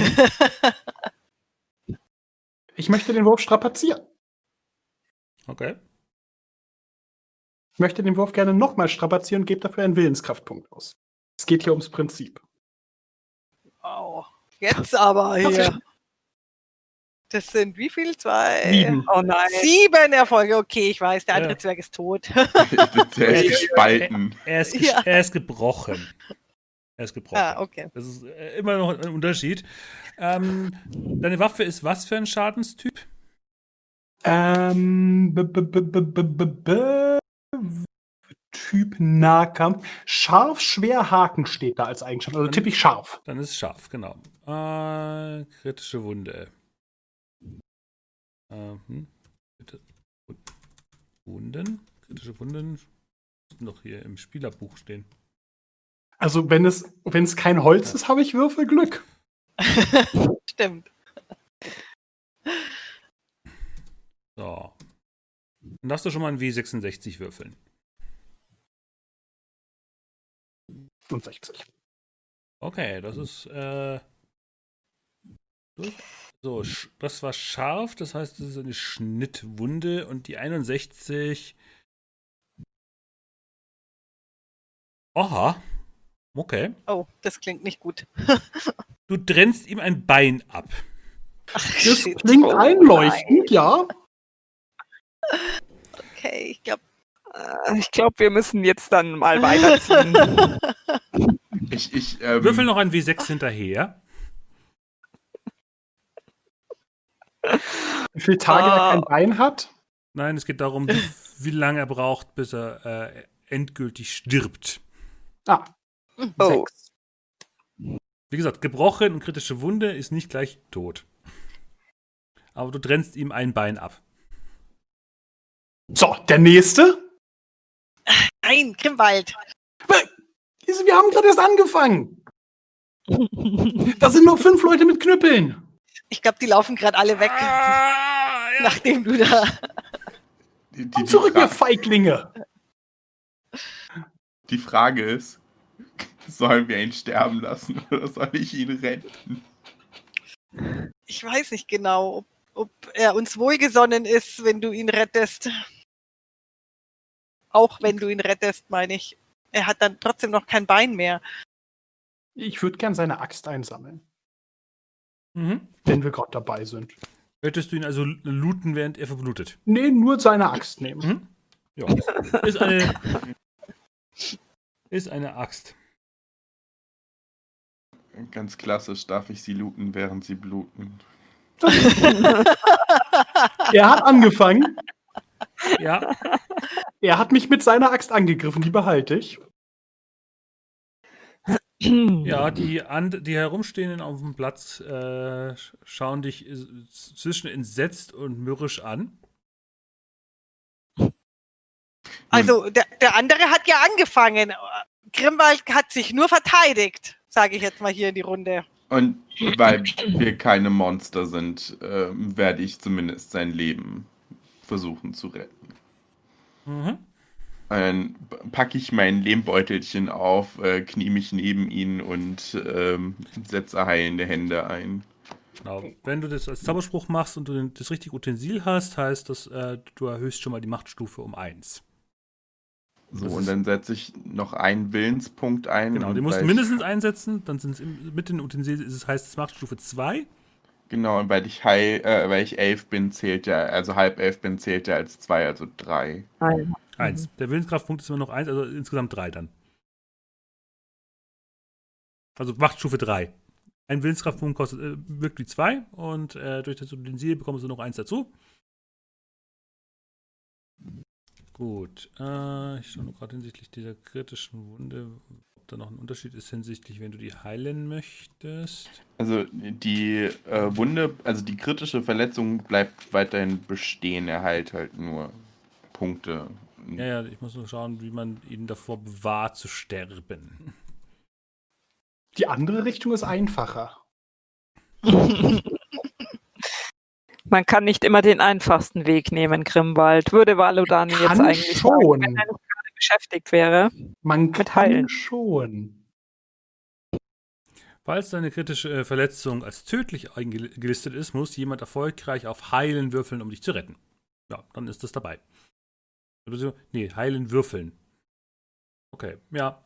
Ich möchte den Wurf strapazieren. Okay. Ich möchte den Wurf gerne nochmal strapazieren und gebe dafür einen Willenskraftpunkt aus. Es geht hier ums Prinzip. Wow. Jetzt aber hier. Das sind wie viel? Zwei? Sieben. Oh nein. Sieben Erfolge. Okay, ich weiß, der andere Ja. Zwerg ist tot. (laughs) (laughs) Der ist gespalten. Er ist, ges- Ja. er ist gebrochen. Er ist gebrochen. ah, okay. Das ist äh, immer noch ein Unterschied. Ähm, deine Waffe ist was für ein Schadenstyp? Ähm, b -b -b -b -b -b -b Typ Nahkampf. Scharf, schwer, Haken steht da als Eigenschaft. Also tippe ich scharf. Dann ist es scharf, genau. Äh, kritische Wunde. Ähm, bitte. Wunden? Kritische Wunden? Müssten doch hier im Spielerbuch stehen. Also wenn es, wenn es kein Holz ist, habe ich Würfelglück. (laughs) Stimmt. So. Dann darfst du schon mal ein W66 würfeln. Und 60. Okay, das ist äh. So, das war scharf, das heißt, das ist eine Schnittwunde und die 61 Aha. Okay. Oh, das klingt nicht gut. Du trennst ihm ein Bein ab. Ach, Das shit. klingt Oh einleuchtend, ja. Okay, ich glaube, Äh, Ich glaube, wir müssen jetzt dann mal weiterziehen. (laughs) Ich, ich, ähm, Würfel noch ein W6 hinterher. Wie viele Tage er Ah. kein Bein hat? Nein, es geht darum, wie, wie lange er braucht, bis er äh, endgültig stirbt. Ah, Oh. sechs. Wie gesagt, gebrochen und kritische Wunde ist nicht gleich tot. Aber du trennst ihm ein Bein ab. So, der nächste. nein, Grimwald. Wir haben gerade erst angefangen. Da sind noch fünf Leute mit Knüppeln. Ich glaube, die laufen gerade alle weg, Ah, ja. nachdem du da. die, die, Komm die, zurück, ihr Feiglinge. die Frage ist, sollen wir ihn sterben lassen oder soll ich ihn retten? Ich weiß nicht genau, ob, ob er uns wohlgesonnen ist, wenn du ihn rettest. Auch wenn du ihn rettest, meine ich. Er hat dann trotzdem noch kein Bein mehr. Ich würde gern seine Axt einsammeln, Mhm. wenn wir gerade dabei sind. Möchtest du ihn also looten, während er verblutet? Nee, nur seine Axt nehmen. Mhm. Ja. Ist eine, ist eine Axt. Ganz klassisch darf ich sie looten, während sie bluten. (laughs) Er hat angefangen. Ja, Er hat mich mit seiner Axt angegriffen. Die behalte ich. ja die, and, die herumstehenden auf dem Platz äh, schauen dich äh, zwischen entsetzt und mürrisch an. Also, der, der andere hat ja angefangen. Grimwald hat sich nur verteidigt, sage ich jetzt mal hier in die Runde. Und weil wir keine Monster sind, ähm, werde ich zumindest sein Leben versuchen zu retten. Mhm. Dann packe ich mein Lehmbeutelchen auf, äh, knie mich neben ihn und ähm, setze heilende Hände ein. Genau. Wenn du das als Zauberspruch machst und du den- das richtige Utensil hast, heißt das, äh, du erhöhst schon mal die Machtstufe um 1. So, Das und dann setze ich noch einen Willenspunkt ein. Genau, die musst du mindestens einsetzen, dann sind es mit den Utensilien, es heißt es Machtstufe 2. Genau, und weil ich heil, äh, weil ich elf bin, zählt ja, also halb elf bin, zählt ja als zwei, also drei. 1. Der Willenskraftpunkt ist immer noch 1, also insgesamt 3 dann. Also Machtstufe 3. Ein Willenskraftpunkt kostet äh, wirkt wie 2 und äh, durch das Utensil bekommst du noch 1 dazu. Gut, äh, ich schaue nur gerade hinsichtlich dieser kritischen Wunde, da noch ein Unterschied ist hinsichtlich, wenn du die heilen möchtest. Also die äh, Wunde, also die kritische Verletzung bleibt weiterhin bestehen. Er heilt halt nur Punkte. Ja, ja, ich muss nur schauen, wie man ihn davor bewahrt zu sterben. Die andere Richtung ist einfacher. (laughs) Man kann nicht immer den einfachsten Weg nehmen, Grimwald. Würde Valodan jetzt eigentlich sagen, schon. wenn er nicht beschäftigt wäre. Man kann Heilen. schon. Falls deine kritische äh, Verletzung als tödlich eingelistet ist, muss jemand erfolgreich auf Heilen würfeln, um dich zu retten. Ja, dann ist das dabei. Nee, Heilen würfeln. Okay, ja.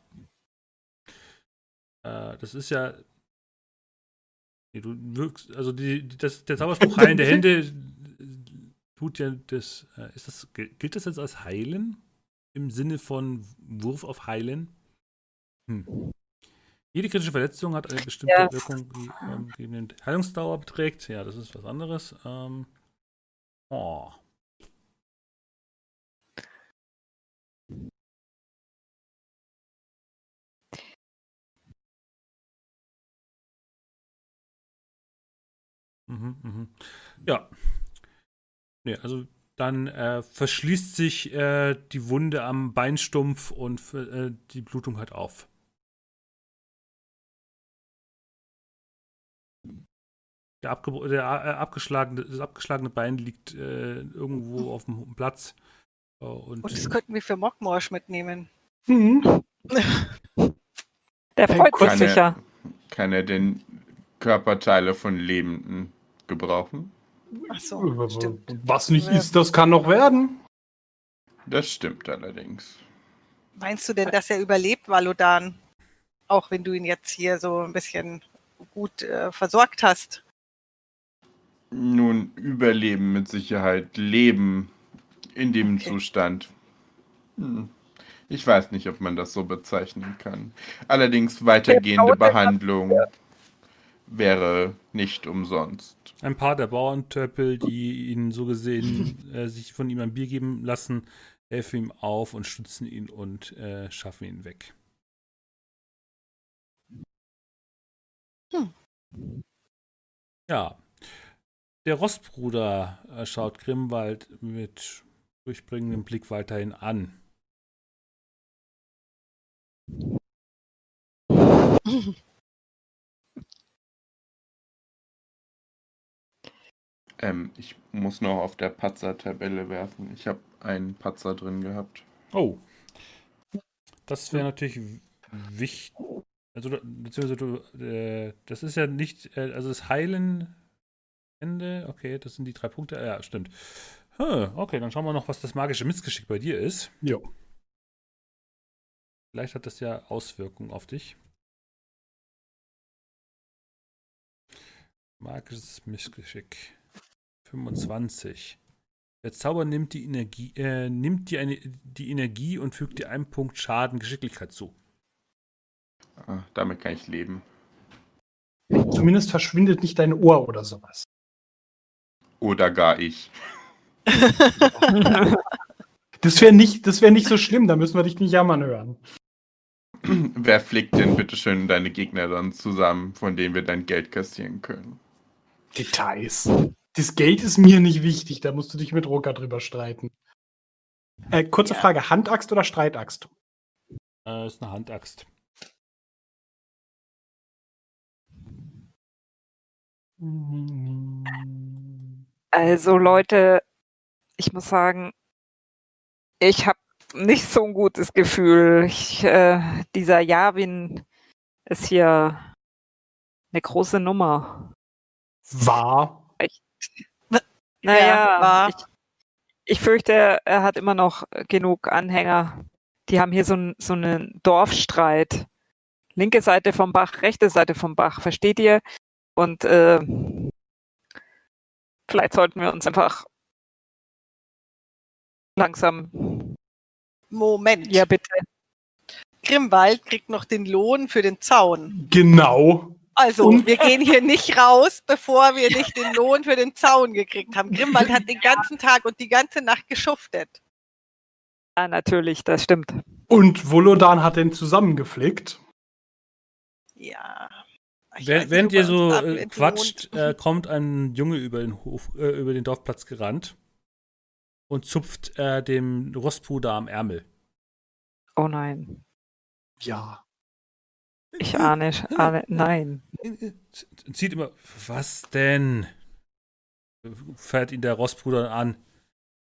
Äh, das ist ja. Nee, du wirkst, also die, die- das, der Zauberspruch (laughs) Heilen der Hände äh, tut ja das. Äh, ist das. gil- Gilt das jetzt als Heilen? Im Sinne von Wurf auf Heilen? Hm. Jede kritische Verletzung hat eine bestimmte Ja. Wirkung, die ähm, die eine Heilungsdauer beträgt. Ja, das ist was anderes. Ähm, oh. Mhm, mhm. Ja. Nee, also dann äh, verschließt sich äh, die Wunde am Beinstumpf und äh, die Blutung hört auf. Der, abge der äh, abgeschlagene, das abgeschlagene Bein liegt äh, irgendwo auf dem Platz. Äh, und Und das könnten wir für Mockmorsch mitnehmen. Hm. (laughs) Der freut sich sicher. Kann er denn Körperteile von Lebenden gebrauchen? Ach so, stimmt. Was nicht ist, das kann noch werden. Das stimmt allerdings. Meinst du denn, dass er überlebt, Valodan? Auch wenn du ihn jetzt hier so ein bisschen gut äh, versorgt hast. Nun, Überleben mit Sicherheit. Leben in dem Okay. Zustand. Hm. Ich weiß nicht, ob man das so bezeichnen kann. Allerdings weitergehende Behandlung wäre nicht umsonst. Ein paar der Bauerntöpel, die ihn so gesehen (laughs) äh, sich von ihm ein Bier geben lassen, helfen ihm auf und stützen ihn und äh, schaffen ihn weg. Hm. Ja. Der Rostbruder äh, schaut Grimwald mit durchbringendem Blick weiterhin an. (laughs) Ähm, ich muss noch auf der Patzer-Tabelle werfen. Ich habe einen Patzer drin gehabt. Oh. Das wäre natürlich wichtig. Also, beziehungsweise du, äh, das ist ja nicht, äh, also das Heilen Ende, okay, das sind die drei Punkte. Ja, stimmt. Hm, okay, dann schauen wir noch, was das magische Missgeschick bei dir ist. Jo. Vielleicht hat das ja Auswirkungen auf dich. Magisches Missgeschick. 25. Der Zauber nimmt die Energie, äh, nimmt dir eine, die Energie und fügt dir einen Punkt Schaden Geschicklichkeit zu. Ah, damit kann ich leben. Zumindest verschwindet nicht dein Ohr oder sowas. Oder gar ich. (laughs) Das wäre nicht, das wär nicht so schlimm, da müssen wir dich nicht jammern hören. (clears throat) Wer flickt denn bitteschön deine Gegner dann zusammen, von denen wir dein Geld kassieren können? Details. Das Geld ist mir nicht wichtig, da musst du dich mit Roka drüber streiten. Äh, kurze Ja. Frage: Handaxt oder Streitaxt? Äh, ist eine Handaxt. Also Leute, ich muss sagen, ich habe nicht so ein gutes Gefühl. Ich, äh, dieser Javin ist hier eine große Nummer. War. Naja, war. ich, ich fürchte, er hat immer noch genug Anhänger. Die haben hier so, ein, so einen Dorfstreit. Linke Seite vom Bach, rechte Seite vom Bach, versteht ihr? Und äh, vielleicht sollten wir uns einfach langsam. Moment. Ja, bitte. Grimwald kriegt noch den Lohn für den Zaun. Genau. Also, Und- wir (laughs) gehen hier nicht raus, bevor wir nicht den Lohn für den Zaun gekriegt haben. Grimwald hat den ganzen Tag und die ganze Nacht geschuftet. Ja, natürlich, das stimmt. Und Volodan hat den zusammengeflickt. Ja. Während, ihr so äh, quatscht, äh, kommt ein Junge über den Hof, äh, über den Dorfplatz gerannt und zupft äh, dem Rostbruder am Ärmel. Oh nein. Ja. Ich ahne, ahne nein. Zieht immer, was denn? Fährt ihn der Rostbruder an.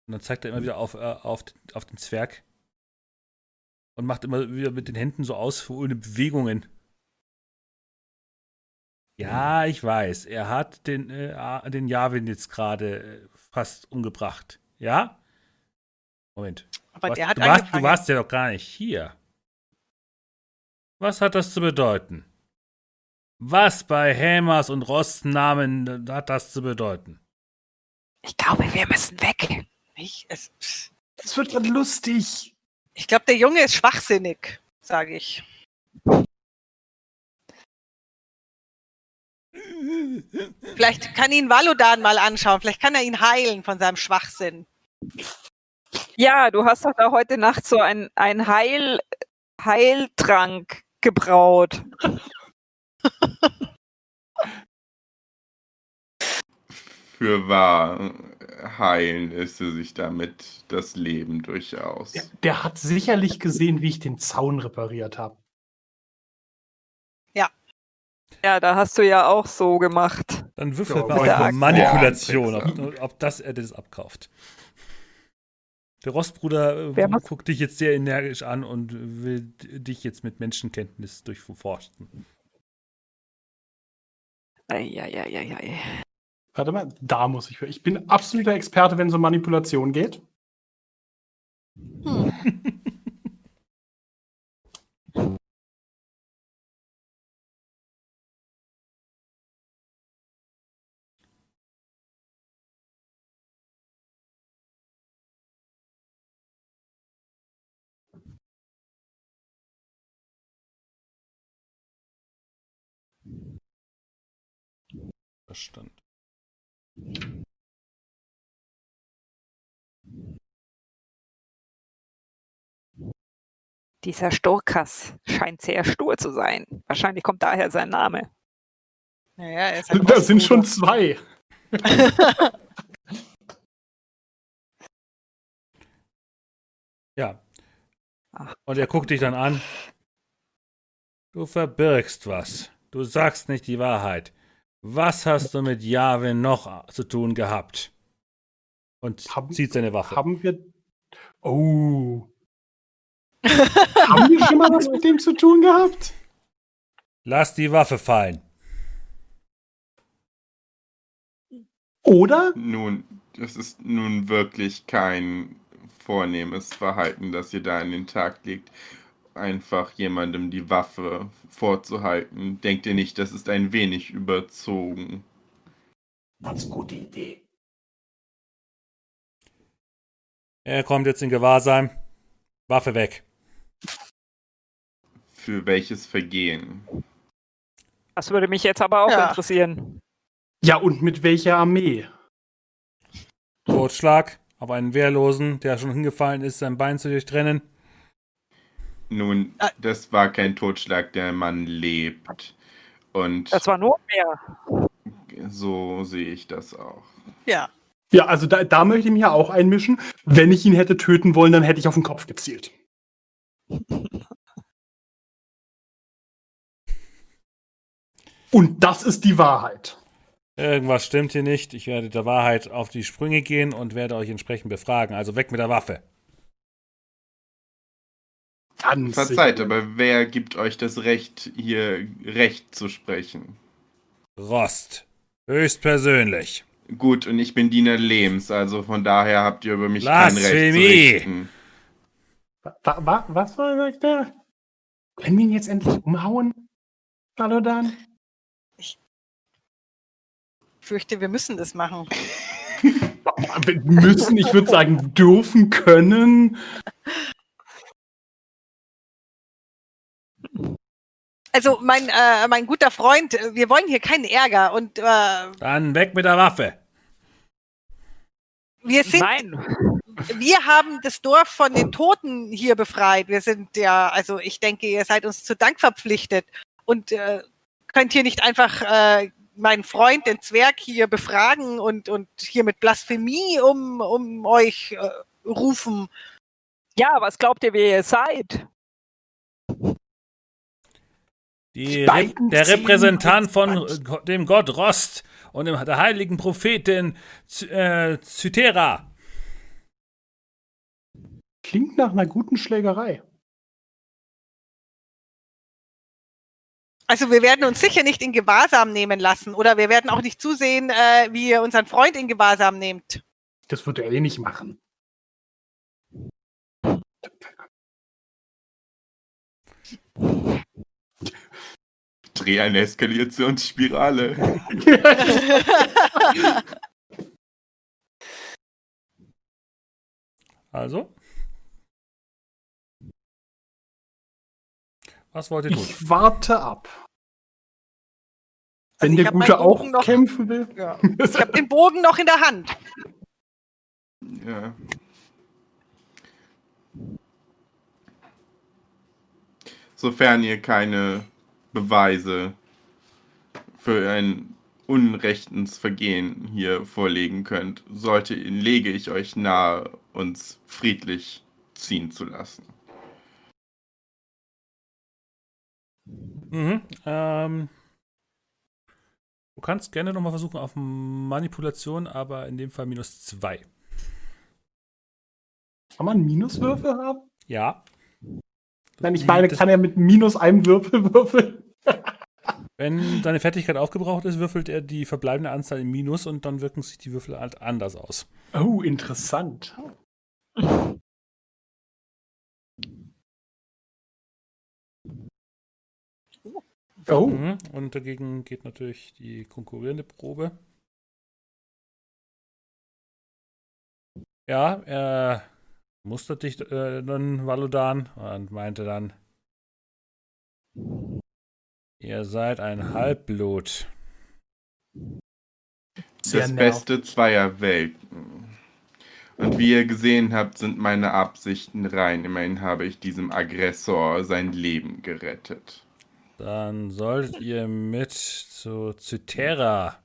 Und dann zeigt er immer wieder auf, äh, auf, auf den Zwerg. Und macht immer wieder mit den Händen so ausführende Bewegungen. Ja, ich weiß. Er hat den, äh, den Javin jetzt gerade äh, fast umgebracht. Ja? Moment. Aber der warst- hat du, warst, du warst ja doch gar nicht hier. Was hat das zu bedeuten? Was bei Hämers und Rostnamen hat das zu bedeuten? Ich glaube, wir müssen weg. Ich, es. Das wird gerade lustig. ich glaube, der Junge ist schwachsinnig, sage ich. Vielleicht kann ihn Valodan mal anschauen. Vielleicht kann er ihn heilen von seinem Schwachsinn. Ja, du hast doch da heute Nacht so ein, ein Heil, Heiltrank gebraut. Für wahr heilen ist er sich damit das Leben durchaus. Der, der hat sicherlich gesehen, wie ich den Zaun repariert habe. Ja, da hast du ja auch so gemacht. Dann würfel Ja, mal wollte auf ich Manipulation, ob, ob das er das abkauft. Der Rostbruder äh, guckt dich jetzt sehr energisch an und will dich jetzt mit Menschenkenntnis durchforsten. Eieieiei. Warte mal, da muss ich für. Ich bin absoluter Experte, wenn es um Manipulation geht. (laughs) Verstand. Dieser Sturkas scheint sehr stur zu sein. Wahrscheinlich kommt daher sein Name. Naja, er ist ein Da sind schon zwei. (laughs) Ja. Und er guckt dich dann an. Du verbirgst was. Du sagst nicht die Wahrheit. Was hast du mit Jahwe noch zu tun gehabt? Und Haben- zieht seine Waffe. Haben wir. Oh. (laughs) Haben wir schon mal was mit dem zu tun gehabt? Lass die Waffe fallen. Oder? Nun, das ist nun wirklich kein vornehmes Verhalten, das ihr da an den Tag legt. Einfach jemandem die Waffe vorzuhalten. Denkt ihr nicht, das ist ein wenig überzogen? Ganz gute Idee. Er kommt jetzt in Gewahrsam. Waffe weg. Für welches Vergehen? Das würde mich jetzt aber auch Ja. interessieren. Ja, und mit welcher Armee? Totschlag auf einen Wehrlosen, der schon hingefallen ist, sein Bein zu durchtrennen. Nun, Ah. das war kein Totschlag, der Mann lebt. Und Das war nur mehr. so sehe ich das auch. Ja. Ja, also da, da möchte ich mich ja auch einmischen. Wenn ich ihn hätte töten wollen, dann hätte ich auf den Kopf gezielt. Und das ist die Wahrheit. Irgendwas stimmt hier nicht. Ich werde der Wahrheit auf die Sprünge gehen und werde euch entsprechend befragen. Also weg mit der Waffe. Ganz Verzeiht, sicher. aber wer gibt euch das Recht, hier Recht zu sprechen? Rost. Höchstpersönlich. Gut, und ich bin Diener Lehms, also von daher habt ihr über mich kein Recht zu Blasphemie! richten. Wa, wa, was war sagt der? Können wir ihn jetzt endlich umhauen? Balodan? Ich fürchte, wir müssen das machen. (laughs) Wir müssen, ich würde sagen, dürfen, können. Also mein, äh, mein guter Freund, äh, wir wollen hier keinen Ärger und äh, Dann weg mit der Waffe. wir sind, Nein. wir haben das Dorf von den Toten hier befreit. Wir sind ja, also ich denke, ihr seid uns zu Dank verpflichtet und äh, könnt hier nicht einfach äh, meinen Freund, den Zwerg, hier befragen und, und hier mit Blasphemie um, um euch äh, rufen. Ja, was glaubt ihr, wer ihr seid? Die Re der Repräsentant von dem Gott Rost und dem, der heiligen Prophetin Z äh, Cythera. Klingt nach einer guten Schlägerei. Also wir werden uns sicher nicht in Gewahrsam nehmen lassen oder wir werden auch nicht zusehen, äh, wie ihr unseren Freund in Gewahrsam nehmt. Das wird er eh nicht machen. Dreh eine Eskalationsspirale. (laughs) Also. Was wollt ihr tun? Ich warte ab. Also Wenn ich der Gute auch noch- kämpfen will. (laughs) ja. Ich habe den Bogen noch in der Hand. Ja. Sofern ihr keine Beweise für ein unrechtens Vergehen hier vorlegen könnt, sollte, lege ich euch nahe, uns friedlich ziehen zu lassen. Mhm. Ähm, du kannst gerne nochmal versuchen auf Manipulation, aber in dem Fall minus zwei. Kann man Minuswürfel haben? Ja. Nein, ich meine, Das- kann er mit minus einem Würfel würfeln? Wenn deine Fertigkeit aufgebraucht ist, würfelt er die verbleibende Anzahl in Minus und dann wirken sich die Würfel halt anders aus. Oh, interessant. Oh, Mhm. Und dagegen geht natürlich die konkurrierende Probe. Ja, er mustert dich äh, dann, Valodan, und meinte dann, ihr seid ein Halbblut. Sehr das. Beste zweier Welten. Und wie ihr gesehen habt, sind meine Absichten rein. Immerhin habe ich diesem Aggressor sein Leben gerettet. Dann solltet ihr mit zu Cythera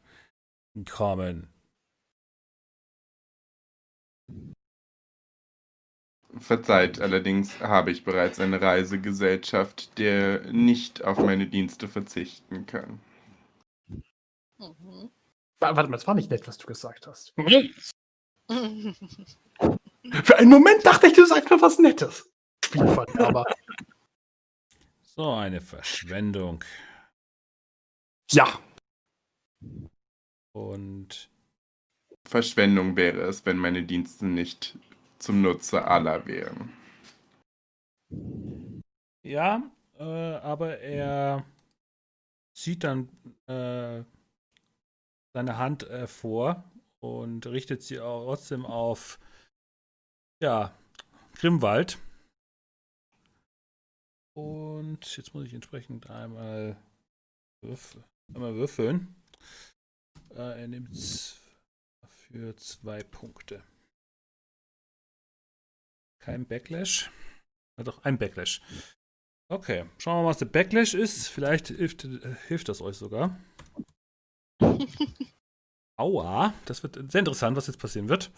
kommen. Verzeiht, allerdings habe ich bereits eine Reisegesellschaft, der nicht auf meine Dienste verzichten kann. Mhm. Wa- Warte mal, das war nicht nett, was du gesagt hast. (laughs) Für einen Moment dachte ich, du sagst mir was Nettes. Spielverderber. (laughs) So eine Verschwendung. ja, Und Verschwendung wäre es, wenn meine Dienste nicht zum Nutze aller wären. ja, äh, aber er zieht dann äh, seine Hand äh, vor und richtet sie auch trotzdem auf ja, Grimwald. Und jetzt muss ich entsprechend einmal, würf einmal würfeln. Äh, er nimmt für zwei Punkte. Kein Backlash. Ja, doch, ein Backlash. Okay, schauen wir mal, was der Backlash ist. Vielleicht hilft, hilft das euch sogar. (laughs) Aua, das wird sehr interessant, was jetzt passieren wird.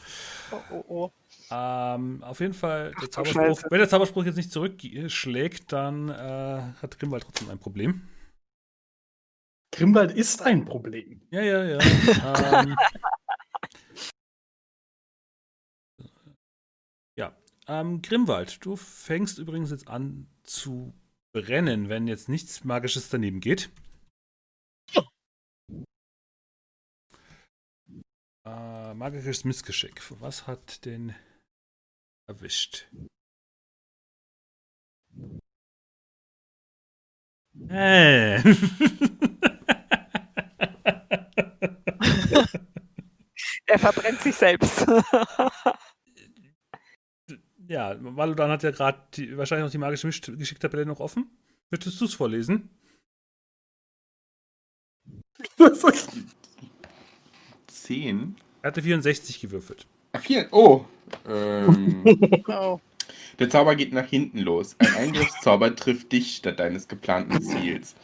oh, oh, oh. Ähm, auf jeden Fall, der Scheiße. wenn der Zauberspruch jetzt nicht zurückschlägt, dann äh, hat Grimwald trotzdem ein Problem. Grimwald ist ein Problem. Ja, ja, ja. (laughs) ähm, Ähm, Grimwald, du fängst übrigens jetzt an zu brennen, wenn jetzt nichts Magisches daneben geht. Äh, magisches Missgeschick. Was hat den erwischt? Äh. (laughs) (laughs) Er verbrennt sich selbst. (laughs) Ja, Valodan hat ja gerade wahrscheinlich noch die magische Geschicktabelle noch offen. Möchtest du es vorlesen? Zehn? Er hatte 64 gewürfelt. Ach, vier. Oh. Ähm, (laughs) oh. der Zauber geht nach hinten los. Ein Eingriffszauber trifft dich statt deines geplanten Ziels.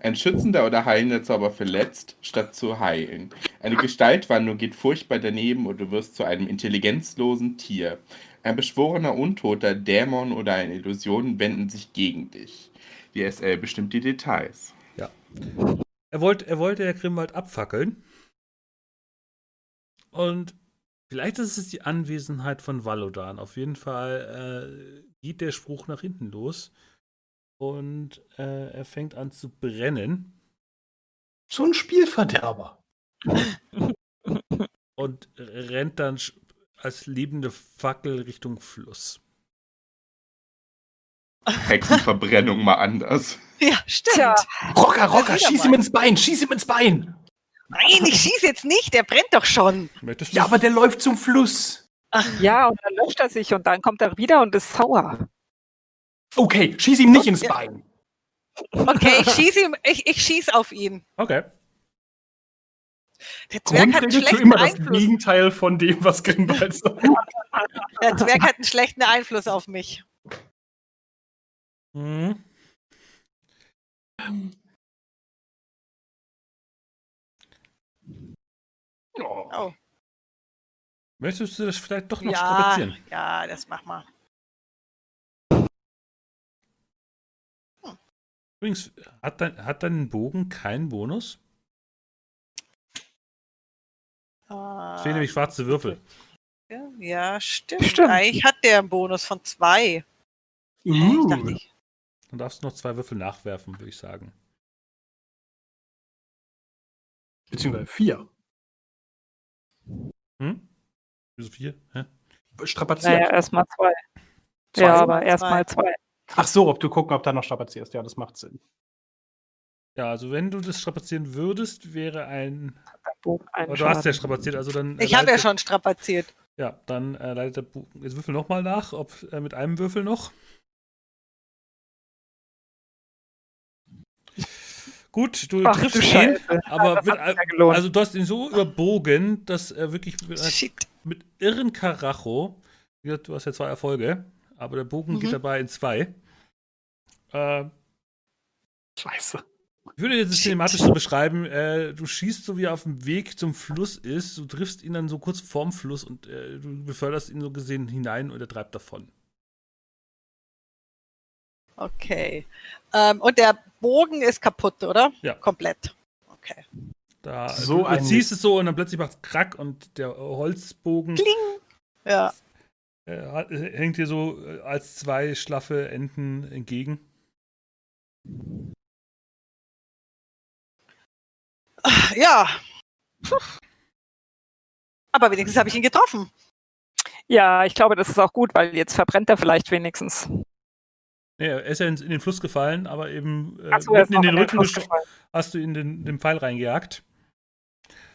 Ein schützender oder heilender Zauber verletzt, statt zu heilen. Eine Gestaltwandlung geht furchtbar daneben und du wirst zu einem intelligenzlosen Tier. Ein beschworener Untoter, Dämon oder eine Illusion wenden sich gegen dich. Die SL bestimmt die Details. Er wollte, er wollte ja Grimwald abfackeln. Und vielleicht ist es die Anwesenheit von Valodan. Auf jeden Fall äh, geht der Spruch nach hinten los. Und äh, er fängt an zu brennen. So ein Spielverderber. Und rennt dann als lebende Fackel Richtung Fluss. Hexenverbrennung mal anders. Ja, stimmt. Tja. Rocker, Rocker, wieder schieß mal. ihm ins Bein, schieß ihm ins Bein. Nein, ich schieße jetzt nicht, der brennt doch schon. Ja, aber der läuft zum Fluss. Ja, und dann löscht er sich und dann kommt er wieder und ist sauer. Okay, schieß ihm nicht ins Ja. Bein. Okay, ich schieße ihm, ich, ich schieß auf ihn. Okay. Der Zwerg hat einen schlechten immer das Einfluss. Gegenteil von dem, was Grimwald (laughs) sagt. Der Zwerg hat einen schlechten Einfluss auf mich. Mhm. Oh. Oh. Möchtest du das vielleicht doch noch Ja, strapazieren? ja, das mach mal. Übrigens, hat dein, hat dein Bogen keinen Bonus? Es fehlen nämlich schwarze Würfel. Ja, stimmt. Stimmt. Eigentlich hat der einen Bonus von zwei. Ich dachte, Uh. ich, Dann darfst du noch zwei Würfel nachwerfen, würde ich sagen. Beziehungsweise vier. Hm? Wieso vier? Hä? Strapaziert. Naja, erstmal zwei. Zwei? Ja, aber erstmal zwei. Ach so, ob du gucken, ob da noch strapazierst. Ja, das macht Sinn. Ja, also wenn du das strapazieren würdest, wäre ein. Aber du hast ja strapaziert, also dann. äh, ich habe ja schon strapaziert. Ja, dann äh, leitet der Bogen. Jetzt würfel nochmal nach, ob äh, mit einem Würfel noch. Gut, du Ach, du triffst ihn, Scheiße. aber Das mit, ja also du hast ihn so überbogen, dass er wirklich mit, Shit. mit irren Karacho, wie gesagt, du hast ja zwei Erfolge, aber der Bogen Mhm. geht dabei in zwei. Äh, Scheiße. Ich würde jetzt Shit. cinematisch so beschreiben, äh, du schießt so wie er auf dem Weg zum Fluss ist, du triffst ihn dann so kurz vorm Fluss und äh, du beförderst ihn so gesehen hinein und er treibt davon. Okay. Ähm, und der Bogen ist kaputt, oder? Ja. Komplett. Okay. Da, So du, du ziehst es so und dann plötzlich macht es Krack und der Holzbogen Kling. Ja. äh, äh, hängt dir so äh, als zwei schlaffe Enden entgegen. Ja. Aber wenigstens habe ich ihn getroffen. Ja, ich glaube, das ist auch gut, weil jetzt verbrennt er vielleicht wenigstens. Nee, er ist ja in, in den Fluss gefallen, aber eben äh, so, mitten in den den Rücken gefallen. hast du in den, den Pfeil reingejagt.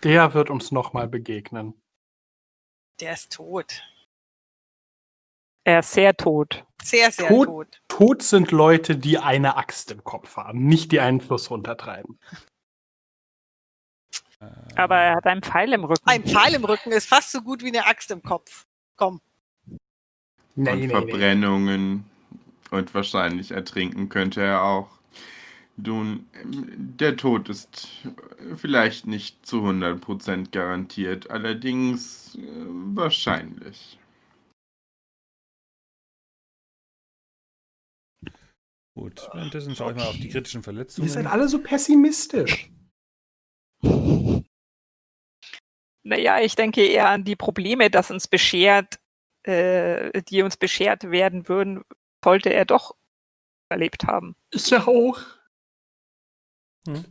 Der wird uns nochmal begegnen. Der ist tot. Er ist sehr tot. Sehr, sehr Tot? tot. Tot sind Leute, die eine Axt im Kopf haben, nicht die einen Fluss runtertreiben. Aber er hat einen Pfeil im Rücken. Ein Pfeil im Rücken ist fast so gut wie eine Axt im Kopf. Komm. und Verbrennungen und wahrscheinlich ertrinken könnte er auch. Nun, der Tod ist vielleicht nicht zu 100% garantiert, allerdings äh, wahrscheinlich. Gut, währenddessen schaue ich mal auf die kritischen Ihr Verletzungen. seid alle so pessimistisch. (laughs) Naja, ich denke eher an die Probleme, das uns beschert, äh, die uns beschert werden würden, sollte er doch erlebt haben. Ich ja auch. Naja,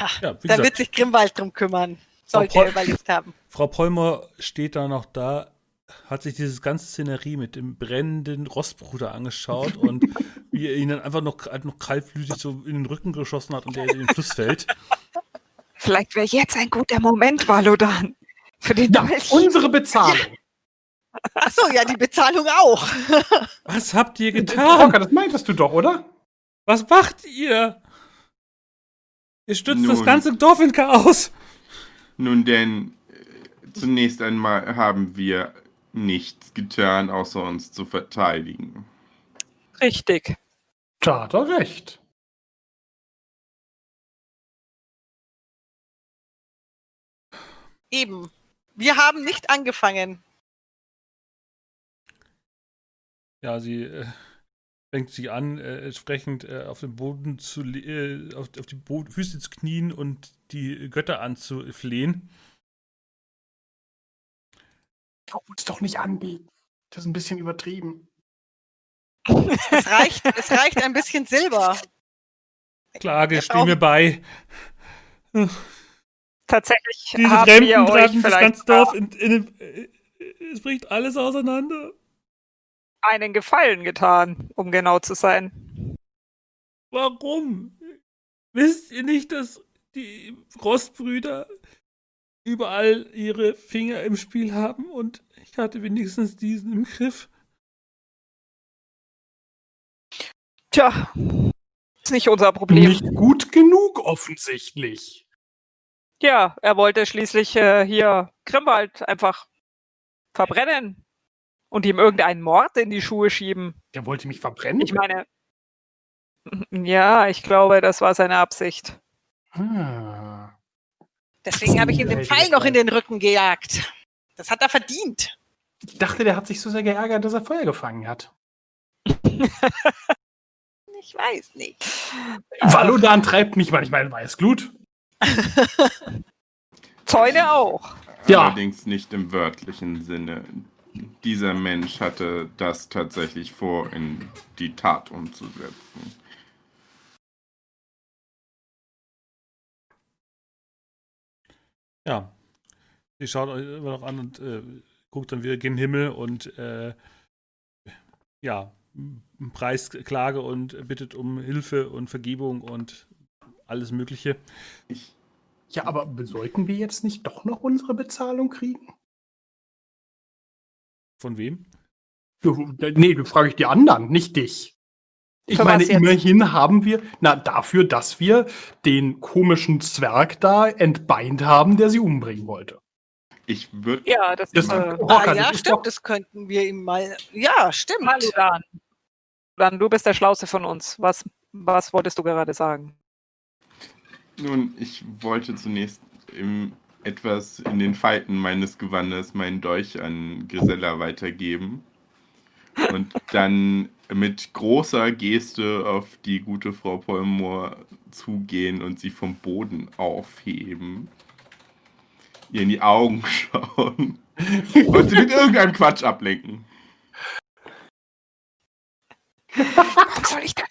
ja, da gesagt, wird sich Grimwald drum kümmern. Sollte Frau er überlebt haben. Frau Polmer steht da noch da, hat sich dieses ganze Szenerie mit dem brennenden Rostbruder angeschaut (laughs) und wie er ihn dann einfach noch, halt noch kaltblütig so in den Rücken geschossen hat und der in den Fluss fällt. Vielleicht wäre jetzt ein guter Moment, Valodan. Für den Ja, Dolch. unsere (laughs) Bezahlung. Achso, ja, die Bezahlung auch. (laughs) Was habt ihr getan? Rocker, das meintest du doch, oder? Was macht ihr? Ihr stützt das Nun. ganze Dorf in Chaos. Nun denn, äh, zunächst einmal haben wir nichts getan, außer uns zu verteidigen. Richtig. Da hat er recht. Eben. Wir haben nicht angefangen. Ja, sie äh, fängt sich an, äh, entsprechend äh, auf den Boden zu, äh, auf, auf die Bo Füße zu knien und die Götter anzuflehen. Schau uns doch nicht anbieten. Das ist ein bisschen übertrieben. Es reicht, es reicht ein bisschen Silber. Klage, steh mir bei. Tatsächlich Diese haben wir Fremden euch treiben das vielleicht ganze Dorf in, in, in, es bricht alles auseinander. einen Gefallen getan, um genau zu sein. Warum? Wisst ihr nicht, dass die Rostbrüder überall ihre Finger im Spiel haben und ich hatte wenigstens diesen im Griff? Tja, ist nicht unser Problem. Nicht gut genug, offensichtlich. Ja, er wollte schließlich äh, hier Grimwald einfach verbrennen und ihm irgendeinen Mord in die Schuhe schieben. Der wollte mich verbrennen. Ich meine, ja, ich glaube, das war seine Absicht. Ah. Deswegen habe ich ihm den Pfeil noch in den Rücken gejagt. Das hat er verdient. Ich dachte, der hat sich so sehr geärgert, dass er Feuer gefangen hat. Ich weiß nicht. Valodan treibt mich manchmal in Weißglut. (laughs) Zäune auch. Ja. Allerdings nicht im wörtlichen Sinne. Dieser Mensch hatte das tatsächlich vor, in die Tat umzusetzen. Ja. Sie schaut euch immer noch an und äh, guckt dann wieder gen Himmel und äh, ja, Preisklage und bittet um Hilfe und Vergebung und alles Mögliche. Ich, Ja, aber sollten wir jetzt nicht doch noch unsere Bezahlung kriegen? Von wem? Du, nee, du frage ich die anderen, nicht dich. Ich Für meine, immerhin haben wir, na, dafür, dass wir den komischen Zwerg da entbeint haben, der sie umbringen wollte. Ich würde. Ja, das Das- ist äh, Rocker, ah, ja, das stimmt, doch- das könnten wir ihm mal. Ja, stimmt. Dann du bist der Schlauste von uns. Was, was wolltest du gerade sagen? Nun, ich wollte zunächst im, etwas in den Falten meines Gewandes meinen Dolch an Grisella weitergeben. Und dann mit großer Geste auf die gute Frau Polmore zugehen und sie vom Boden aufheben. Ihr in die Augen (laughs) schauen. Und sie mit irgendeinem Quatsch ablenken. Was soll ich da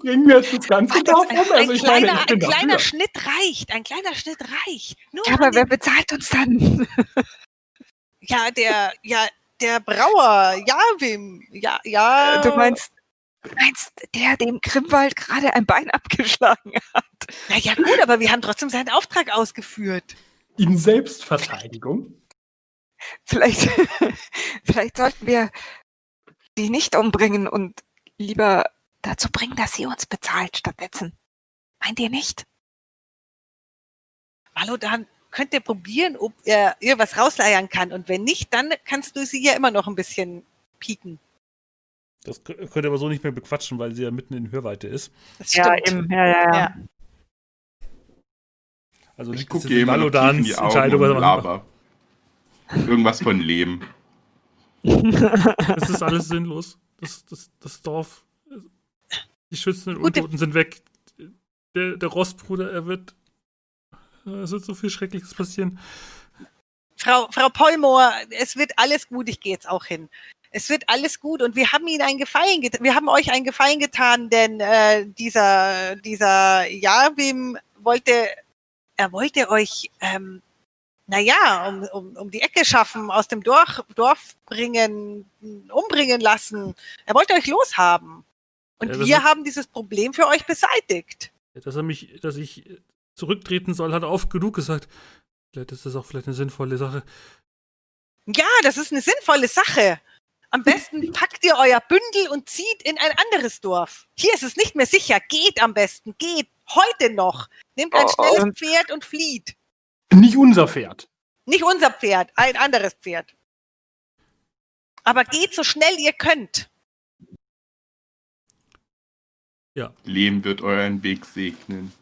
Bringen wir jetzt (laughs) das Ganze davon? ein, Also meine, kleiner, bin ein kleiner. Schnitt reicht. Ein kleiner Schnitt reicht. Nur Ja, aber wer bezahlt uns dann? (laughs) ja, der, ja, der Brauer, Javim. Ja, ja. Du meinst, du meinst der, dem Grimwald gerade ein Bein abgeschlagen hat? Na ja, gut, aber wir haben trotzdem seinen Auftrag ausgeführt. In Selbstverteidigung. Vielleicht, (laughs) vielleicht sollten wir sie nicht umbringen und lieber dazu bringen, dass sie uns bezahlt stattdessen. Meint ihr nicht? Hallo, dann könnt ihr probieren, ob er ihr was rausleiern kann. Und wenn nicht, dann kannst du sie ja immer noch ein bisschen pieken. Das kö- könnt ihr aber so nicht mehr bequatschen, weil sie ja mitten in Hörweite ist. Das stimmt. Ja, ja, Ja. Also Ich gucke ihr immer in die Augen Entscheidung, und er laber. Irgendwas von Leben. Das ist alles sinnlos. Das, das, das Dorf. Die schützenden Untoten sind weg. Der, der Rossbruder, er wird. Es wird so viel Schreckliches passieren. Frau, Frau Polmor, es wird alles gut, ich gehe jetzt auch hin. Es wird alles gut und wir haben Ihnen einen Gefallen getan, wir haben euch einen Gefallen getan, denn äh, dieser, dieser Javim wollte, er wollte euch, ähm, naja, um, um, um die Ecke schaffen, aus dem Dorf, Dorf bringen, umbringen lassen. Er wollte euch loshaben. Und Ja, wir ist- haben dieses Problem für euch beseitigt. Dass er mich, dass ich zurücktreten soll, hat er oft genug gesagt. Vielleicht ist das auch vielleicht eine sinnvolle Sache. Ja, das ist eine sinnvolle Sache. Am besten (laughs) packt ihr euer Bündel und zieht in ein anderes Dorf. Hier ist es nicht mehr sicher. Geht am besten. Geht. Heute noch. Nehmt ein Oh, schnelles Pferd und flieht. Nicht unser Pferd. Nicht unser Pferd, ein anderes Pferd. Aber geht so schnell ihr könnt. Leben wird euren Weg segnen.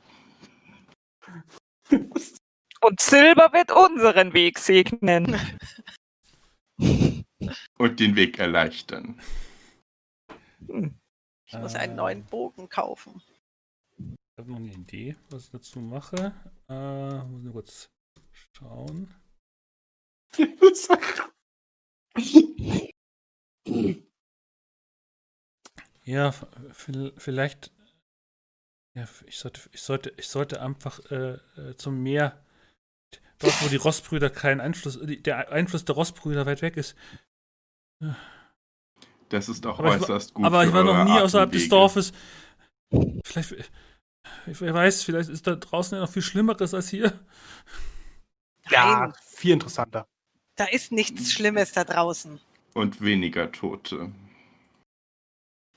(laughs) Und Silber wird unseren Weg segnen. (laughs) Und den Weg erleichtern. Ich muss einen neuen Bogen kaufen. Ich habe noch eine Idee, was ich dazu mache. Äh, muss nur kurz schauen. Ja, vielleicht. Ja, ich sollte, ich sollte, ich sollte einfach äh, äh, zum Meer. Dort, wo die Rossbrüder keinen Einfluss, der Einfluss der Rossbrüder weit weg ist. Das ist auch Aber ich äußerst gut. Aber ich war noch nie außerhalb des. Dorfes. Vielleicht, wer weiß, vielleicht ist da draußen ja noch viel Schlimmeres als hier. Ja, viel interessanter. da ist nichts Schlimmes da draußen. Und weniger Tote.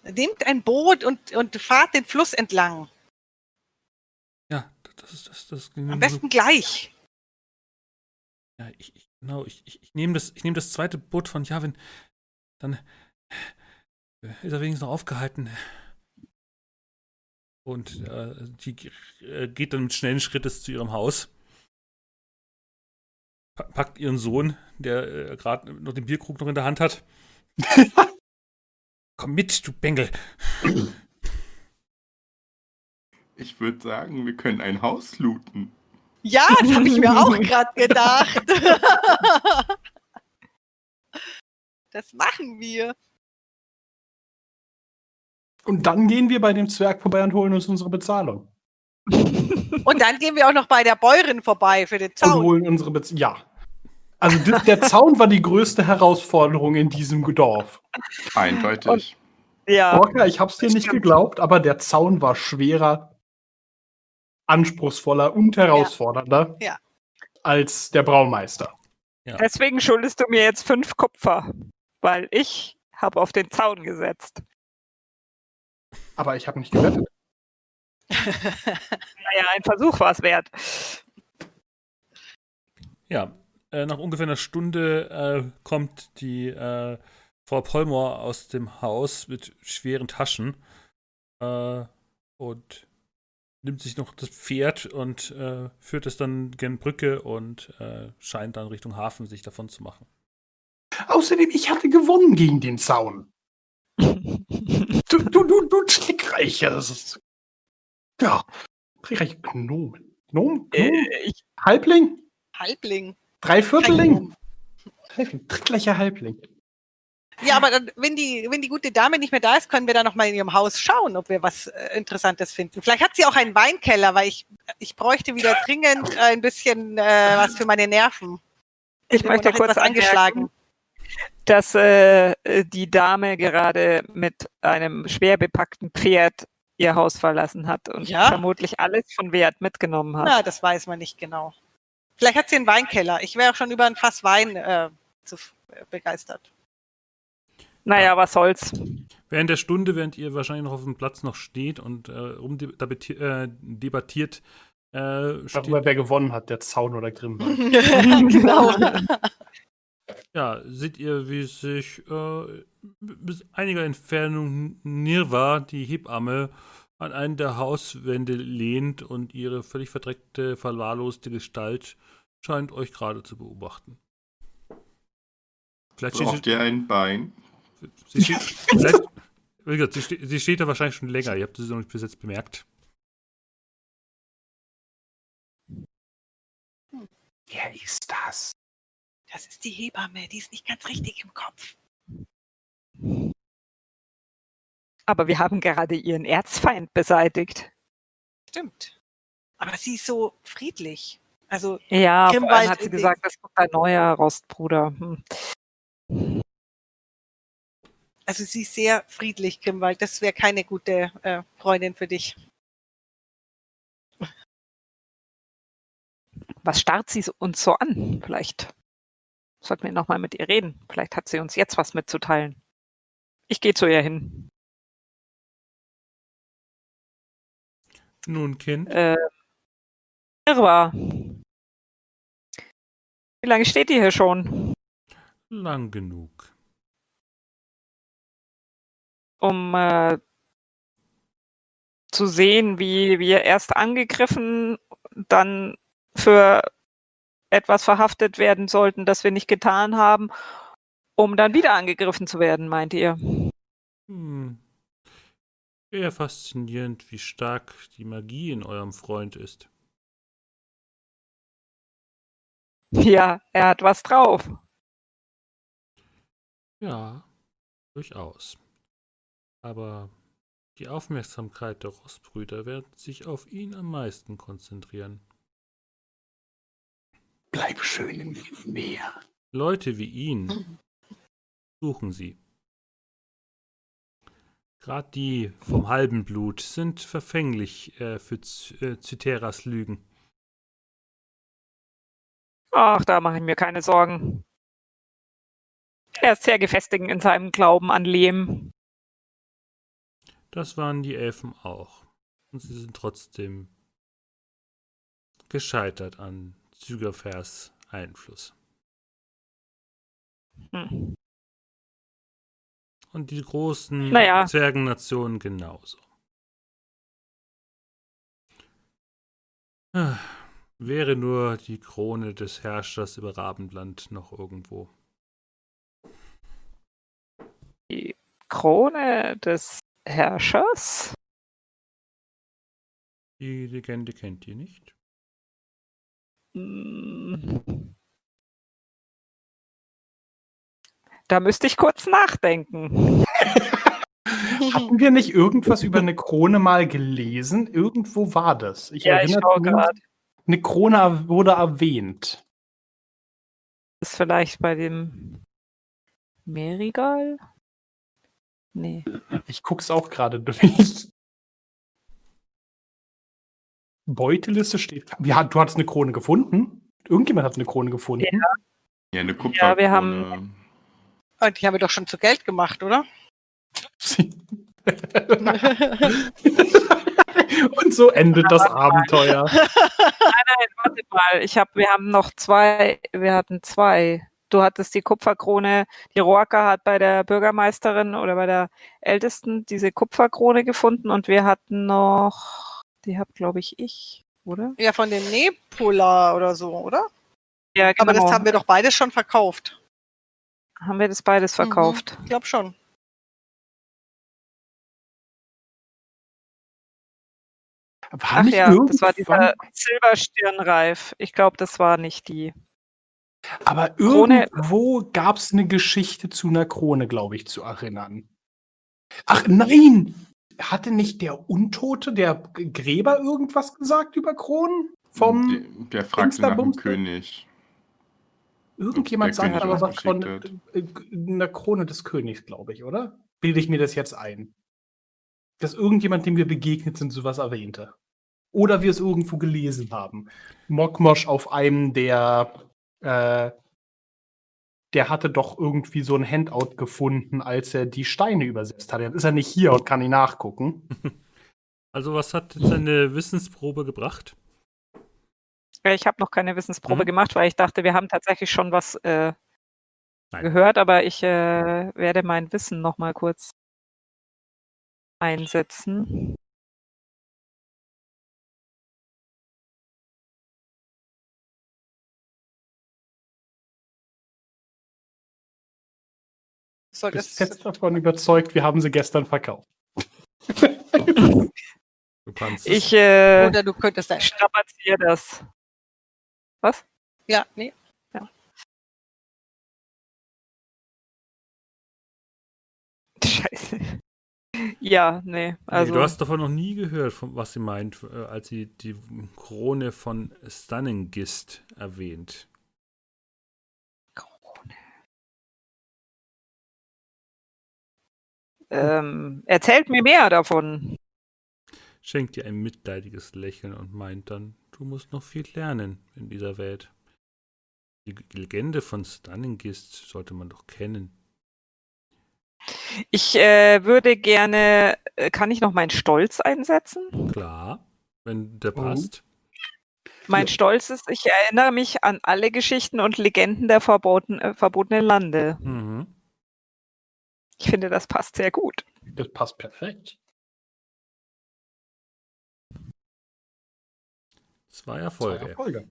Nehmt ein Boot und, und fahrt den Fluss entlang. Ja, das ist das, das Am besten gleich. Ja, ich, ich, genau, ich, ich, ich nehme das, ich nehm das zweite Boot von Javin. Dann äh, ist er wenigstens noch aufgehalten. Und äh, die äh, geht dann mit schnellen Schrittes zu ihrem Haus. Pa packt ihren Sohn, der äh, gerade noch den Bierkrug noch in der Hand hat. (laughs) Komm mit, du Bengel. Ich würde sagen, wir können ein Haus looten. Ja, das habe ich mir auch (laughs) gerade gedacht. Das machen wir. Und dann gehen wir bei dem Zwerg vorbei und holen uns unsere Bezahlung. Und dann gehen wir auch noch bei der Bäuerin vorbei für den Und Zaun. holen unsere Bezahlung. Ja. Also der Zaun war die größte Herausforderung in diesem Dorf. Eindeutig. Ja. Orca, ich hab's dir nicht stimmt. geglaubt, aber der Zaun war schwerer, anspruchsvoller und herausfordernder Ja. als der Braumeister. Deswegen schuldest du mir jetzt fünf Kupfer. Weil ich habe auf den Zaun gesetzt. Aber ich habe nicht gewettet. (laughs) Naja, ein Versuch war es wert. Ja, äh, nach ungefähr einer Stunde äh, kommt die äh, Frau Polmor aus dem Haus mit schweren Taschen äh, und nimmt sich noch das Pferd und äh, führt es dann gen Brücke und äh, scheint dann Richtung Hafen sich davon zu machen. Außerdem, ich hatte gewonnen gegen den Zaun. (laughs) Du, du, du, du trickreicher. Das ist, ja, trickreicher Gnomen. Gnom? Gnom? Äh, ich, Halbling? Halbling. Dreiviertelling? Trickreicher Halbling. Ja, aber dann, wenn die, wenn die gute Dame nicht mehr da ist, können wir da noch mal in ihrem Haus schauen, ob wir was äh, Interessantes finden. Vielleicht hat sie auch einen Weinkeller, weil ich, ich bräuchte wieder dringend äh, ein bisschen äh, was für meine Nerven. ich bin möchte kurz etwas angeschlagen, dass äh, die Dame gerade mit einem schwer bepackten Pferd ihr Haus verlassen hat und Ja? vermutlich alles von Wert mitgenommen hat. Na, das weiß man nicht genau. Vielleicht hat sie einen Weinkeller. Ich wäre auch schon über ein Fass Wein äh, zu, äh, begeistert. Naja, was soll's. Während der Stunde, während ihr wahrscheinlich noch auf dem Platz noch steht und äh, rumdebattiert, äh, debattiert äh, steht, Darüber, wer gewonnen hat, der Zaun oder Grimm. (laughs) (laughs) genau. (laughs) ja, seht ihr, wie sich äh, bis einiger Entfernung Nirva, die Hebamme, an einen der Hauswände lehnt und ihre völlig verdreckte, verwahrloste Gestalt scheint euch gerade zu beobachten. Vielleicht steht Braucht ihr ein Bein? sie, steht, (laughs) gesagt, sie, steht, sie steht da wahrscheinlich schon länger. Ihr habt sie noch nicht bis jetzt bemerkt. Wer ist das? Das ist die Hebamme, die ist nicht ganz richtig im Kopf. Aber wir haben gerade ihren Erzfeind beseitigt. Stimmt. Aber sie ist so friedlich. Also, Ja, vor allem hat sie gesagt, das kommt ein neuer Rostbruder. Hm. also sie ist sehr friedlich, Grimwald. Das wäre keine gute äh, Freundin für dich. Was starrt sie uns so an? Vielleicht sollten wir noch mal mit ihr reden. Vielleicht hat sie uns jetzt was mitzuteilen. Ich gehe zu ihr hin. Nun, Kind, Äh, Irwa. Wie lange steht die hier schon? lang genug. Um äh, zu sehen, wie wir erst angegriffen, dann für etwas verhaftet werden sollten, das wir nicht getan haben, um dann wieder angegriffen zu werden, meint ihr? Hm. Eher faszinierend, wie stark die Magie in eurem Freund ist. Ja, er hat was drauf. Ja, durchaus. Aber die Aufmerksamkeit der Rostbrüder wird sich auf ihn am meisten konzentrieren. Bleib schön im Meer. Leute wie ihn suchen sie. Gerade die vom halben Blut sind verfänglich äh, für Z äh, Cytheras Lügen. Ach, da mache ich mir keine Sorgen. Er ist sehr gefestigt in seinem Glauben an Lehm. Das waren die Elfen auch. Und sie sind trotzdem gescheitert an Zügervers Einfluss. Hm. Und die großen Naja. Zwergennationen genauso. Ah, Wäre nur die Krone des Herrschers über Rabenland noch irgendwo. Die Krone des Herrschers? Die Legende kennt ihr nicht. Hm. Da müsste ich kurz nachdenken. (laughs) Hatten wir nicht irgendwas über eine Krone mal gelesen? Irgendwo war das. Ich Ja, ich erinnere schaue mich, gerade. eine Krone wurde erwähnt. Ist vielleicht bei dem Merigal? Nee. Ich guck's auch gerade durch. Beuteliste steht. Ja, du hattest eine Krone gefunden? Irgendjemand hat eine Krone gefunden. Ja, eine Kupferkrone. wir haben- Und die haben wir doch schon zu Geld gemacht, oder? (laughs) Und so endet das Abenteuer. (laughs) Nein, warte mal. Ich hab, wir haben noch zwei, wir hatten zwei. Du hattest die Kupferkrone, die Roaka hat bei der Bürgermeisterin oder bei der Ältesten diese Kupferkrone gefunden und wir hatten noch, die hab glaube ich ich, oder? Ja, von dem Nepula oder so, oder? Ja, genau. Aber das haben wir doch beides schon verkauft. haben wir das beides verkauft. Ich glaube schon. War Ach nicht ja, das war dieser Silberstirnreif. Ich glaube, das war nicht die. Aber irgendwo gab es eine Geschichte zu einer Krone, glaube ich, zu erinnern. Ach nein! Hatte nicht der Untote, der Gräber, irgendwas gesagt über Kronen? Vom der, der fragte nach dem König. irgendjemand sagt aber was von äh, einer Krone des Königs, glaube ich, oder? Bilde ich mir das jetzt ein? Dass irgendjemand, dem wir begegnet sind, sowas erwähnte. Oder wir es irgendwo gelesen haben. Mokmosch auf einem der äh, der hatte doch irgendwie so ein Handout gefunden, als er die Steine übersetzt hat. Jetzt ist er nicht hier und kann ihn nachgucken. (laughs) Also, was hat jetzt eine Wissensprobe gebracht? Ich habe noch keine Wissensprobe Mhm. gemacht, weil ich dachte, wir haben tatsächlich schon was äh, gehört, aber ich äh, werde mein Wissen noch mal kurz einsetzen. Soll Ich bin fest davon überzeugt, wir haben sie gestern verkauft. Du kannst es. Ich äh, oder du könntest ein. strapaziere das. Was? Ja, nee. (laughs) Scheiße. Ja, nee. Also, nee, du hast davon noch nie gehört, von, was sie meint, äh, als sie die Krone von Stunningist erwähnt. Ähm, erzählt mir mehr davon. Schenkt ihr ein mitleidiges Lächeln und meint dann, du musst noch viel lernen in dieser Welt. Die Legende von Stunningist sollte man doch kennen. Ich äh, würde gerne, äh, kann ich noch meinen Stolz einsetzen? Klar, wenn der Oh. passt. Mein Ja. Stolz ist, ich erinnere mich an alle Geschichten und Legenden der verboten, äh, verbotenen Lande. Mhm. Ich finde, das passt sehr gut. Das passt perfekt. Zwei Erfolge. Erfolge.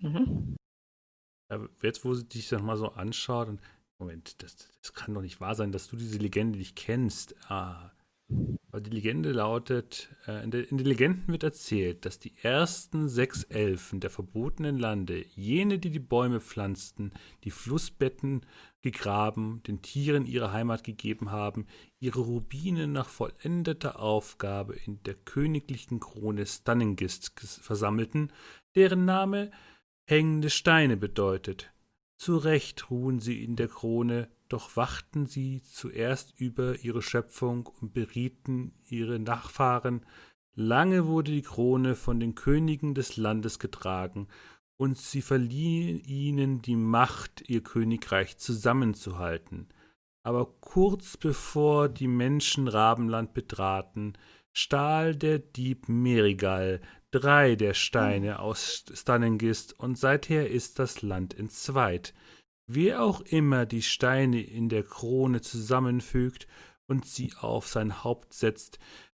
Mhm. Ja, jetzt, wo sie dich dann mal so anschaut und Moment, das, das kann doch nicht wahr sein, dass du diese Legende nicht kennst. Ah. Die Legende lautet, äh, in, der, in den Legenden wird erzählt, dass die ersten sechs Elfen der verbotenen Lande, jene, die die Bäume pflanzten, die Flussbetten gegraben, den Tieren ihre Heimat gegeben haben, ihre Rubine nach vollendeter Aufgabe in der königlichen Krone Stunningist ges- versammelten, deren Name hängende Steine bedeutet. Zu Recht ruhen sie in der Krone, doch wachten sie zuerst über ihre Schöpfung und berieten ihre Nachfahren. Lange wurde die Krone von den Königen des Landes getragen, und sie verliehen ihnen die Macht, ihr Königreich zusammenzuhalten. Aber kurz bevor die Menschen Rabenland betraten, stahl der Dieb Merigal drei der Steine aus Stunningist und seither ist das Land entzweit. Wer auch immer die Steine in der Krone zusammenfügt und sie auf sein Haupt setzt,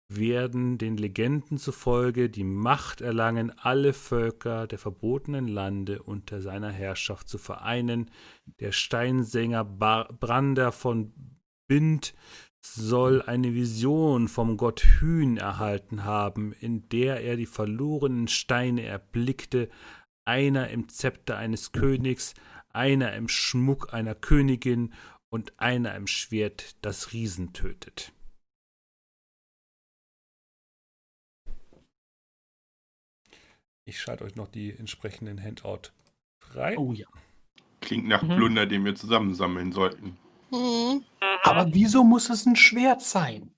werden den Legenden zufolge die Macht erlangen, alle Völker der verbotenen Lande unter seiner Herrschaft zu vereinen. Der Steinsänger Bar Brander von Bind soll eine Vision vom Gott Hün erhalten haben, in der er die verlorenen Steine erblickte, einer im Zepter eines Königs, einer im Schmuck einer Königin und einer im Schwert, das Riesen tötet. Ich schalte euch noch die entsprechenden Handout frei. Oh ja. Klingt nach Mhm. Plunder, den wir zusammensammeln sollten. Hm. Aber wieso muss es ein Schwert sein?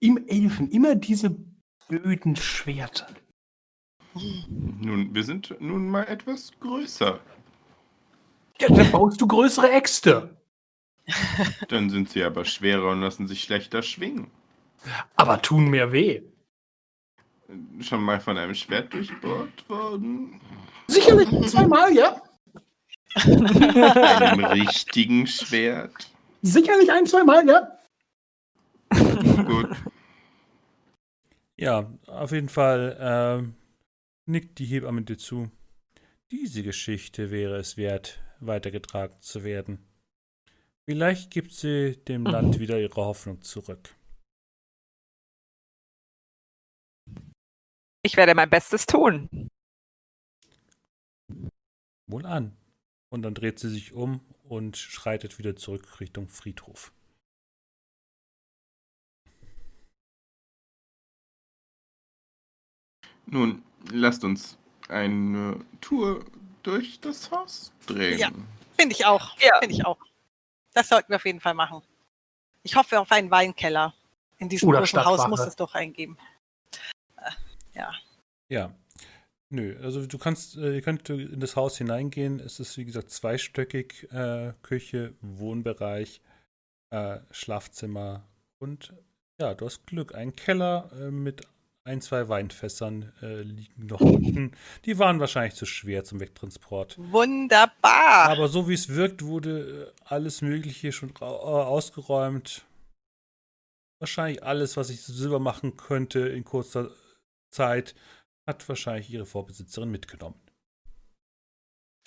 Im Elfen immer diese blöden Schwerter. Nun, wir sind nun mal etwas größer. Ja, dann baust du größere Äxte. (laughs) Dann sind sie aber schwerer und lassen sich schlechter schwingen. Aber tun mehr weh. Schon mal von einem Schwert durchbohrt worden? Sicherlich zweimal, ja. Einem richtigen Schwert? Sicherlich ein, zweimal, ja. Gut. Ja, auf jeden Fall ähm, nickt die Hebamme dir zu. Diese Geschichte wäre es wert, weitergetragen zu werden. Vielleicht gibt sie dem Land (laughs) wieder ihre Hoffnung zurück. Ich werde mein Bestes tun. Wohl an. Und dann dreht sie sich um und schreitet wieder zurück Richtung Friedhof. Nun, lasst uns eine Tour durch das Haus drehen. Ja. Finde ich auch. Ja. Finde ich auch. Das sollten wir auf jeden Fall machen. Ich hoffe auf einen Weinkeller. In diesem Oder großen Haus muss es doch einen geben. Ja. Nö, also du kannst, äh, ihr könnt in das Haus hineingehen. Es ist wie gesagt zweistöckig, äh, Küche, Wohnbereich, äh, Schlafzimmer und ja, du hast Glück. Ein Keller äh, mit ein, zwei Weinfässern äh, liegen noch unten. Die waren wahrscheinlich zu schwer zum Wegtransport. Wunderbar. Aber so wie es wirkt, wurde äh, alles Mögliche schon äh, ausgeräumt. Wahrscheinlich alles, was ich zu Silber machen könnte in kurzer Zeit, hat wahrscheinlich ihre Vorbesitzerin mitgenommen.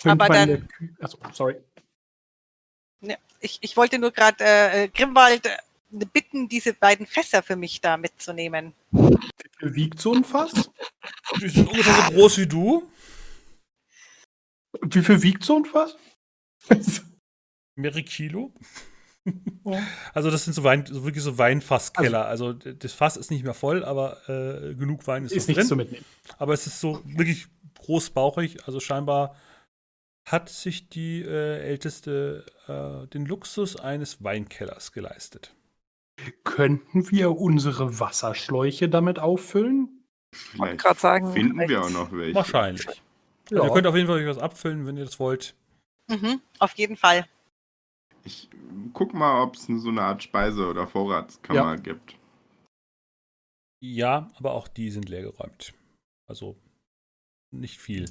Aber meine dann- Achso, sorry. Ja, ich, ich wollte nur gerade äh, äh, Grimwald äh, bitten, diese beiden Fässer für mich da mitzunehmen. Wie viel wiegt so ein Fass? Die sind ungefähr so groß wie du. Wie viel wiegt so ein Fass? (laughs) Mehrere Kilo. (laughs) Also das sind so, Wein, so wirklich so Weinfasskeller. Also, d- das Fass ist nicht mehr voll, aber äh, genug Wein ist, Ist noch nichts zu drin. mitnehmen. Aber es ist so wirklich großbauchig. Also scheinbar hat sich die äh, Älteste äh, den Luxus eines Weinkellers geleistet. Könnten wir unsere Wasserschläuche damit auffüllen? Vielleicht grad sagen, finden wir auch noch welche. Wahrscheinlich. Also ihr könnt auf jeden Fall euch was abfüllen, wenn ihr das wollt. Mhm, auf jeden Fall. Ich guck mal, ob es so eine Art Speise- oder Vorratskammer gibt. Ja, aber auch die sind leergeräumt. Also nicht viel.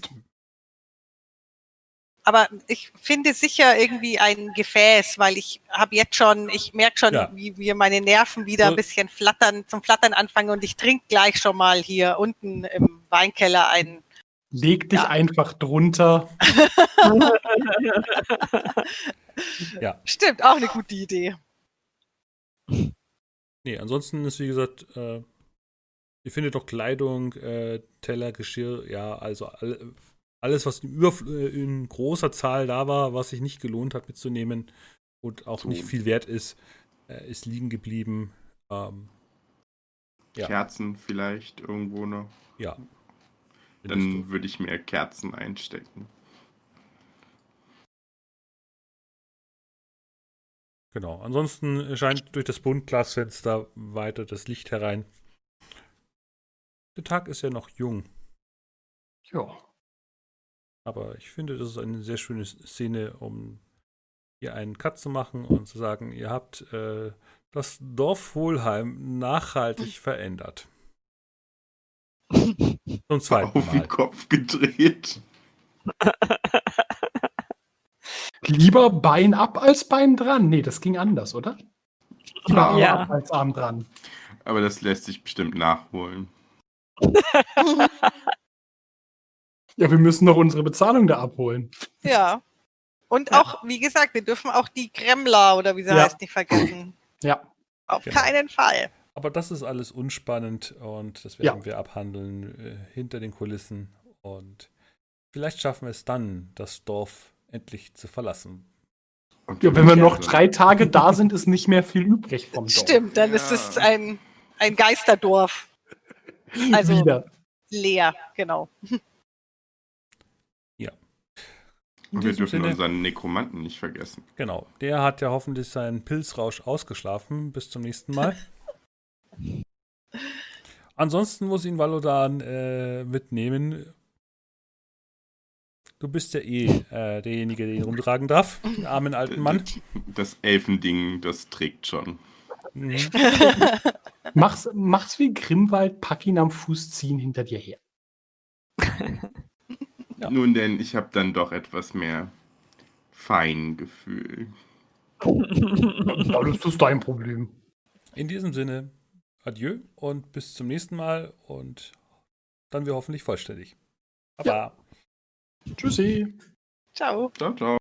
Aber ich finde sicher irgendwie ein Gefäß, weil ich habe jetzt schon, ich merke schon, Ja. wie wie meine Nerven wieder So- ein bisschen flattern, zum Flattern anfangen und ich trinke gleich schon mal hier unten im Weinkeller einen. Leg dich Ja. einfach drunter. (laughs) Stimmt, auch eine gute Idee. Nee, ansonsten ist wie gesagt, äh, ihr findet doch Kleidung, äh, Teller, Geschirr, ja, also all, alles, was in, Überf äh, in großer Zahl da war, was sich nicht gelohnt hat mitzunehmen und auch So. nicht viel wert ist, äh, ist liegen geblieben. Ähm, Ja. Kerzen vielleicht irgendwo noch. ja. Dann würde ich mir Kerzen einstecken. Genau. Ansonsten scheint durch das Buntglasfenster weiter das Licht herein. Der Tag ist ja noch jung, Ja. Aber ich finde, das ist eine sehr schöne Szene, um hier einen Cut zu machen und zu sagen, ihr habt äh, das Dorf Wohlheim nachhaltig (laughs) verändert. (laughs) Zum zweiten Auf den Mal. Kopf gedreht. (laughs) Lieber Bein ab als Bein dran. Nee, das ging anders, oder? Lieber Arm Ja. ab als Arm dran. Aber das lässt sich bestimmt nachholen. Ja, wir müssen noch unsere Bezahlung da abholen. Ja. Und auch, wie gesagt, wir dürfen auch die Kremler oder wie sie Ja. heißt nicht vergessen. Ja. Auf Genau. keinen Fall. Aber das ist alles unspannend und das Ja. werden wir abhandeln äh, hinter den Kulissen. Und vielleicht schaffen wir es dann, das Dorf endlich zu verlassen. Und ja wenn wir noch drei Tage da sind, ist nicht mehr viel übrig vom Dorf. Stimmt, dann ist Ja. es ein, ein Geisterdorf. (laughs) Also Wieder. leer, genau. In Und wir dürfen Sinne- unseren Nekromanten nicht vergessen. Genau. Der hat ja hoffentlich seinen Pilzrausch ausgeschlafen. Bis zum nächsten Mal. (laughs) Ansonsten muss ihn Valodan äh, mitnehmen. Du bist ja eh äh, derjenige, der ihn rumtragen darf. Den armen alten Mann. Das Elfending, das trägt schon. Mhm. (laughs) Mach's, mach's wie Grimwald, pack ihn am Fuß, ziehen hinter dir her. (laughs) Ja. Nun denn, ich habe dann doch etwas mehr Feingefühl. (laughs) Ja, das ist dein Problem. In diesem Sinne, adieu und bis zum nächsten Mal und dann wir hoffentlich vollständig. Baba. Tschüssi. Ciao. Ciao, ciao.